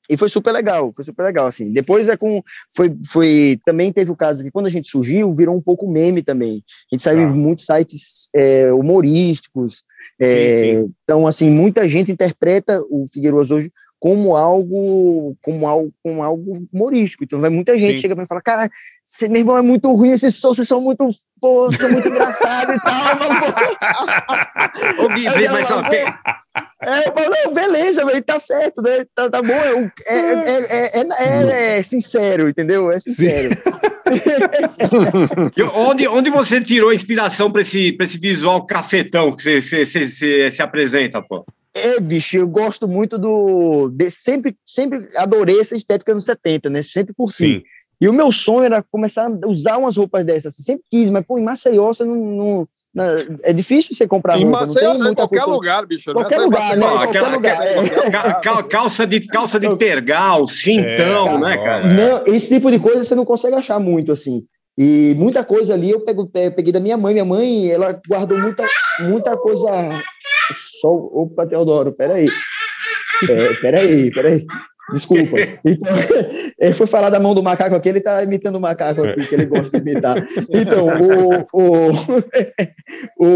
e foi super legal, foi super legal, assim. Depois é com, foi, foi, também teve o caso que quando a gente surgiu, virou um pouco meme também. A gente saiu em muitos sites é, humorísticos, é, então, assim, muita gente interpreta o Figueiredo hoje como algo, como algo, como algo humorístico. Então, vai muita gente Sim. chega pra mim e fala, cara, você, meu irmão, é muito ruim esse som, vocês são muito, pô, são muito engraçados e tal. Ô, Gui, mas só, fala, tem- é, eu falo, não, beleza, velho, tá certo, né? Tá, tá bom, é, o- é, é, é, é- é sincero, entendeu? É sincero. E onde, onde você tirou inspiração para esse, pra esse visual cafetão que você se apresenta, pô? É, bicho, eu gosto muito do. De, sempre, sempre adorei essa estética nos 70, né? Sempre curti. Sim. E o meu sonho era começar a usar umas roupas dessas. assim, Sempre quis, mas, pô, em Maceió você não. não- não- é difícil você comprar Em roupa. não Maceió, tem né? muita qualquer cultura. lugar, bicho. não é Qualquer lugar, né? Qualquer aquela, lugar, aquela- é. ca- ca- calça, de, calça de tergal, cintão, É, né, cara? Não, esse tipo de coisa você não consegue achar muito assim. E muita coisa ali eu pego, pe- peguei da minha mãe. Minha mãe, ela guardou muita, muita coisa. Só, opa, Teodoro, peraí. É, peraí, peraí. Desculpa. Então, ele foi falar da mão do macaco aqui, ele tá imitando o macaco aqui, que ele gosta de imitar. Então, o, o,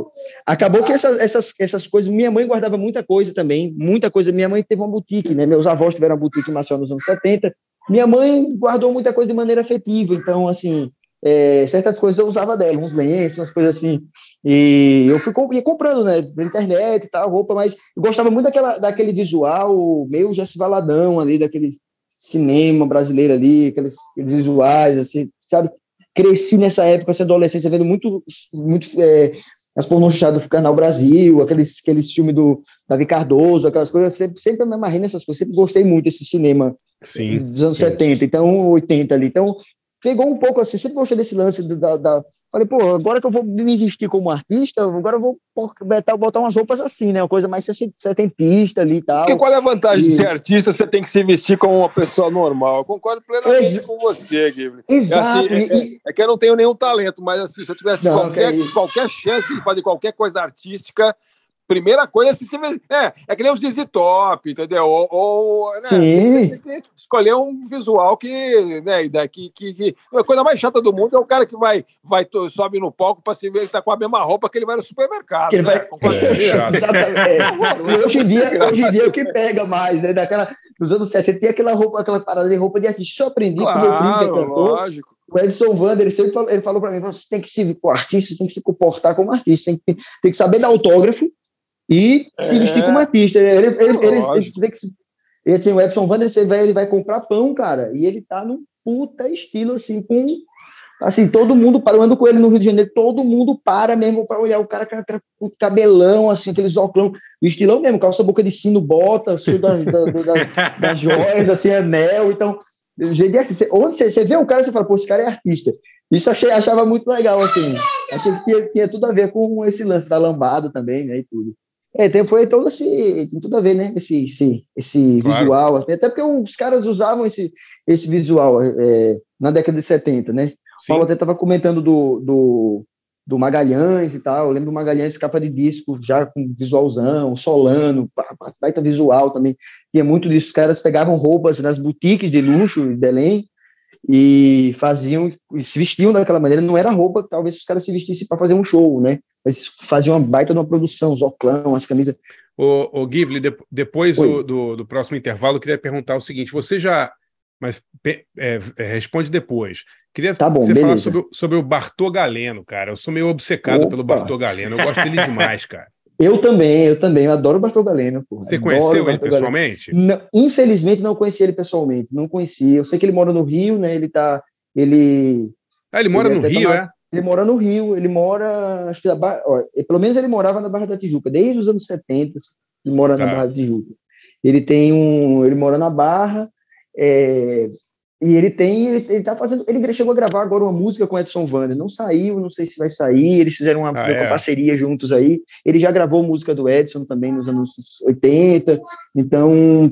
o, acabou que essas, essas, essas coisas, minha mãe guardava muita coisa também, muita coisa. Minha mãe teve uma boutique, né? Meus avós tiveram uma boutique em Maceió nos anos 70. Minha mãe guardou muita coisa de maneira afetiva, então, assim, é, certas coisas eu usava dela, uns lenços, umas coisas assim. E eu fui com- ia comprando, né, na internet e tal, roupa, mas eu gostava muito daquela, daquele visual meio Jesse Valadão ali, daquele cinema brasileiro ali, aqueles, visuais, assim, sabe? Cresci nessa época, essa adolescência, vendo muito, muito é, as pornochanchadas do Canal Brasil, aqueles, aqueles filmes do Davi Cardoso, aquelas coisas, sempre, sempre me amarrei nessas coisas, sempre gostei muito desse cinema Sim. dos anos sim. 70, então 80 ali. Então, pegou um pouco assim, sempre gostei desse lance da, da- Falei, pô, agora que eu vou me vestir como artista, agora eu vou botar, botar umas roupas assim, né? Uma coisa mais seten- setentista ali e tal. Porque qual é a vantagem de E- ser artista? Você tem que se vestir como uma pessoa normal. Eu concordo plenamente Exa- com você, Ghibli. Exato, É, assim, é- é- é que eu não tenho nenhum talento, mas assim, se eu tivesse Não, qualquer, que isso. qualquer chance de fazer qualquer coisa artística, primeira coisa é se. É, é que nem os ZZ Top, entendeu? Ou, ou, né, Sim. tem que escolher um visual que, né, e daqui, que, que a coisa mais chata do mundo é o cara que vai, vai sobe no palco para se ver ele tá com a mesma roupa que ele vai no supermercado. Que né? vai- É. Exatamente. É. Hoje em dia, hoje em dia é o que pega mais, né? Daquela, nos anos 70 tinha aquela roupa, aquela parada de roupa de artista. Eu aprendi com o meu primo, que Claro, cantor. lógico. O Edson Wander, ele sempre falou, ele falou para mim, você tem que se, o artista tem que se comportar como artista, tem que, tem que saber dar autógrafo e se É. vestir como artista. Ele, ele, ele, ele, ele que se- ele tem o Edson Wander, você vai, ele vai comprar pão, cara, e ele tá num puta estilo, assim, com... Assim, todo mundo para, eu ando com ele no Rio de Janeiro, todo mundo para mesmo para olhar o cara com com cabelão, assim, aqueles óculos, o estilão mesmo, calça boca de sino, bota, fio das, da- da- das, joias, assim, anel, então. Onde você, você vê o cara, você fala, pô, esse cara é artista. Isso achei, achava muito legal, assim, achei que tinha, tinha tudo a ver com esse lance da lambada também, né, e tudo. É, tem, foi todo esse, tem tudo a ver, né, esse, esse, esse Claro. visual, até porque os caras usavam esse, esse visual é, na década de 70, né, o Paulo até estava comentando do, do, do Magalhães e tal. Eu lembro do Magalhães, capa de disco, já com visualzão, Solano, baita visual também. Tinha muito disso. Os caras pegavam roupas nas boutiques de luxo de Belém e faziam, se vestiam daquela maneira. Não era roupa que talvez os caras se vestissem para fazer um show, né? Mas faziam uma baita de uma produção, os oclão, as camisas. Ô, ô Givli, de- depois Oi. do, do, do próximo intervalo, eu queria perguntar o seguinte: você já. Mas é, é, responde depois. Queria Tá bom, você falar beleza. sobre, o- sobre o Bartô Galeno, cara. Eu sou meio obcecado pelo Opa. Bartô Galeno. Eu gosto dele demais, cara. Eu também, eu também, eu adoro o Bartol Galeno. pô. Você Adoro conheceu ele pessoalmente? Não, infelizmente não conheci ele pessoalmente, não conheci. Eu sei que ele mora no Rio, né? Ele tá, ele. Ah, ele mora no até tá Rio, na- é? Ele mora no Rio, ele mora, acho que, na Barra- ó, e pelo menos ele morava na Barra da Tijuca, desde os anos 70, ele mora na Tá. Barra da Tijuca. Ele tem um, ele mora na Barra, é, e ele tem, ele, ele tá fazendo, ele chegou a gravar agora uma música com Edson Wander, não saiu, não sei se vai sair, eles fizeram uma, Ah, uma é? parceria juntos aí, ele já gravou música do Edson também nos anos 80, então um,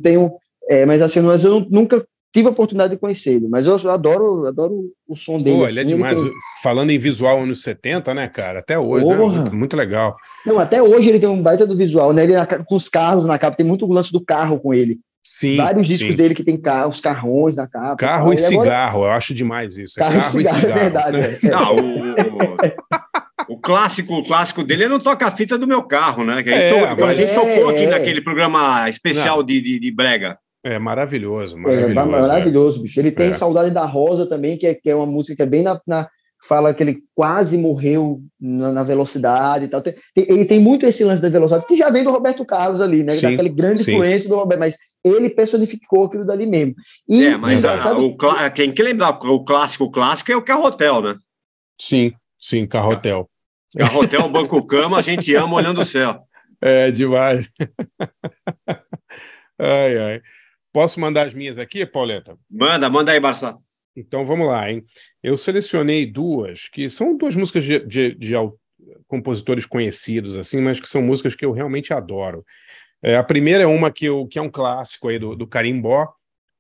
é, mas assim, mas eu nu- nunca tive a oportunidade de conhecê-lo, mas eu adoro, adoro o som dele. Pô, ele é assim, demais. tem- Falando em visual anos 70, né, cara? Até hoje, né? Muito, muito legal. Não, até hoje ele tem um baita do visual, né? Ele com os carros na capa, tem muito lance do carro com ele. Sim. Vários discos sim. dele que tem carro, os carrões na capa. Carro e agora- cigarro, eu acho demais isso. É Carro e carro, cigarro, é verdade, é. Não, o, o clássico, o clássico dele é no toca-fita do meu carro, né? Que a gente, É, to- a gente tocou aqui é. naquele programa especial Não. de, de, de brega. É maravilhoso, É, maravilhoso. maravilhoso, bicho. Ele tem É. Saudade da Rosa também, que é, que é uma música que é bem na, na- Fala que ele quase morreu na, na velocidade e tal. Tem- tem- ele tem muito esse lance da velocidade, que já vem do Roberto Carlos ali, né? Sim, Daquela grande sim. influência do Roberto, mas ele personificou aquilo dali mesmo. E, é, mas a- engraçado- o, clá- quem que lembra o clássico, o clássico é o Carrotel, né? Sim, sim, carrotel. Carrotel, Banco Cama, a gente ama olhando o céu. É demais. ai, ai. Posso mandar as minhas aqui, Pauleta? Manda, manda aí, Barça. Então vamos lá, hein? Eu selecionei duas, que são duas músicas de, de- de compositores conhecidos, assim, mas que são músicas que eu realmente adoro. É, a primeira é uma que, eu, que é um clássico aí do, do Carimbó,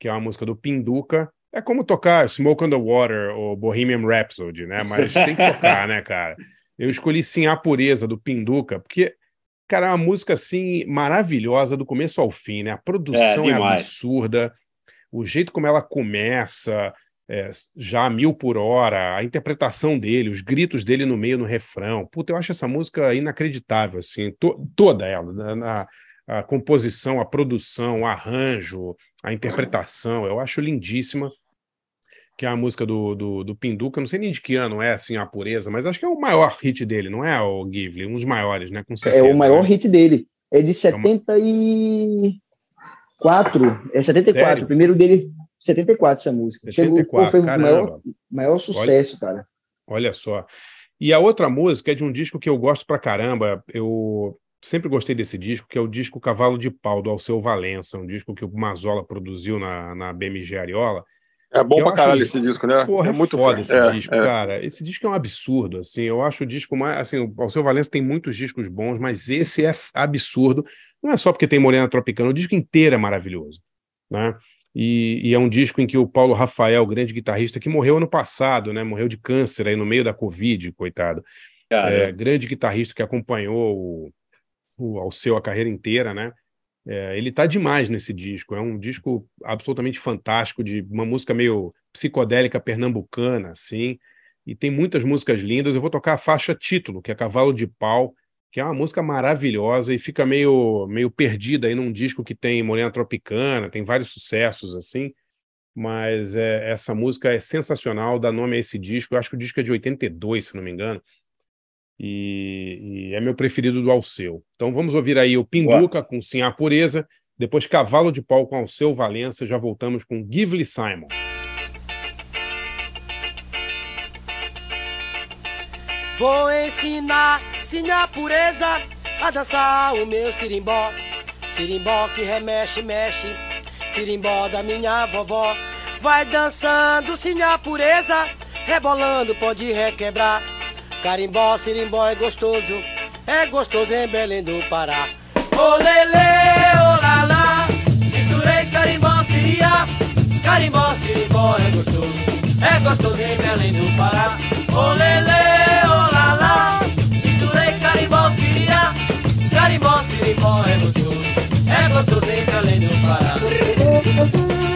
que é uma música do Pinduca. É como tocar Smoke on the Water ou Bohemian Rhapsody, né? Mas tem que tocar, né, cara? Eu escolhi sim a pureza do Pinduca, porque, cara, é uma música assim maravilhosa do começo ao fim, né? A produção é, demais. absurda, o jeito como ela começa, é, já mil por hora, a interpretação dele, os gritos dele no meio, no refrão. Puta, eu acho essa música inacreditável, assim, to- toda ela, na, na- a composição, a produção, o arranjo, a interpretação, eu acho lindíssima. Que é a música do, do, do Pinduca, não sei nem de que ano é, assim, a pureza, mas acho que é o maior hit dele, não é, o Givli? Um dos maiores, né? Com É certeza, o maior né? hit dele. É de 74. É 74. Sério? O primeiro dele, 74, essa música. Chegou, 74, foi o caramba. maior, maior sucesso, cara. Olha só. E a outra música é de um disco que eu gosto pra caramba. Eu sempre gostei desse disco, que é o disco Cavalo de Pau, do Alceu Valença, um disco que o Mazola produziu na, na BMG Ariola. É bom pra acho- caralho esse disco, né? Porra, é muito foda foda. esse É, disco, é. cara. Esse disco é um absurdo, assim. Eu acho o disco mais, assim, o Alceu Valença tem muitos discos bons, mas esse é absurdo. Não é só porque tem Morena Tropicana, o disco inteiro é maravilhoso, né? E, e é um disco em que o Paulo Rafael, grande guitarrista, que morreu ano passado, né? Morreu de câncer aí no meio da Covid, coitado. É, grande guitarrista que acompanhou o, o Alceu a carreira inteira, né? É, ele tá demais nesse disco. É um disco absolutamente fantástico, de uma música meio psicodélica pernambucana, assim. E tem muitas músicas lindas. Eu vou tocar a faixa título, que é Cavalo de Pau, que é uma música maravilhosa e fica meio, meio perdida aí num disco que tem Morena Tropicana, tem vários sucessos assim, mas é, essa música é sensacional, dá nome a esse disco. Eu acho que o disco é de 82, se não me engano. E, e é meu preferido do Alceu. Então vamos ouvir aí o Pinduca com Sim a Pureza, depois Cavalo de Pau com Alceu Valença, já voltamos com Gively Simon. Vou ensinar, sim a pureza, a dançar o meu sirimbó. Sirimbó que remexe, mexe, sirimbó da minha vovó. Vai dançando, sim a pureza, rebolando, pode requebrar. Carimbó, sirimbó é gostoso, é gostoso em Belém do Pará. Ô lele, ô lalá, misturei carimbó, siria. Carimbó, sirimbó é gostoso, é gostoso em Belém do Pará. Ô lele, Carimbó, sirimbó é gostoso, é gostoso em Belém do Pará.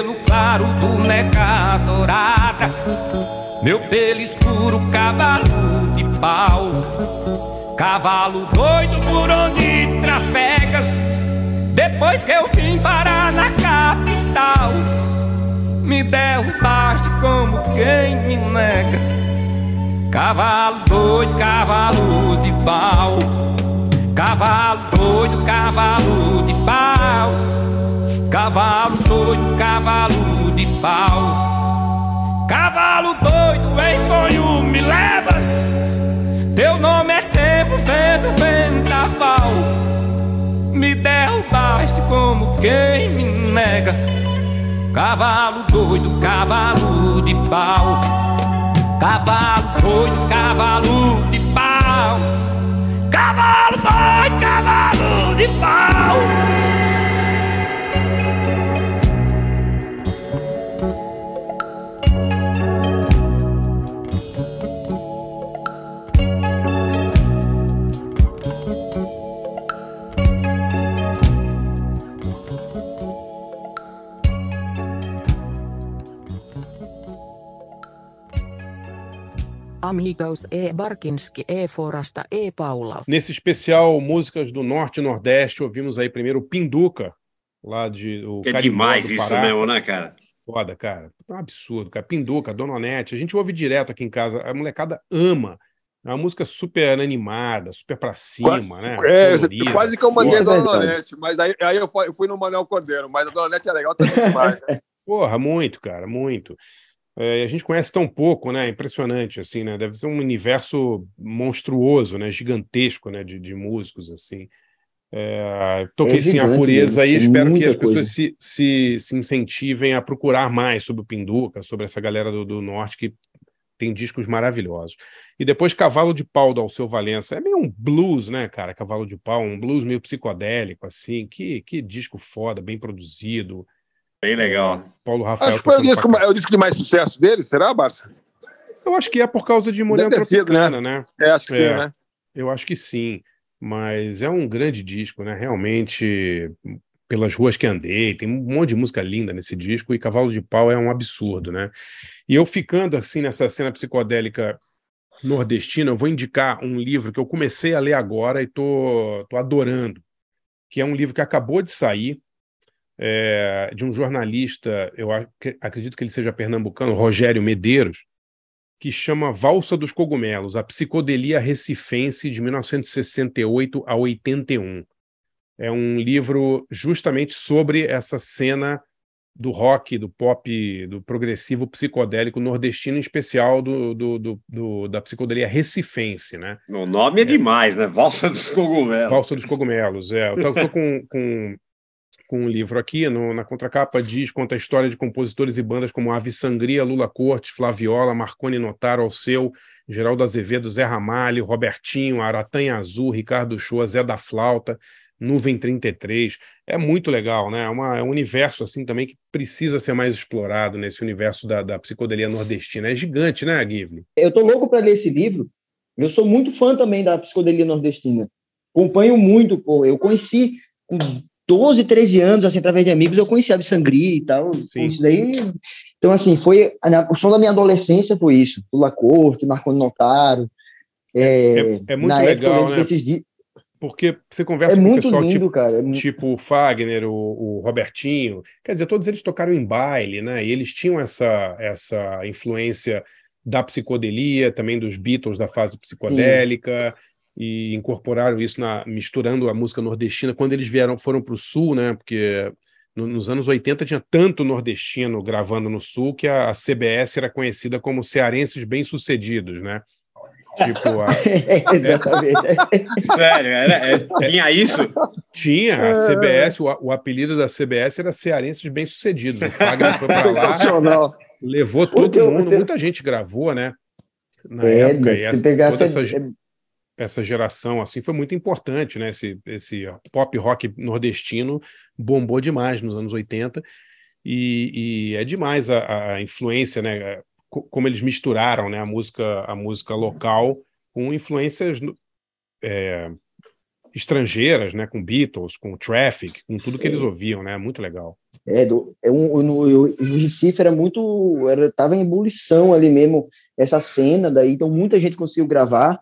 Pelo claro, boneca dourada. Meu pelo escuro, cavalo de pau. Cavalo doido por onde trafegas. Depois que eu vim parar na capital, me derrubaste como quem me nega. Cavalo doido, cavalo de pau. Cavalo doido, cavalo de pau. Cavalo doido, cavalo de pau. Cavalo doido, em sonho me levas. Teu nome é tempo, vento, ventaval. Me derrubaste como quem me nega. Cavalo doido, cavalo de pau. Cavalo doido, cavalo de pau. Cavalo doido, cavalo de pau. Amigos e Barkinski e Forasta e Paula. Nesse especial Músicas do Norte e Nordeste, ouvimos aí primeiro o Pinduca, lá de. O Que é Carimbó demais do isso mesmo, né, cara? Foda, cara. É um absurdo, cara. Pinduca, Dona Onete. A gente ouve direto aqui em casa. A molecada ama. É uma música super animada, super pra cima, Quase- né? É, Colorida. quase que eu mandei a é Dona. Donete, mas aí, aí eu, fui, eu fui no Manuel Cordeiro, mas a Dona Donete é legal também demais. né? Porra, muito, cara, muito. É, a gente conhece tão pouco, né? Impressionante, assim, né? Deve ser um universo monstruoso, né? Gigantesco, né? De, de músicos, assim. É, toquei É sim a pureza mesmo, aí, tem espero que as pessoas coisa. se, se, se incentivem a procurar mais sobre o Pinduca, sobre essa galera do, do norte que tem discos maravilhosos. E depois Cavalo de Pau do Alceu Valença. É meio um blues, né, cara? Cavalo de Pau, um blues meio psicodélico, assim. Que, que disco foda, bem produzido. Bem legal. Paulo Rafael. Acho que foi o disco, é o disco de mais sucesso dele, será, Barça? Eu acho que é por causa de Mulher Deve ter sido, Tropicana, né? É, acho que sim, né? Eu acho que sim. Mas é um grande disco, né? Realmente, pelas ruas que andei, tem um monte de música linda nesse disco, e Cavalo de Pau é um absurdo, né? E eu ficando assim nessa cena psicodélica nordestina, eu vou indicar um livro que eu comecei a ler agora e tô, tô adorando, que é um livro que acabou de sair, é, de um jornalista, eu ac- acredito que ele seja pernambucano, Rogério Medeiros, que chama Valsa dos Cogumelos, a psicodelia recifense de 1968 a 81. É um livro justamente sobre essa cena do rock, do pop, do progressivo psicodélico nordestino, em especial do, do, do- do- da psicodelia recifense, né? O nome é demais, né? Valsa dos Cogumelos. Valsa dos Cogumelos, é. Eu tô, tô com, com, com um livro aqui, no- na contracapa diz, conta a história de compositores e bandas como Ave Sangria, Lula Cortes, Flaviola, Marconi Notaro, Alceu, Geraldo Azevedo, Zé Ramalho, Robertinho, Aratanha Azul, Ricardo Shoa, Zé da Flauta, Nuvem 33. É muito legal, né? É, uma- é um universo assim também que precisa ser mais explorado nesse universo da, da psicodelia nordestina. É gigante, né, Givli? Eu tô louco para ler esse livro. Eu sou muito fã também da psicodelia nordestina. Acompanho muito, pô. Eu conheci 12, 13 anos, assim, através de amigos, eu conheci a Sangria e tal. Sim. Isso daí. Então, assim, foi. O som da minha adolescência foi isso. Lula Corte, Marconi Notaro. É, É muito na época, eu legal, né? Porque você conversa É com o muito pessoal lindo, tipo, cara. É tipo o Fagner, o, o Robertinho, quer dizer, todos eles tocaram em baile, né? E eles tinham essa, essa influência da psicodelia, também dos Beatles da fase psicodélica, e incorporaram isso na misturando a música nordestina quando eles vieram foram para o sul, né? Porque no, nos anos 80 tinha tanto nordestino gravando no sul que a, a CBS era conhecida como cearenses bem-sucedidos, né? Tipo, a... Exatamente. Sério, era, é, tinha isso? Tinha, a CBS, o, o apelido da CBS era Cearenses Bem-Sucedidos. O Fagner foi pra lá, Sensacional. levou todo mundo, muita gente gravou, né? Na É, época, e se essa, pegar toda essa- essa, ge- essa geração assim foi muito importante, né? Esse, esse pop rock nordestino bombou demais nos anos 80 e, e é demais a, a influência, né? Co- Como eles misturaram, né? A música, a música local com influências é, estrangeiras, né? Com Beatles, com Traffic, com tudo que eles ouviam, né? Muito legal. É, do, é um, no, o Recife era muito, era, tava em ebulição ali mesmo, essa cena daí, então muita gente conseguiu gravar,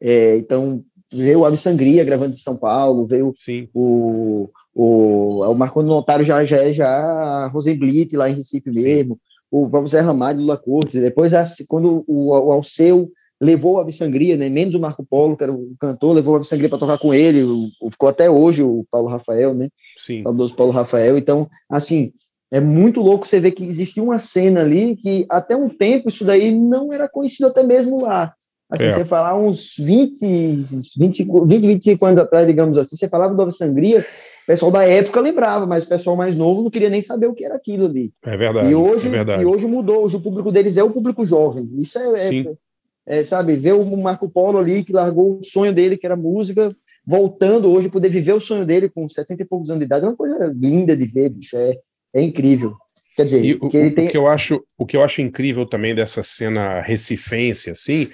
é, então veio o Ave Sangria gravando de São Paulo, veio Sim. o, o, o Marconi Notário já, já é já a Rosenblit lá em Recife mesmo, o próprio Zé Ramalho, Lula Cortes, depois a- quando o, o Alceu levou o Ave Sangria, né, menos o Marco Polo, que era o cantor, levou o Ave Sangria para tocar com ele, ficou até hoje o Paulo Rafael, né, Sim. saudoso Paulo Rafael. Então, assim, é muito louco você ver que existia uma cena ali que até um tempo isso daí não era conhecido até mesmo lá. Assim, É. você falar uns 20, 25, 20, 25 anos atrás, digamos assim, você falava do Ave Sangria, o pessoal da época lembrava, mas o pessoal mais novo não queria nem saber o que era aquilo ali. É verdade. E hoje, é verdade. e hoje mudou, hoje o público deles é o público jovem. Isso é, é- é, sabe, ver o Marco Polo ali que largou o sonho dele, que era música, voltando hoje, poder viver o sonho dele com 70 e poucos anos de idade, é uma coisa linda de ver, bicho, é, é incrível. Quer dizer, E o, que ele o- tem... o que eu acho, o que eu acho incrível também dessa cena recifense, assim,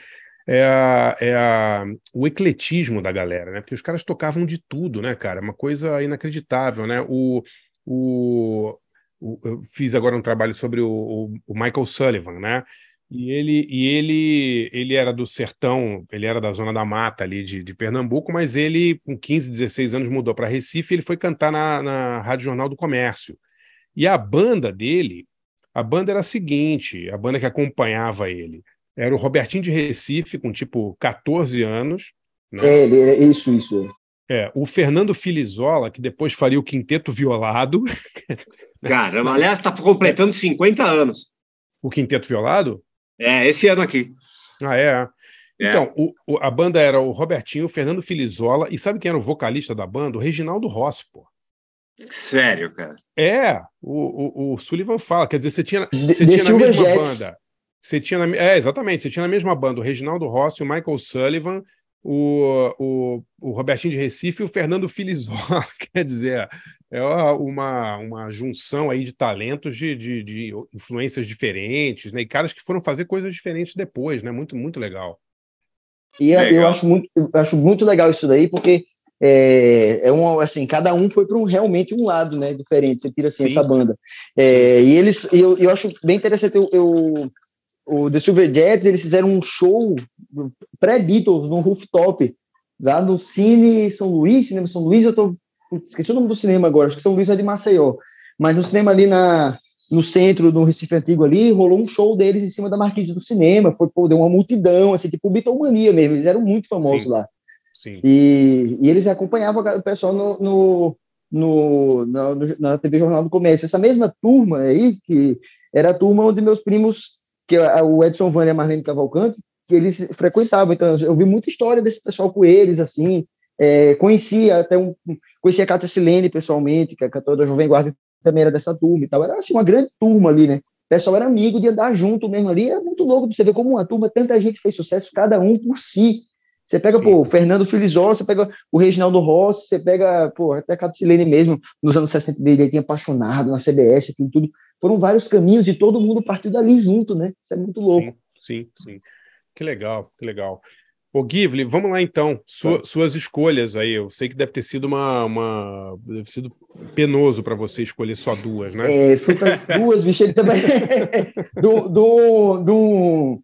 é, a, é a, o ecletismo da galera, né? Porque os caras tocavam de tudo, né, cara? Uma coisa inacreditável, né? O, o, o- eu fiz agora um trabalho sobre o, o- o Michael Sullivan, né? E ele, e ele, ele era do sertão, ele era da zona da mata ali de, de Pernambuco, mas ele, com 15, 16 anos, mudou para Recife e ele foi cantar na, na Rádio Jornal do Comércio. E a banda dele, a banda era a seguinte, a banda que acompanhava ele, era o Robertinho de Recife, com tipo 14 anos, né? É, ele- é isso, isso. É, o Fernando Filizola, que depois faria o Quinteto Violado. Caramba, aliás, está completando 50 anos. O Quinteto Violado? É, esse ano aqui. Ah, é. É. Então, o- o- a banda era o Robertinho, o Fernando Filizola, e sabe quem era o vocalista da banda? O Reginaldo Rossi, pô. Sério, cara. É, o, o, o Sullivan fala, quer dizer, você tinha, você The tinha na mesma Jets. banda. Você tinha na, é, exatamente, você tinha na mesma banda o Reginaldo Rossi, o Michael Sullivan, o, o, o Robertinho de Recife e o Fernando Filizola. Quer dizer, é uma, uma junção aí de talentos de, de, de influências diferentes, né? E caras que foram fazer coisas diferentes depois, né? Muito, muito legal. E eu Legal. acho muito, eu acho muito legal isso daí, porque é, é um, assim, cada um foi para um, realmente um lado, né, diferente, você tira assim, Sim. essa banda. É, e eles, eu, eu acho bem interessante, eu, eu- o The Silver Jets, eles fizeram um show pré-Beatles no rooftop, lá no Cine São Luís, Cinema São Luís, eu tô, esqueci o nome do cinema agora, acho que São Luís é de Maceió, mas no cinema ali na, no centro, no Recife Antigo ali, rolou um show deles em cima da marquise do cinema, foi, pô, deu uma multidão, assim, tipo Beatlemania mesmo, eles eram muito famosos Sim. lá. Sim. E, e eles acompanhavam o pessoal no, no, no- na, no- na TV Jornal do Comércio. Essa mesma turma aí, que era a turma onde meus primos, que é o Edson Vânia e a Marlene Cavalcante, que eles frequentavam. Então, eu vi muita história desse pessoal com eles, assim. É, conhecia até um. Conhecia a Cata Silene pessoalmente, que é a cantora da Jovem Guarda também era dessa turma e tal. Era assim, uma grande turma ali, né? O pessoal era amigo de andar junto mesmo ali. É muito louco pra você ver como uma turma, tanta gente fez sucesso, cada um por si. Você pega, Sim. pô, o Fernando Filizola, você pega o Reginaldo Rossi, você pega, pô, até a Catilene mesmo, nos anos 60 dele, ele tinha apaixonado na CBS, tudo, tudo. Foram vários caminhos e todo mundo partiu dali junto, né? Isso é muito louco. Sim, sim, sim. Que legal, que legal. Ô, Givli, vamos lá então. Sua- suas escolhas aí. Eu sei que deve ter sido uma, uma deve ter sido penoso para você escolher só duas, né? É, fui para as duas, bicho, ele também. do, do, do,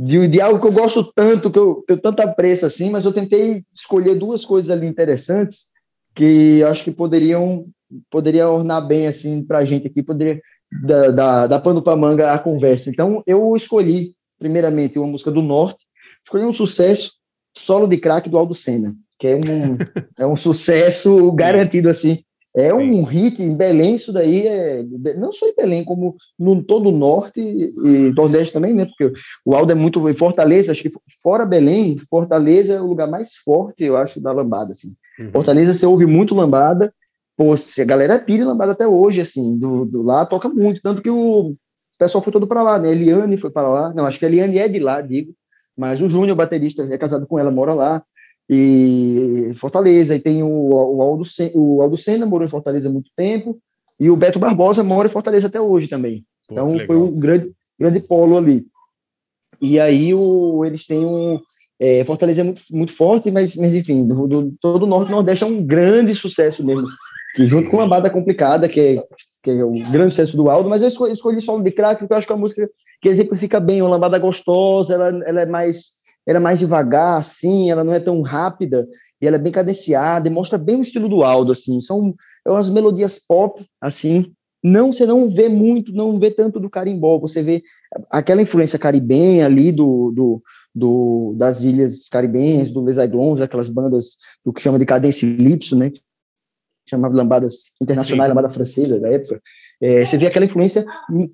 de, de algo que eu gosto tanto, que eu tenho tanto apreço assim, mas eu tentei escolher duas coisas ali interessantes que eu acho que poderiam poderia ornar bem assim para a gente aqui, poderia dar, dar, dar pano para manga a conversa. Então eu escolhi primeiramente uma música do Norte, escolhi um sucesso solo de crack do Aldo Senna, que é um é um sucesso garantido assim É um hit em Belém, isso daí é. Não só em Belém, como no todo o norte e nordeste também, né? Porque o Aldo é muito. Em Fortaleza, acho que fora Belém, Fortaleza é o lugar mais forte, eu acho, da lambada, assim. Uhum. Fortaleza você ouve muito lambada, pô, a galera é pira lambada até hoje, assim, do, do lá toca muito, tanto que o pessoal foi todo para lá, né? Eliane foi para lá, não, acho que a Eliane é de lá, digo, mas o Júnior, baterista, é casado com ela, mora lá, e Fortaleza, e tem o, o, Aldo, Sen- o Aldo Senna, morou em Fortaleza há muito tempo, e o Beto Barbosa mora em Fortaleza até hoje também. Pô, então foi um grande, grande polo ali. E aí o, eles têm um. é, Fortaleza é muito, muito forte, mas, mas enfim, do, do- todo o Norte e Nordeste é um grande sucesso mesmo. Que junto com uma banda complicada, que é, que é o grande sucesso do Aldo, mas eu escolhi, escolhi solo de crack, porque eu acho que é uma música que exemplifica bem, uma lambada gostosa, ela, ela é mais ela é mais devagar, assim, ela não é tão rápida, e ela é bem cadenciada, e mostra bem o estilo do Aldo, assim, são é umas melodias pop, assim, não, você não vê muito, não vê tanto do carimbó, você vê aquela influência caribenha ali do, do, do das ilhas caribenhas, do Les Aiglons, aquelas bandas do que chama de cadência lipso, né, chamava lambadas internacionais, Sim. lambada francesa da época, é, você vê aquela influência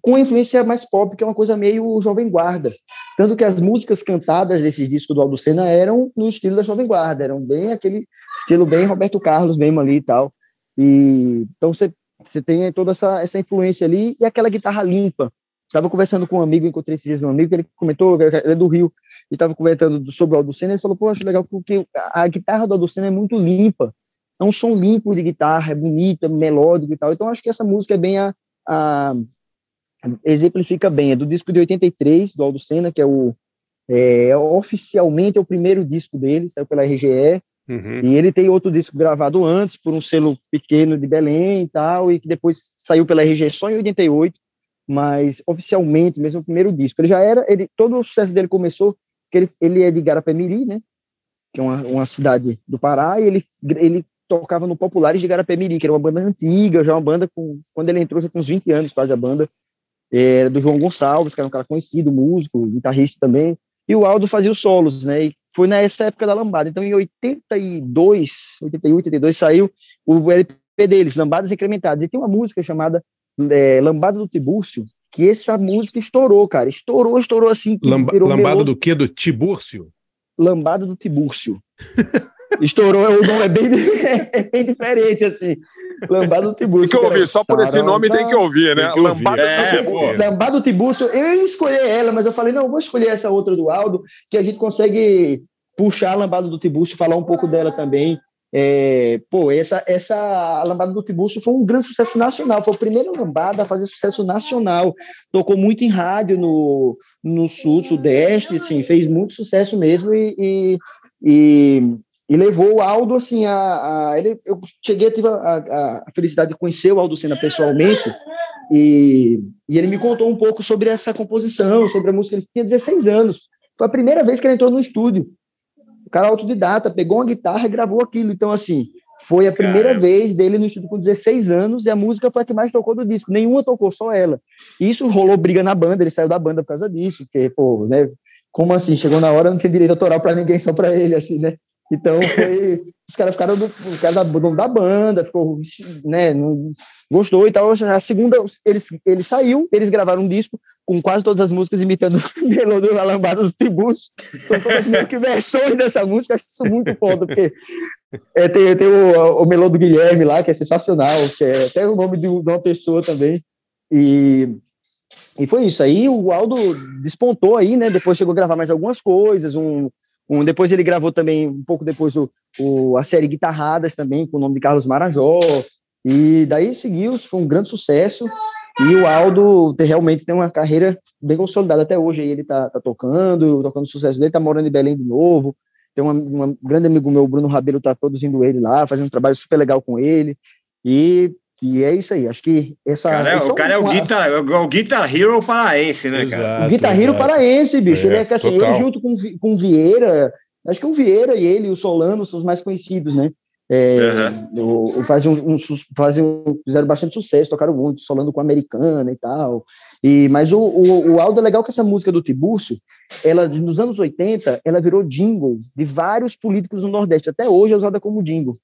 com influência mais pop, que é uma coisa meio jovem guarda. Tanto que as músicas cantadas desses discos do Aldo Senna eram no estilo da jovem guarda, eram bem aquele estilo bem Roberto Carlos mesmo ali e tal. E então você você tem toda essa essa influência ali e aquela guitarra limpa. Estava conversando com um amigo, encontrei esses dias um amigo que ele comentou, ele é do Rio, e estava comentando sobre o Aldo Senna, ele falou, pô, acho legal porque a guitarra do Aldo Senna é muito limpa, é um som limpo de guitarra, é bonito, é melódico e tal. Então acho que essa música é bem a, a exemplifica bem, é do disco de 83 do Aldo Senna, que é o é, oficialmente é o primeiro disco dele, saiu pela RGE, Uhum. e ele tem outro disco gravado antes por um selo pequeno de Belém e tal, e que depois saiu pela RGE só em 88, mas oficialmente mesmo o primeiro disco. Ele já era, ele todo o sucesso dele começou que ele, ele é de Garapé-Miri, né? Que é uma, uma cidade do Pará, e ele ele tocava no Populares de Garapé-Miri, que era uma banda antiga, já uma banda com quando ele entrou já tem uns 20 anos quase a banda. Era do João Gonçalves, que era um cara conhecido, músico, guitarrista também. E o Aldo fazia os solos, né? E foi nessa época da lambada. Então, em 82, 81, 82, saiu o LP deles, Lambadas Incrementadas. E tem uma música chamada é, Lambada do Tibúrcio, que essa música estourou, cara. Estourou, estourou assim. Lamba- lambada melô- do quê? Do Tibúrcio? Lambada do Tibúrcio. Estourou, o nome é bem, é bem diferente, assim. Lambada do Tibúrcio. Tem que ouvir, só por esse nome tem que ouvir, né? Tem que ouvir. Lambada É, do pô. Tibúrcio. Lambada do Tibúrcio, eu ia escolher ela, mas eu falei, não, eu vou escolher essa outra do Aldo, que a gente consegue puxar a Lambada do Tibúrcio, falar um pouco dela também. É, pô, essa, essa Lambada do Tibúrcio foi um grande sucesso nacional, foi a primeira lambada a fazer sucesso nacional. Tocou muito em rádio no, no sul, sudeste, assim, fez muito sucesso mesmo e, e, e, e levou o Aldo, assim, a, a ele, eu cheguei a ter a, a, a felicidade de conhecer o Aldo Senna pessoalmente e, e ele me contou um pouco sobre essa composição, sobre a música. Ele tinha 16 anos. Foi a primeira vez que ele entrou no estúdio. O cara autodidata, pegou uma guitarra e gravou aquilo. Então, assim, foi a primeira Caramba. vez dele no estúdio com 16 anos e a música foi a que mais tocou do disco. Nenhuma tocou, só ela. E isso rolou briga na banda, ele saiu da banda por causa disso, porque, pô, né? Como assim? Chegou na hora, não tem direito autoral para ninguém, só para ele, assim, né? Então, foi. Os caras ficaram do, o cara da, dono da banda, ficou, né? Não, gostou e tal. A segunda, eles, ele saiu, eles gravaram um disco com quase todas as músicas imitando o melô do Alambada dos Tribus. São todas meio que versões dessa música, acho isso muito foda, porque é, tem, tem o, o melô do Guilherme lá, que é sensacional, que é até o nome de, de uma pessoa também. E, e foi isso. Aí o Aldo despontou aí, né? Depois chegou a gravar mais algumas coisas, um, um, depois ele gravou também, um pouco depois, o, o, a série Guitarradas também, com o nome de Carlos Marajó. E daí seguiu, foi um grande sucesso. E o Aldo realmente tem uma carreira bem consolidada até hoje. Aí ele tá, tá tocando, tocando sucesso dele, tá morando em Belém de novo. Tem um grande amigo meu, Bruno Rabelo, tá produzindo ele lá, fazendo um trabalho super legal com ele. E, e é isso aí. Acho que essa. Cara, é- o cara é o uma- guitar, é o Guitar Hero paraense, né, cara? o guitarreiro paraense, bicho. É, ele é que, assim, total. ele junto com, com o Vieira, acho que o Vieira e ele o Solano são os mais conhecidos, né? É, o- fazem um, um um- fizeram bastante sucesso, tocaram muito, Solano com a Americana e tal. E, mas o, o, o Aldo é legal que essa música do Tibúrcio, ela, nos anos 80, ela virou jingle de vários políticos no Nordeste. Até hoje é usada como jingle.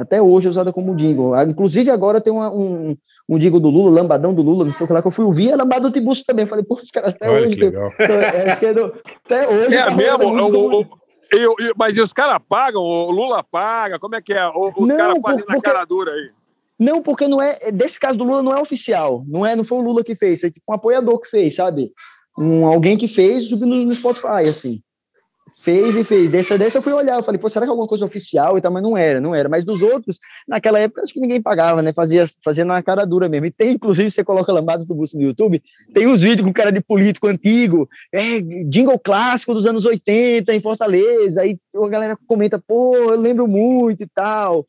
Até hoje é usada como jingle. Ah, Inclusive, agora tem uma- um, um jingle do Lula, lambadão do Lula, não sei o que lá, que eu fui ouvir, é lambada do Tiburcio também. Falei, pô, os caras até Olha hoje. que tem- legal. É, é do- até hoje. É tá mesmo? como- eu- eu- mas e os caras pagam? O Lula paga? Como é que é? O- Os caras por- fazem na porque- cara dura aí. Não, porque não é. Desse caso do Lula não é oficial. Não é, não foi o Lula que fez, foi tipo um apoiador que fez, sabe? Um, alguém que fez subiu no, no Spotify, assim. Fez e fez. Dessa, dessa eu fui olhar, eu falei, pô, será que é alguma coisa oficial e tal? Mas não era, não era. Mas dos outros, naquela época, acho que ninguém pagava, né? Fazia, fazia na cara dura mesmo. E tem, inclusive, você coloca lambadas do Busto no YouTube, tem uns vídeos com cara de político antigo, é, jingle clássico dos anos 80 em Fortaleza. Aí a galera comenta, pô, eu lembro muito e tal.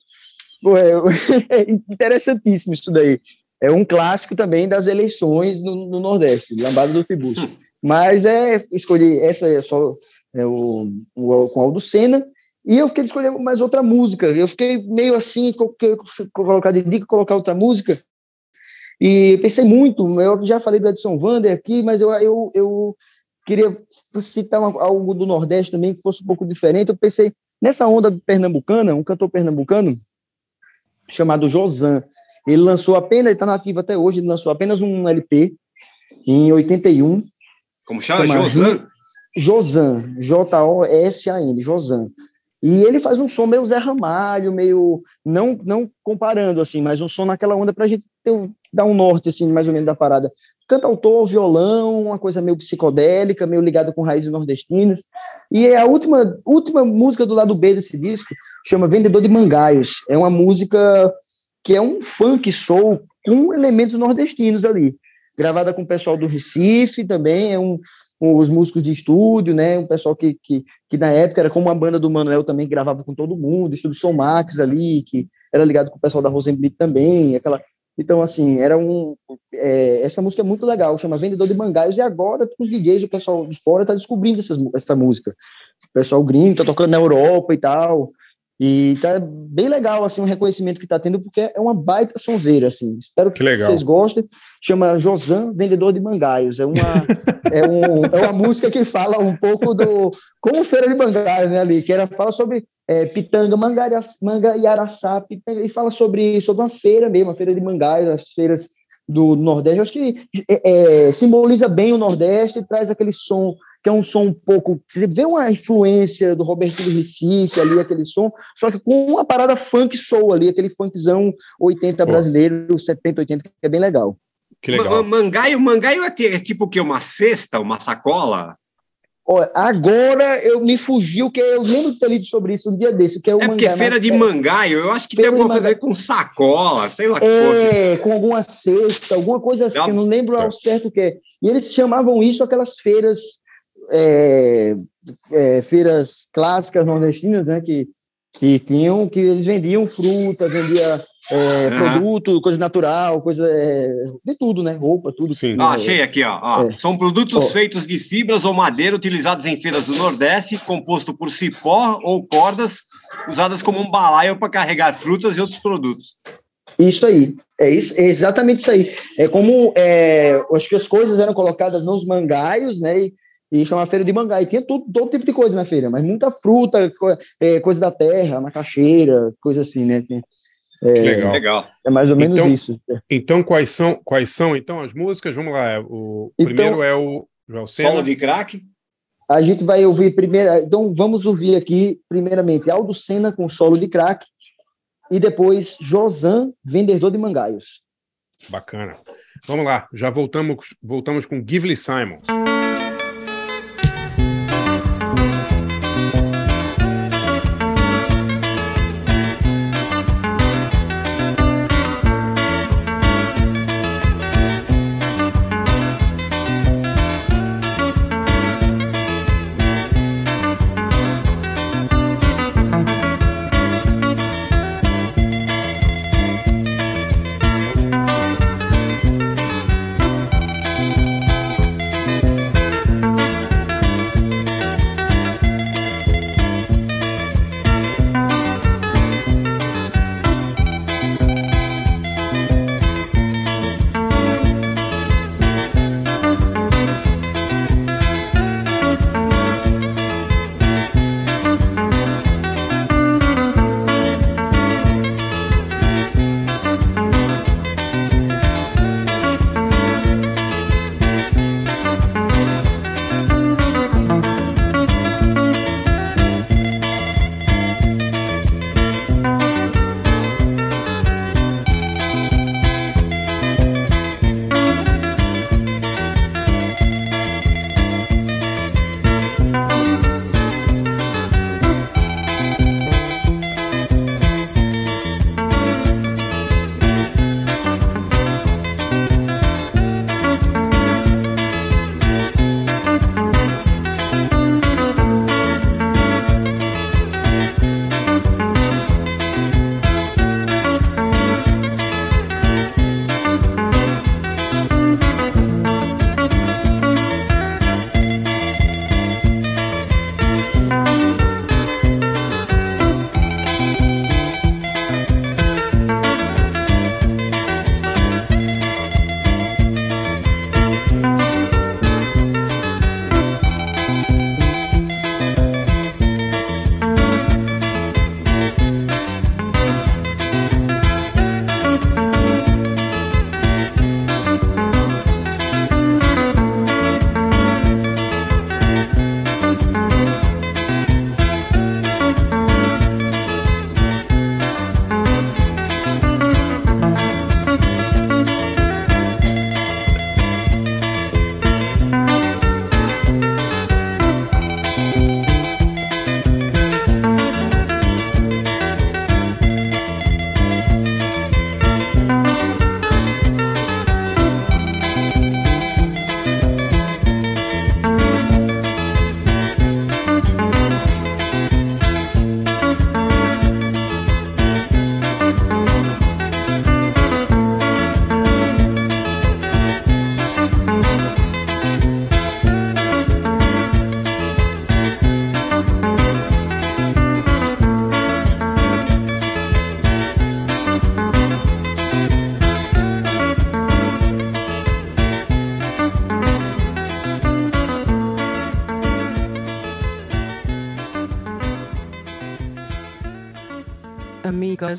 Pô, é, é interessantíssimo isso daí. É um clássico também das eleições no, no Nordeste, Lambada do Tiburcio. Mas é, escolhi, essa é só é, o, o, com Aldo Senna, e eu fiquei de escolher mais outra música. Eu fiquei meio assim, colocar de dica, colocar outra música, e pensei muito, eu já falei do Edson Vander aqui, mas eu, eu, eu queria citar uma- algo do Nordeste também que fosse um pouco diferente. Eu pensei nessa onda pernambucana, um cantor pernambucano chamado Josan. Ele lançou apenas, ele está nativo até hoje, ele lançou apenas um LP em 81. Como chama? Chama Josan? Josan, J-O-S-A-N, Josan. E ele faz um som meio Zé Ramalho, meio, não, não comparando, assim, mas um som naquela onda para a gente ter, dar um norte, assim, mais ou menos da parada. Cantautor, violão, uma coisa meio psicodélica, meio ligada com raízes nordestinas. E é a última, última música do lado B desse disco chama Vendedor de Mangaios. É uma música que é um funk soul com elementos nordestinos ali. Gravada com o pessoal do Recife também, é um- os músicos de estúdio, né? Um pessoal que, que, que na época era como a banda do Manuel também, que gravava com todo mundo, estúdio Som Max ali, que era ligado com o pessoal da Rosenblit também, aquela... Então, assim, era um... é, essa música é muito legal, chama Vendedor de Mangaios, e agora os DJs, o pessoal de fora tá descobrindo essas, essa música. O pessoal gringo tá tocando na Europa e tal, e tá bem legal, assim, o reconhecimento que tá tendo, porque é uma baita sonzeira, assim. Espero que, Que vocês gostem. Chama Josan, Vendedor de Mangaios. É uma, é, um, é uma música que fala um pouco do... Como Feira de Mangaios, né, ali? Que era, fala sobre é, pitanga, mangaria, mangaiaraçá, pitanga, e fala sobre, sobre uma feira mesmo, a feira de mangaios, as feiras do Nordeste. Eu acho que é, é, simboliza bem o Nordeste e traz aquele som que é um som um pouco. Você vê uma influência do Roberto do Recife ali, aquele som, só que com uma parada funk soul ali, aquele funkzão 80 brasileiro, 70, 80, que é bem legal. Que ma- Mangaio, mangaio é, é tipo o quê? Uma cesta, uma sacola? Ó, agora eu me fugiu, que eu lembro de ter lido sobre isso um dia desse, que é o É porque mangá, feira de é- mangaio, eu acho que tem alguma coisa a ver com sacola, sei lá. É, com alguma cesta, alguma coisa assim, eu não lembro ao certo o que é. E eles chamavam isso aquelas feiras, é, é, feiras clássicas nordestinas, né, que, que tinham, que eles vendiam fruta, vendia é, Aham. produto, coisa natural, coisa é, de tudo, né, roupa, tudo. Sim. Ah, achei aqui, ó. ó. É. São produtos Ó. feitos de fibras ou madeira utilizados em feiras do Nordeste, composto por cipó ou cordas usadas como um balaio para carregar frutas e outros produtos. Isso aí, é, isso, é exatamente isso aí. É como é, acho que as coisas eram colocadas nos mangaios, né? E, e chama feira de mangai. Tinha tudo, todo tipo de coisa na feira, mas muita fruta, co- é, coisa da terra, macaxeira, coisa assim, né? Tem- É, Que legal. Legal. É mais ou menos Então- isso. Então, quais são, quais são então as músicas? Vamos lá. O Então- primeiro é o Joel. Solo de crack. A gente vai ouvir primeiro, então vamos ouvir aqui, primeiramente, Aldo Senna com solo de crack, e depois Josan, vendedor de mangaios. Bacana. Vamos lá. Já voltamos, voltamos com Gively Simon.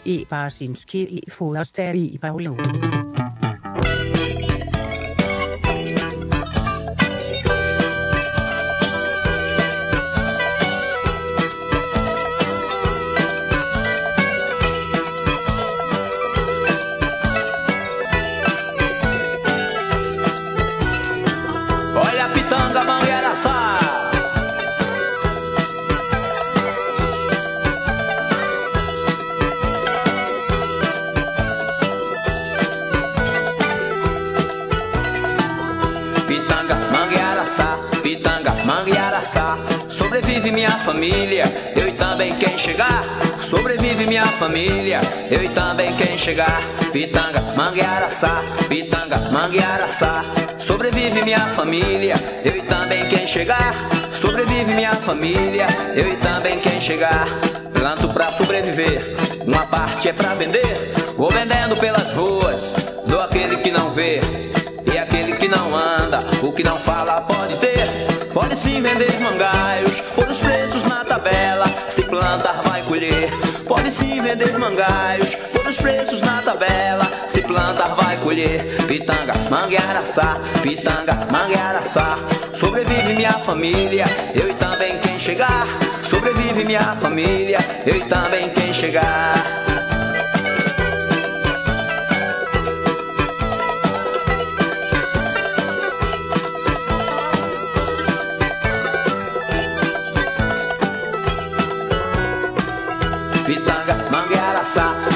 I Barsinski i Forster i Paulo. Família, eu e também quem chegar Pitanga, mangueiraçá, pitanga, mangueiraçá Sobrevive minha família, eu e também quem chegar Sobrevive minha família, eu e também quem chegar Planto pra sobreviver, uma parte é pra vender. Vou vendendo pelas ruas, dou aquele que não vê e aquele que não anda, o que não fala pode ter. Pode sim vender mangaios, por os preços na tabela. Se plantar, vai colher. Pode sim vender mangaios, por os preços na tabela. Se plantar, vai colher. Pitanga, manguearaçá, pitanga, manguearaçá. Sobrevive minha família, eu e também quem chegar. Sobrevive minha família, eu e também quem chegar.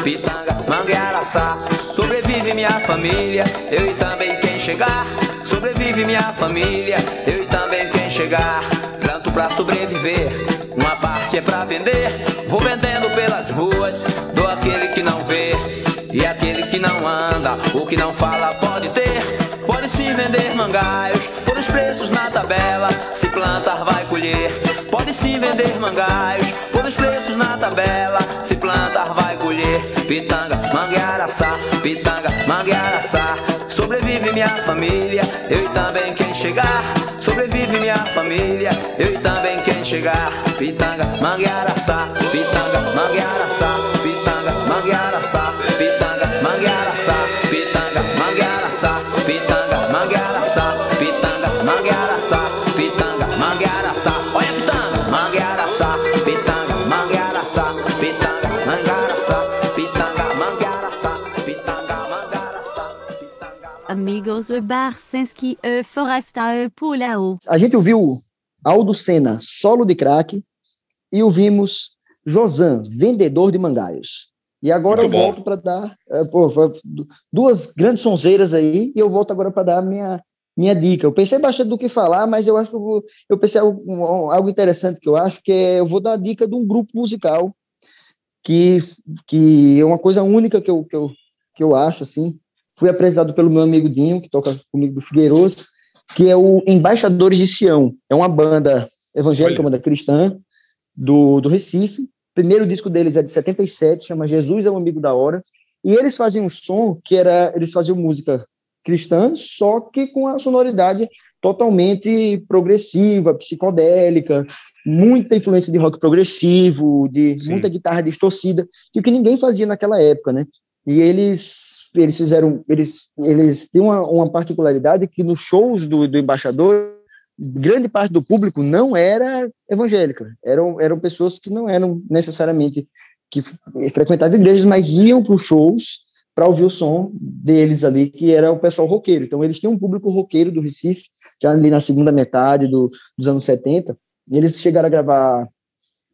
Pitanga, manguearaçá Sobrevive minha família, eu e também quem chegar. Sobrevive minha família, eu e também quem chegar. Planto pra sobreviver, uma parte é pra vender. Vou vendendo pelas ruas, dou aquele que não vê E aquele que não anda, o que não fala pode ter Pode sim vender mangaios, por os preços na tabela Se plantar vai colher. Pode sim vender mangaios, por os preços na tabela. Se plantar vai colher. Pitanga, manguearaçá, pitanga, manguearaçá Sobrevive minha família, eu e também quem chegar. Sobrevive minha família, eu e também quem chegar. Pitanga, manguearaçá, pitanga, manguearaçá Pitanga, manguearaçá, pitanga, manguearaçá Pitanga, manguearaçá, pitanga, Amigos Barsinski e Foresta e Pulao. A gente ouviu Aldo Senna, solo de crack, e ouvimos Josan, vendedor de mangaios. E agora Muito eu bom. volto para dar é, pô, duas grandes sonzeiras aí, e eu volto agora para dar a minha, minha dica. Eu pensei bastante do que falar, mas eu acho que eu, vou, eu pensei algo, algo interessante que eu acho, que é, eu vou dar a dica de um grupo musical que, que é uma coisa única que eu, que eu, que eu acho, assim. Fui apresentado pelo meu amigo Dinho, que toca comigo do Figueiroso, que é o Embaixadores de Sião. É uma banda evangélica, uma banda cristã, do, do Recife. O primeiro disco deles é de 77, chama Jesus é um Amigo da Hora. E eles faziam um som que era, eles faziam música cristã, só que com a sonoridade totalmente progressiva, psicodélica, muita influência de rock progressivo, de muita guitarra distorcida, que o que ninguém fazia naquela época, né? E eles eles fizeram eles eles têm uma, uma particularidade que nos shows do, do embaixador grande parte do público não era evangélica, eram eram pessoas que não eram necessariamente que frequentavam igrejas, mas iam para os shows para ouvir o som deles ali, que era o pessoal roqueiro. Então, eles tinham um público roqueiro do Recife, já ali na segunda metade do, dos anos 70. E eles chegaram a gravar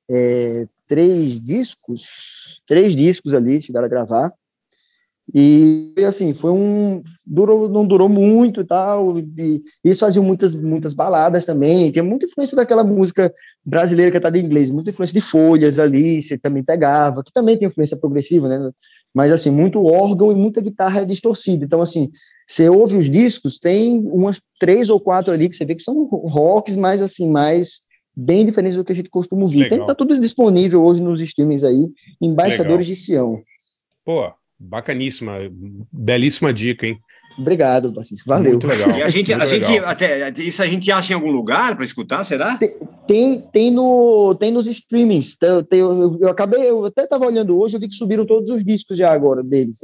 é, três discos, três discos ali, chegaram a gravar. E assim, foi um. Durou, não durou muito e tal. E eles faziam muitas, muitas baladas também. Tinha muita influência daquela música brasileira cantada em inglês, muita influência de folhas ali, você também pegava, que também tem influência progressiva, né? Mas assim, muito órgão e muita guitarra distorcida. Então, assim, você ouve os discos, tem umas três ou quatro ali que você vê que são rocks, mas assim, mais bem diferentes do que a gente costuma ouvir. Tem, Legal. tá tudo disponível hoje nos streamings aí, Embaixadores Legal. de Sião. Pô, bacaníssima. Belíssima dica, hein? Obrigado, Francisco. Valeu. Muito legal. E a gente, a gente até isso a gente acha em algum lugar para escutar, será? Tem, Tem, no, tem nos streamings. Tem, tem- eu, eu acabei, eu até estava olhando hoje, eu vi que subiram todos os discos já agora deles.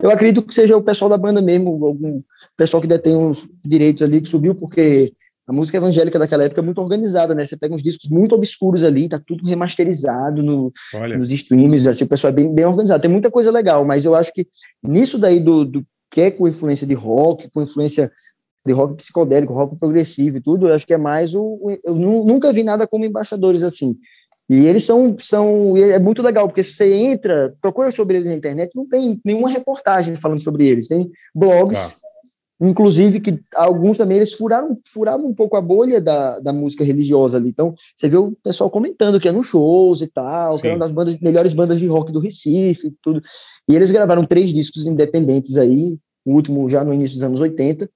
Eu acredito que seja o pessoal da banda mesmo, algum pessoal que detém os direitos ali que subiu, porque a música evangélica daquela época é muito organizada, né? Você pega uns discos muito obscuros ali, tá tudo remasterizado no, nos streams, assim, o pessoal é bem, bem organizado. Tem muita coisa legal, mas eu acho que nisso daí do, do que é com influência de rock, com influência de rock psicodélico, rock progressivo e tudo, eu acho que é mais o. Eu nu- nunca vi nada como embaixadores assim. E eles são, são. É muito legal, porque se você entra, procura sobre eles na internet, não tem nenhuma reportagem falando sobre eles. Tem blogs, inclusive, que alguns também eles furaram, furaram um pouco a bolha da, da música religiosa ali. Então, você vê o pessoal comentando que é nos shows e tal, que é uma das bandas, melhores bandas de rock do Recife, e tudo. E eles gravaram três discos independentes aí, o último já no início dos anos 80,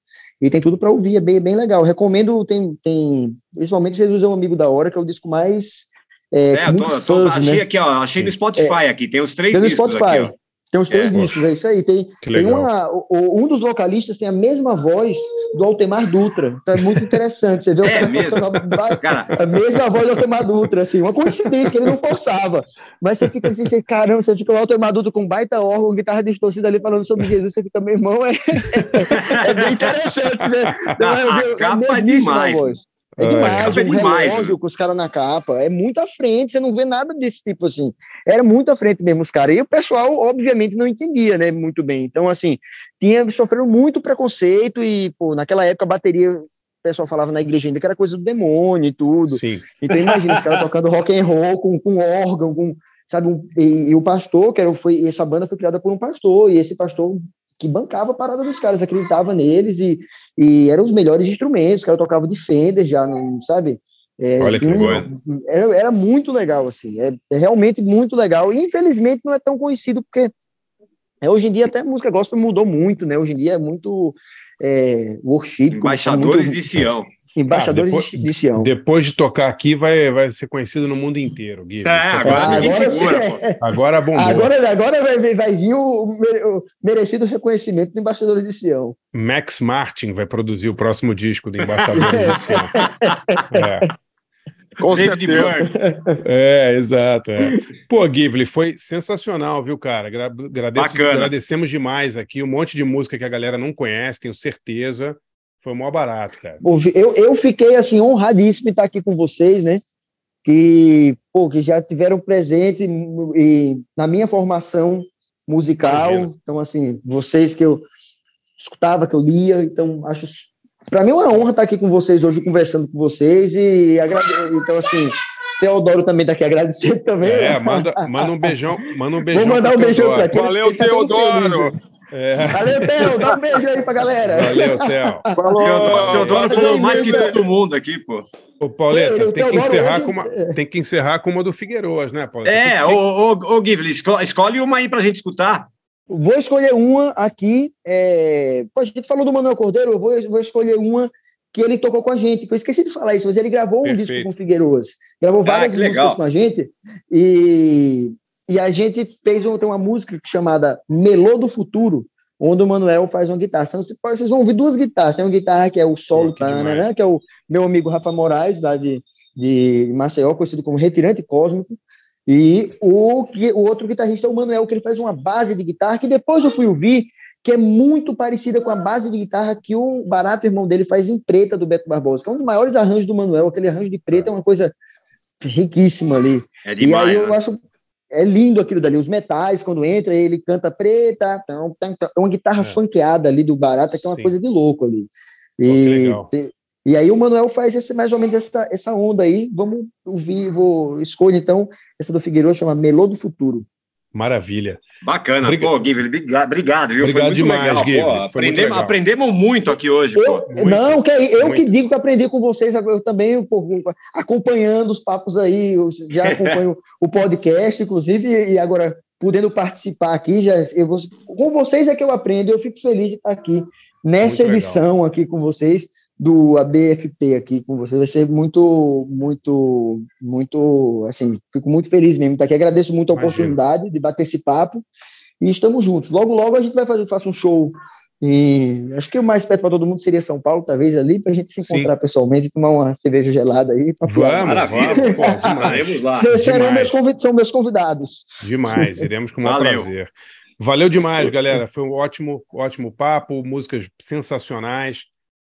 e tem tudo para ouvir, é bem, bem legal. Recomendo, tem, tem principalmente Jesus é um Amigo da Hora, que é o disco mais. É, É, eu tô, muito eu tô- achei né? aqui, ó. Achei no Spotify aqui. Tem os três Tem no discos Spotify. aqui, ó. Tem os três É. discos, é isso aí. Tem, tem uma, o- um dos vocalistas tem a mesma voz do Altemar Dutra. Então é muito interessante. Você vê o É cara mesmo? a, Cara. a mesma voz do Altemar Dutra, assim, uma coincidência que ele não forçava. Mas você fica assim, você, caramba, você fica o Altemar Dutra com baita órgão, guitarra distorcida ali falando sobre Jesus, você fica, meu irmão, é, é bem interessante, né? É, A é capa é a demais. voz. É É, demais, é um demais, relógio com os caras na capa, é muito à frente, você não vê nada desse tipo assim. Era muito à frente mesmo os caras. E o pessoal, obviamente, não entendia, né, muito bem. Então, assim, tinha sofreram muito preconceito e, pô, naquela época a bateria, o pessoal falava na igreja ainda que era coisa do demônio e tudo. Sim. Então, imagina os caras tocando rock and roll com, com órgão, com, sabe, um- e, e o pastor, que era, foi, essa banda foi criada por um pastor, e esse pastor que bancava a parada dos caras, acreditava neles e, e eram os melhores instrumentos, os caras tocavam de Fender já, não, sabe? É, Olha que um- coisa. Era, era muito legal, assim, é, é realmente muito legal. E infelizmente não é tão conhecido, porque é, hoje em dia até a música gospel mudou muito, né? Hoje em dia é muito é, worship. Embaixadores muito- de Sião. Embaixadores Ah, depois, de, Sião. Depois de tocar aqui, vai, vai ser conhecido no mundo inteiro, Gui. É, agora ninguém agora segura, pô. Agora bombou. Agora, agora vai, vai vir o, o merecido reconhecimento do Embaixadores de Sião. Max Martin vai produzir o próximo disco do Embaixadores de Sião. É. Com David certeza. Byrne. É, exato. É. Pô, Ghibli, foi sensacional, viu, cara? Agra- agradeço- Bacana. agradecemos demais aqui. Um monte de música que a galera não conhece, tenho certeza. Foi mó barato, cara. Eu, eu fiquei assim honradíssimo em estar aqui com vocês, né? Que, pô, que já tiveram presente e, na minha formação musical. Imagina. Então, assim, vocês que eu escutava, que eu lia. Então, acho para mim é uma honra estar aqui com vocês hoje, conversando com vocês. E agrade... então, assim, Teodoro também está aqui agradecendo também. É, manda, manda um beijão, manda um beijão. Vou mandar um beijão para. Valeu, tá Teodoro. É. Valeu, Theo. Dá um beijo aí pra galera. Valeu, Theo. Falou. Teodoro, Teodoro falou mais que Wilson. todo mundo aqui, pô. Ô, Pauleta, tem que, encerrar hoje- com uma, tem que encerrar com uma do Figueiroas, né, Pauleta? É, Tem- ô, ô, ô Givli, esco- escolhe uma aí pra gente escutar. Vou escolher uma aqui. É... Pô, a gente falou do Manuel Cordeiro, eu vou, vou escolher uma que ele tocou com a gente. Eu esqueci de falar isso, mas ele gravou um Perfeito. disco com o Figueiroas. Gravou várias que músicas legal. com a gente. E, e a gente fez um, tem uma música chamada Melô do Futuro, onde o Manuel faz uma guitarra. Vocês vão ouvir duas guitarras. Tem uma guitarra que é o solo, que tanana, demais. que é o meu amigo Rafa Moraes, lá de, de Maceió, conhecido como Retirante Cósmico. E o, o outro guitarrista é o Manuel, que ele faz uma base de guitarra, que depois eu fui ouvir, que é muito parecida com a base de guitarra que o Barato, irmão dele, faz em preta do Beto Barbosa, que é um dos maiores arranjos do Manuel. Aquele arranjo de preta é uma coisa riquíssima ali. É e demais. aí eu né? acho é lindo aquilo dali, os metais, quando entra, ele canta preta, tão, tão, tão, é uma guitarra É. funkeada ali do Barata, que é uma Sim. coisa de louco ali. E, te- e aí o Manuel faz esse, mais ou menos essa, essa onda aí, vamos ouvir, vou escolher então essa do Figueiredo, chama Melô do Futuro. Maravilha. Bacana. Obriga- Pô, Givli, obrigado, viu? Obrigado Foi muito demais, legal. Givli, Pô, foi muito aprendemos, legal. aprendemos muito aqui hoje, Eu, pô. Muito, não, que é, eu muito. que digo que aprendi com vocês, eu também pô, acompanhando os papos aí, eu já acompanho o podcast, inclusive, e agora podendo participar aqui, já, eu vou, com vocês é que eu aprendo, eu fico feliz de estar aqui nessa Muito legal. edição aqui com vocês, do ABFP aqui com vocês, vai ser muito, muito, muito, assim, fico muito feliz mesmo estar aqui, agradeço muito a Imagino. oportunidade de bater esse papo, e estamos juntos. Logo, logo a gente vai fazer, faça um show E acho que o mais perto para todo mundo seria São Paulo, talvez ali, para a gente se Sim. encontrar pessoalmente e tomar uma cerveja gelada aí. pra. Vamos, vamos, pô, demais. Vamos lá. Vocês serão meus são meus convidados. Demais, iremos com o maior prazer. Valeu demais, galera. Foi um ótimo, ótimo papo, músicas sensacionais.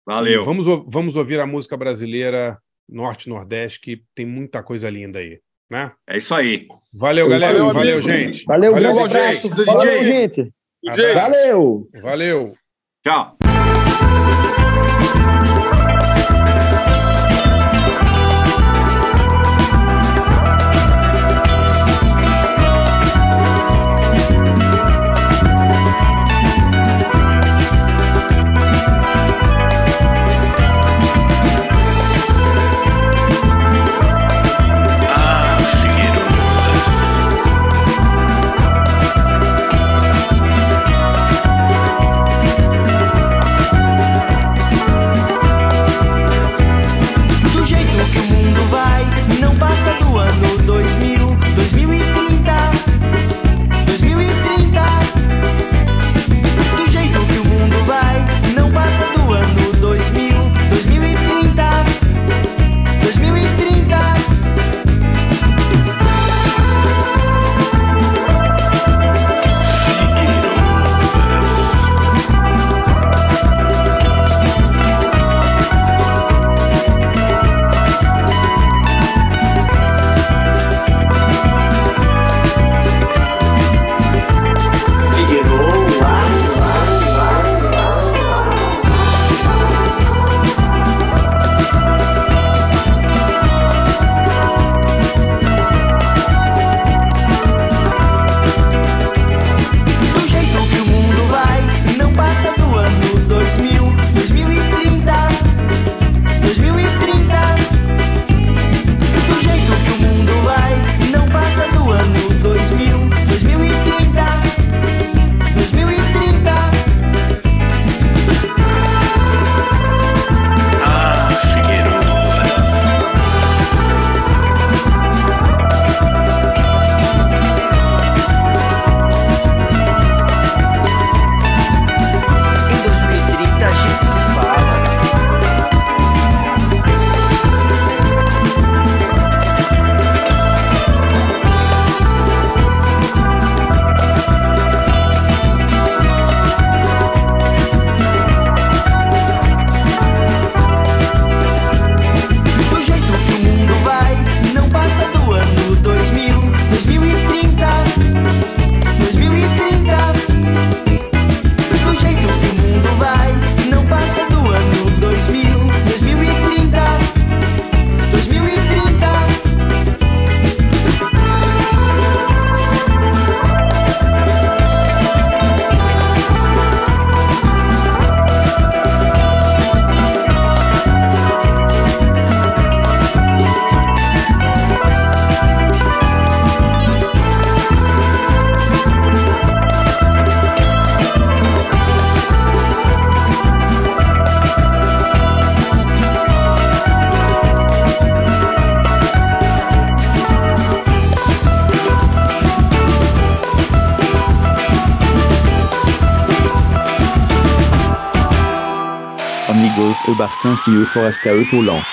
Valeu. E Vamos, vamos ouvir a música brasileira Norte-Nordeste, que tem muita coisa linda aí, né? É isso aí. Valeu, É galera. aí, Valeu, amigo. gente. Valeu, Valeu, grande abraço. Do Valeu, gente. DJ. Valeu. Valeu. Tchau. Amigos, Barcinski, Foresta, Epaulant.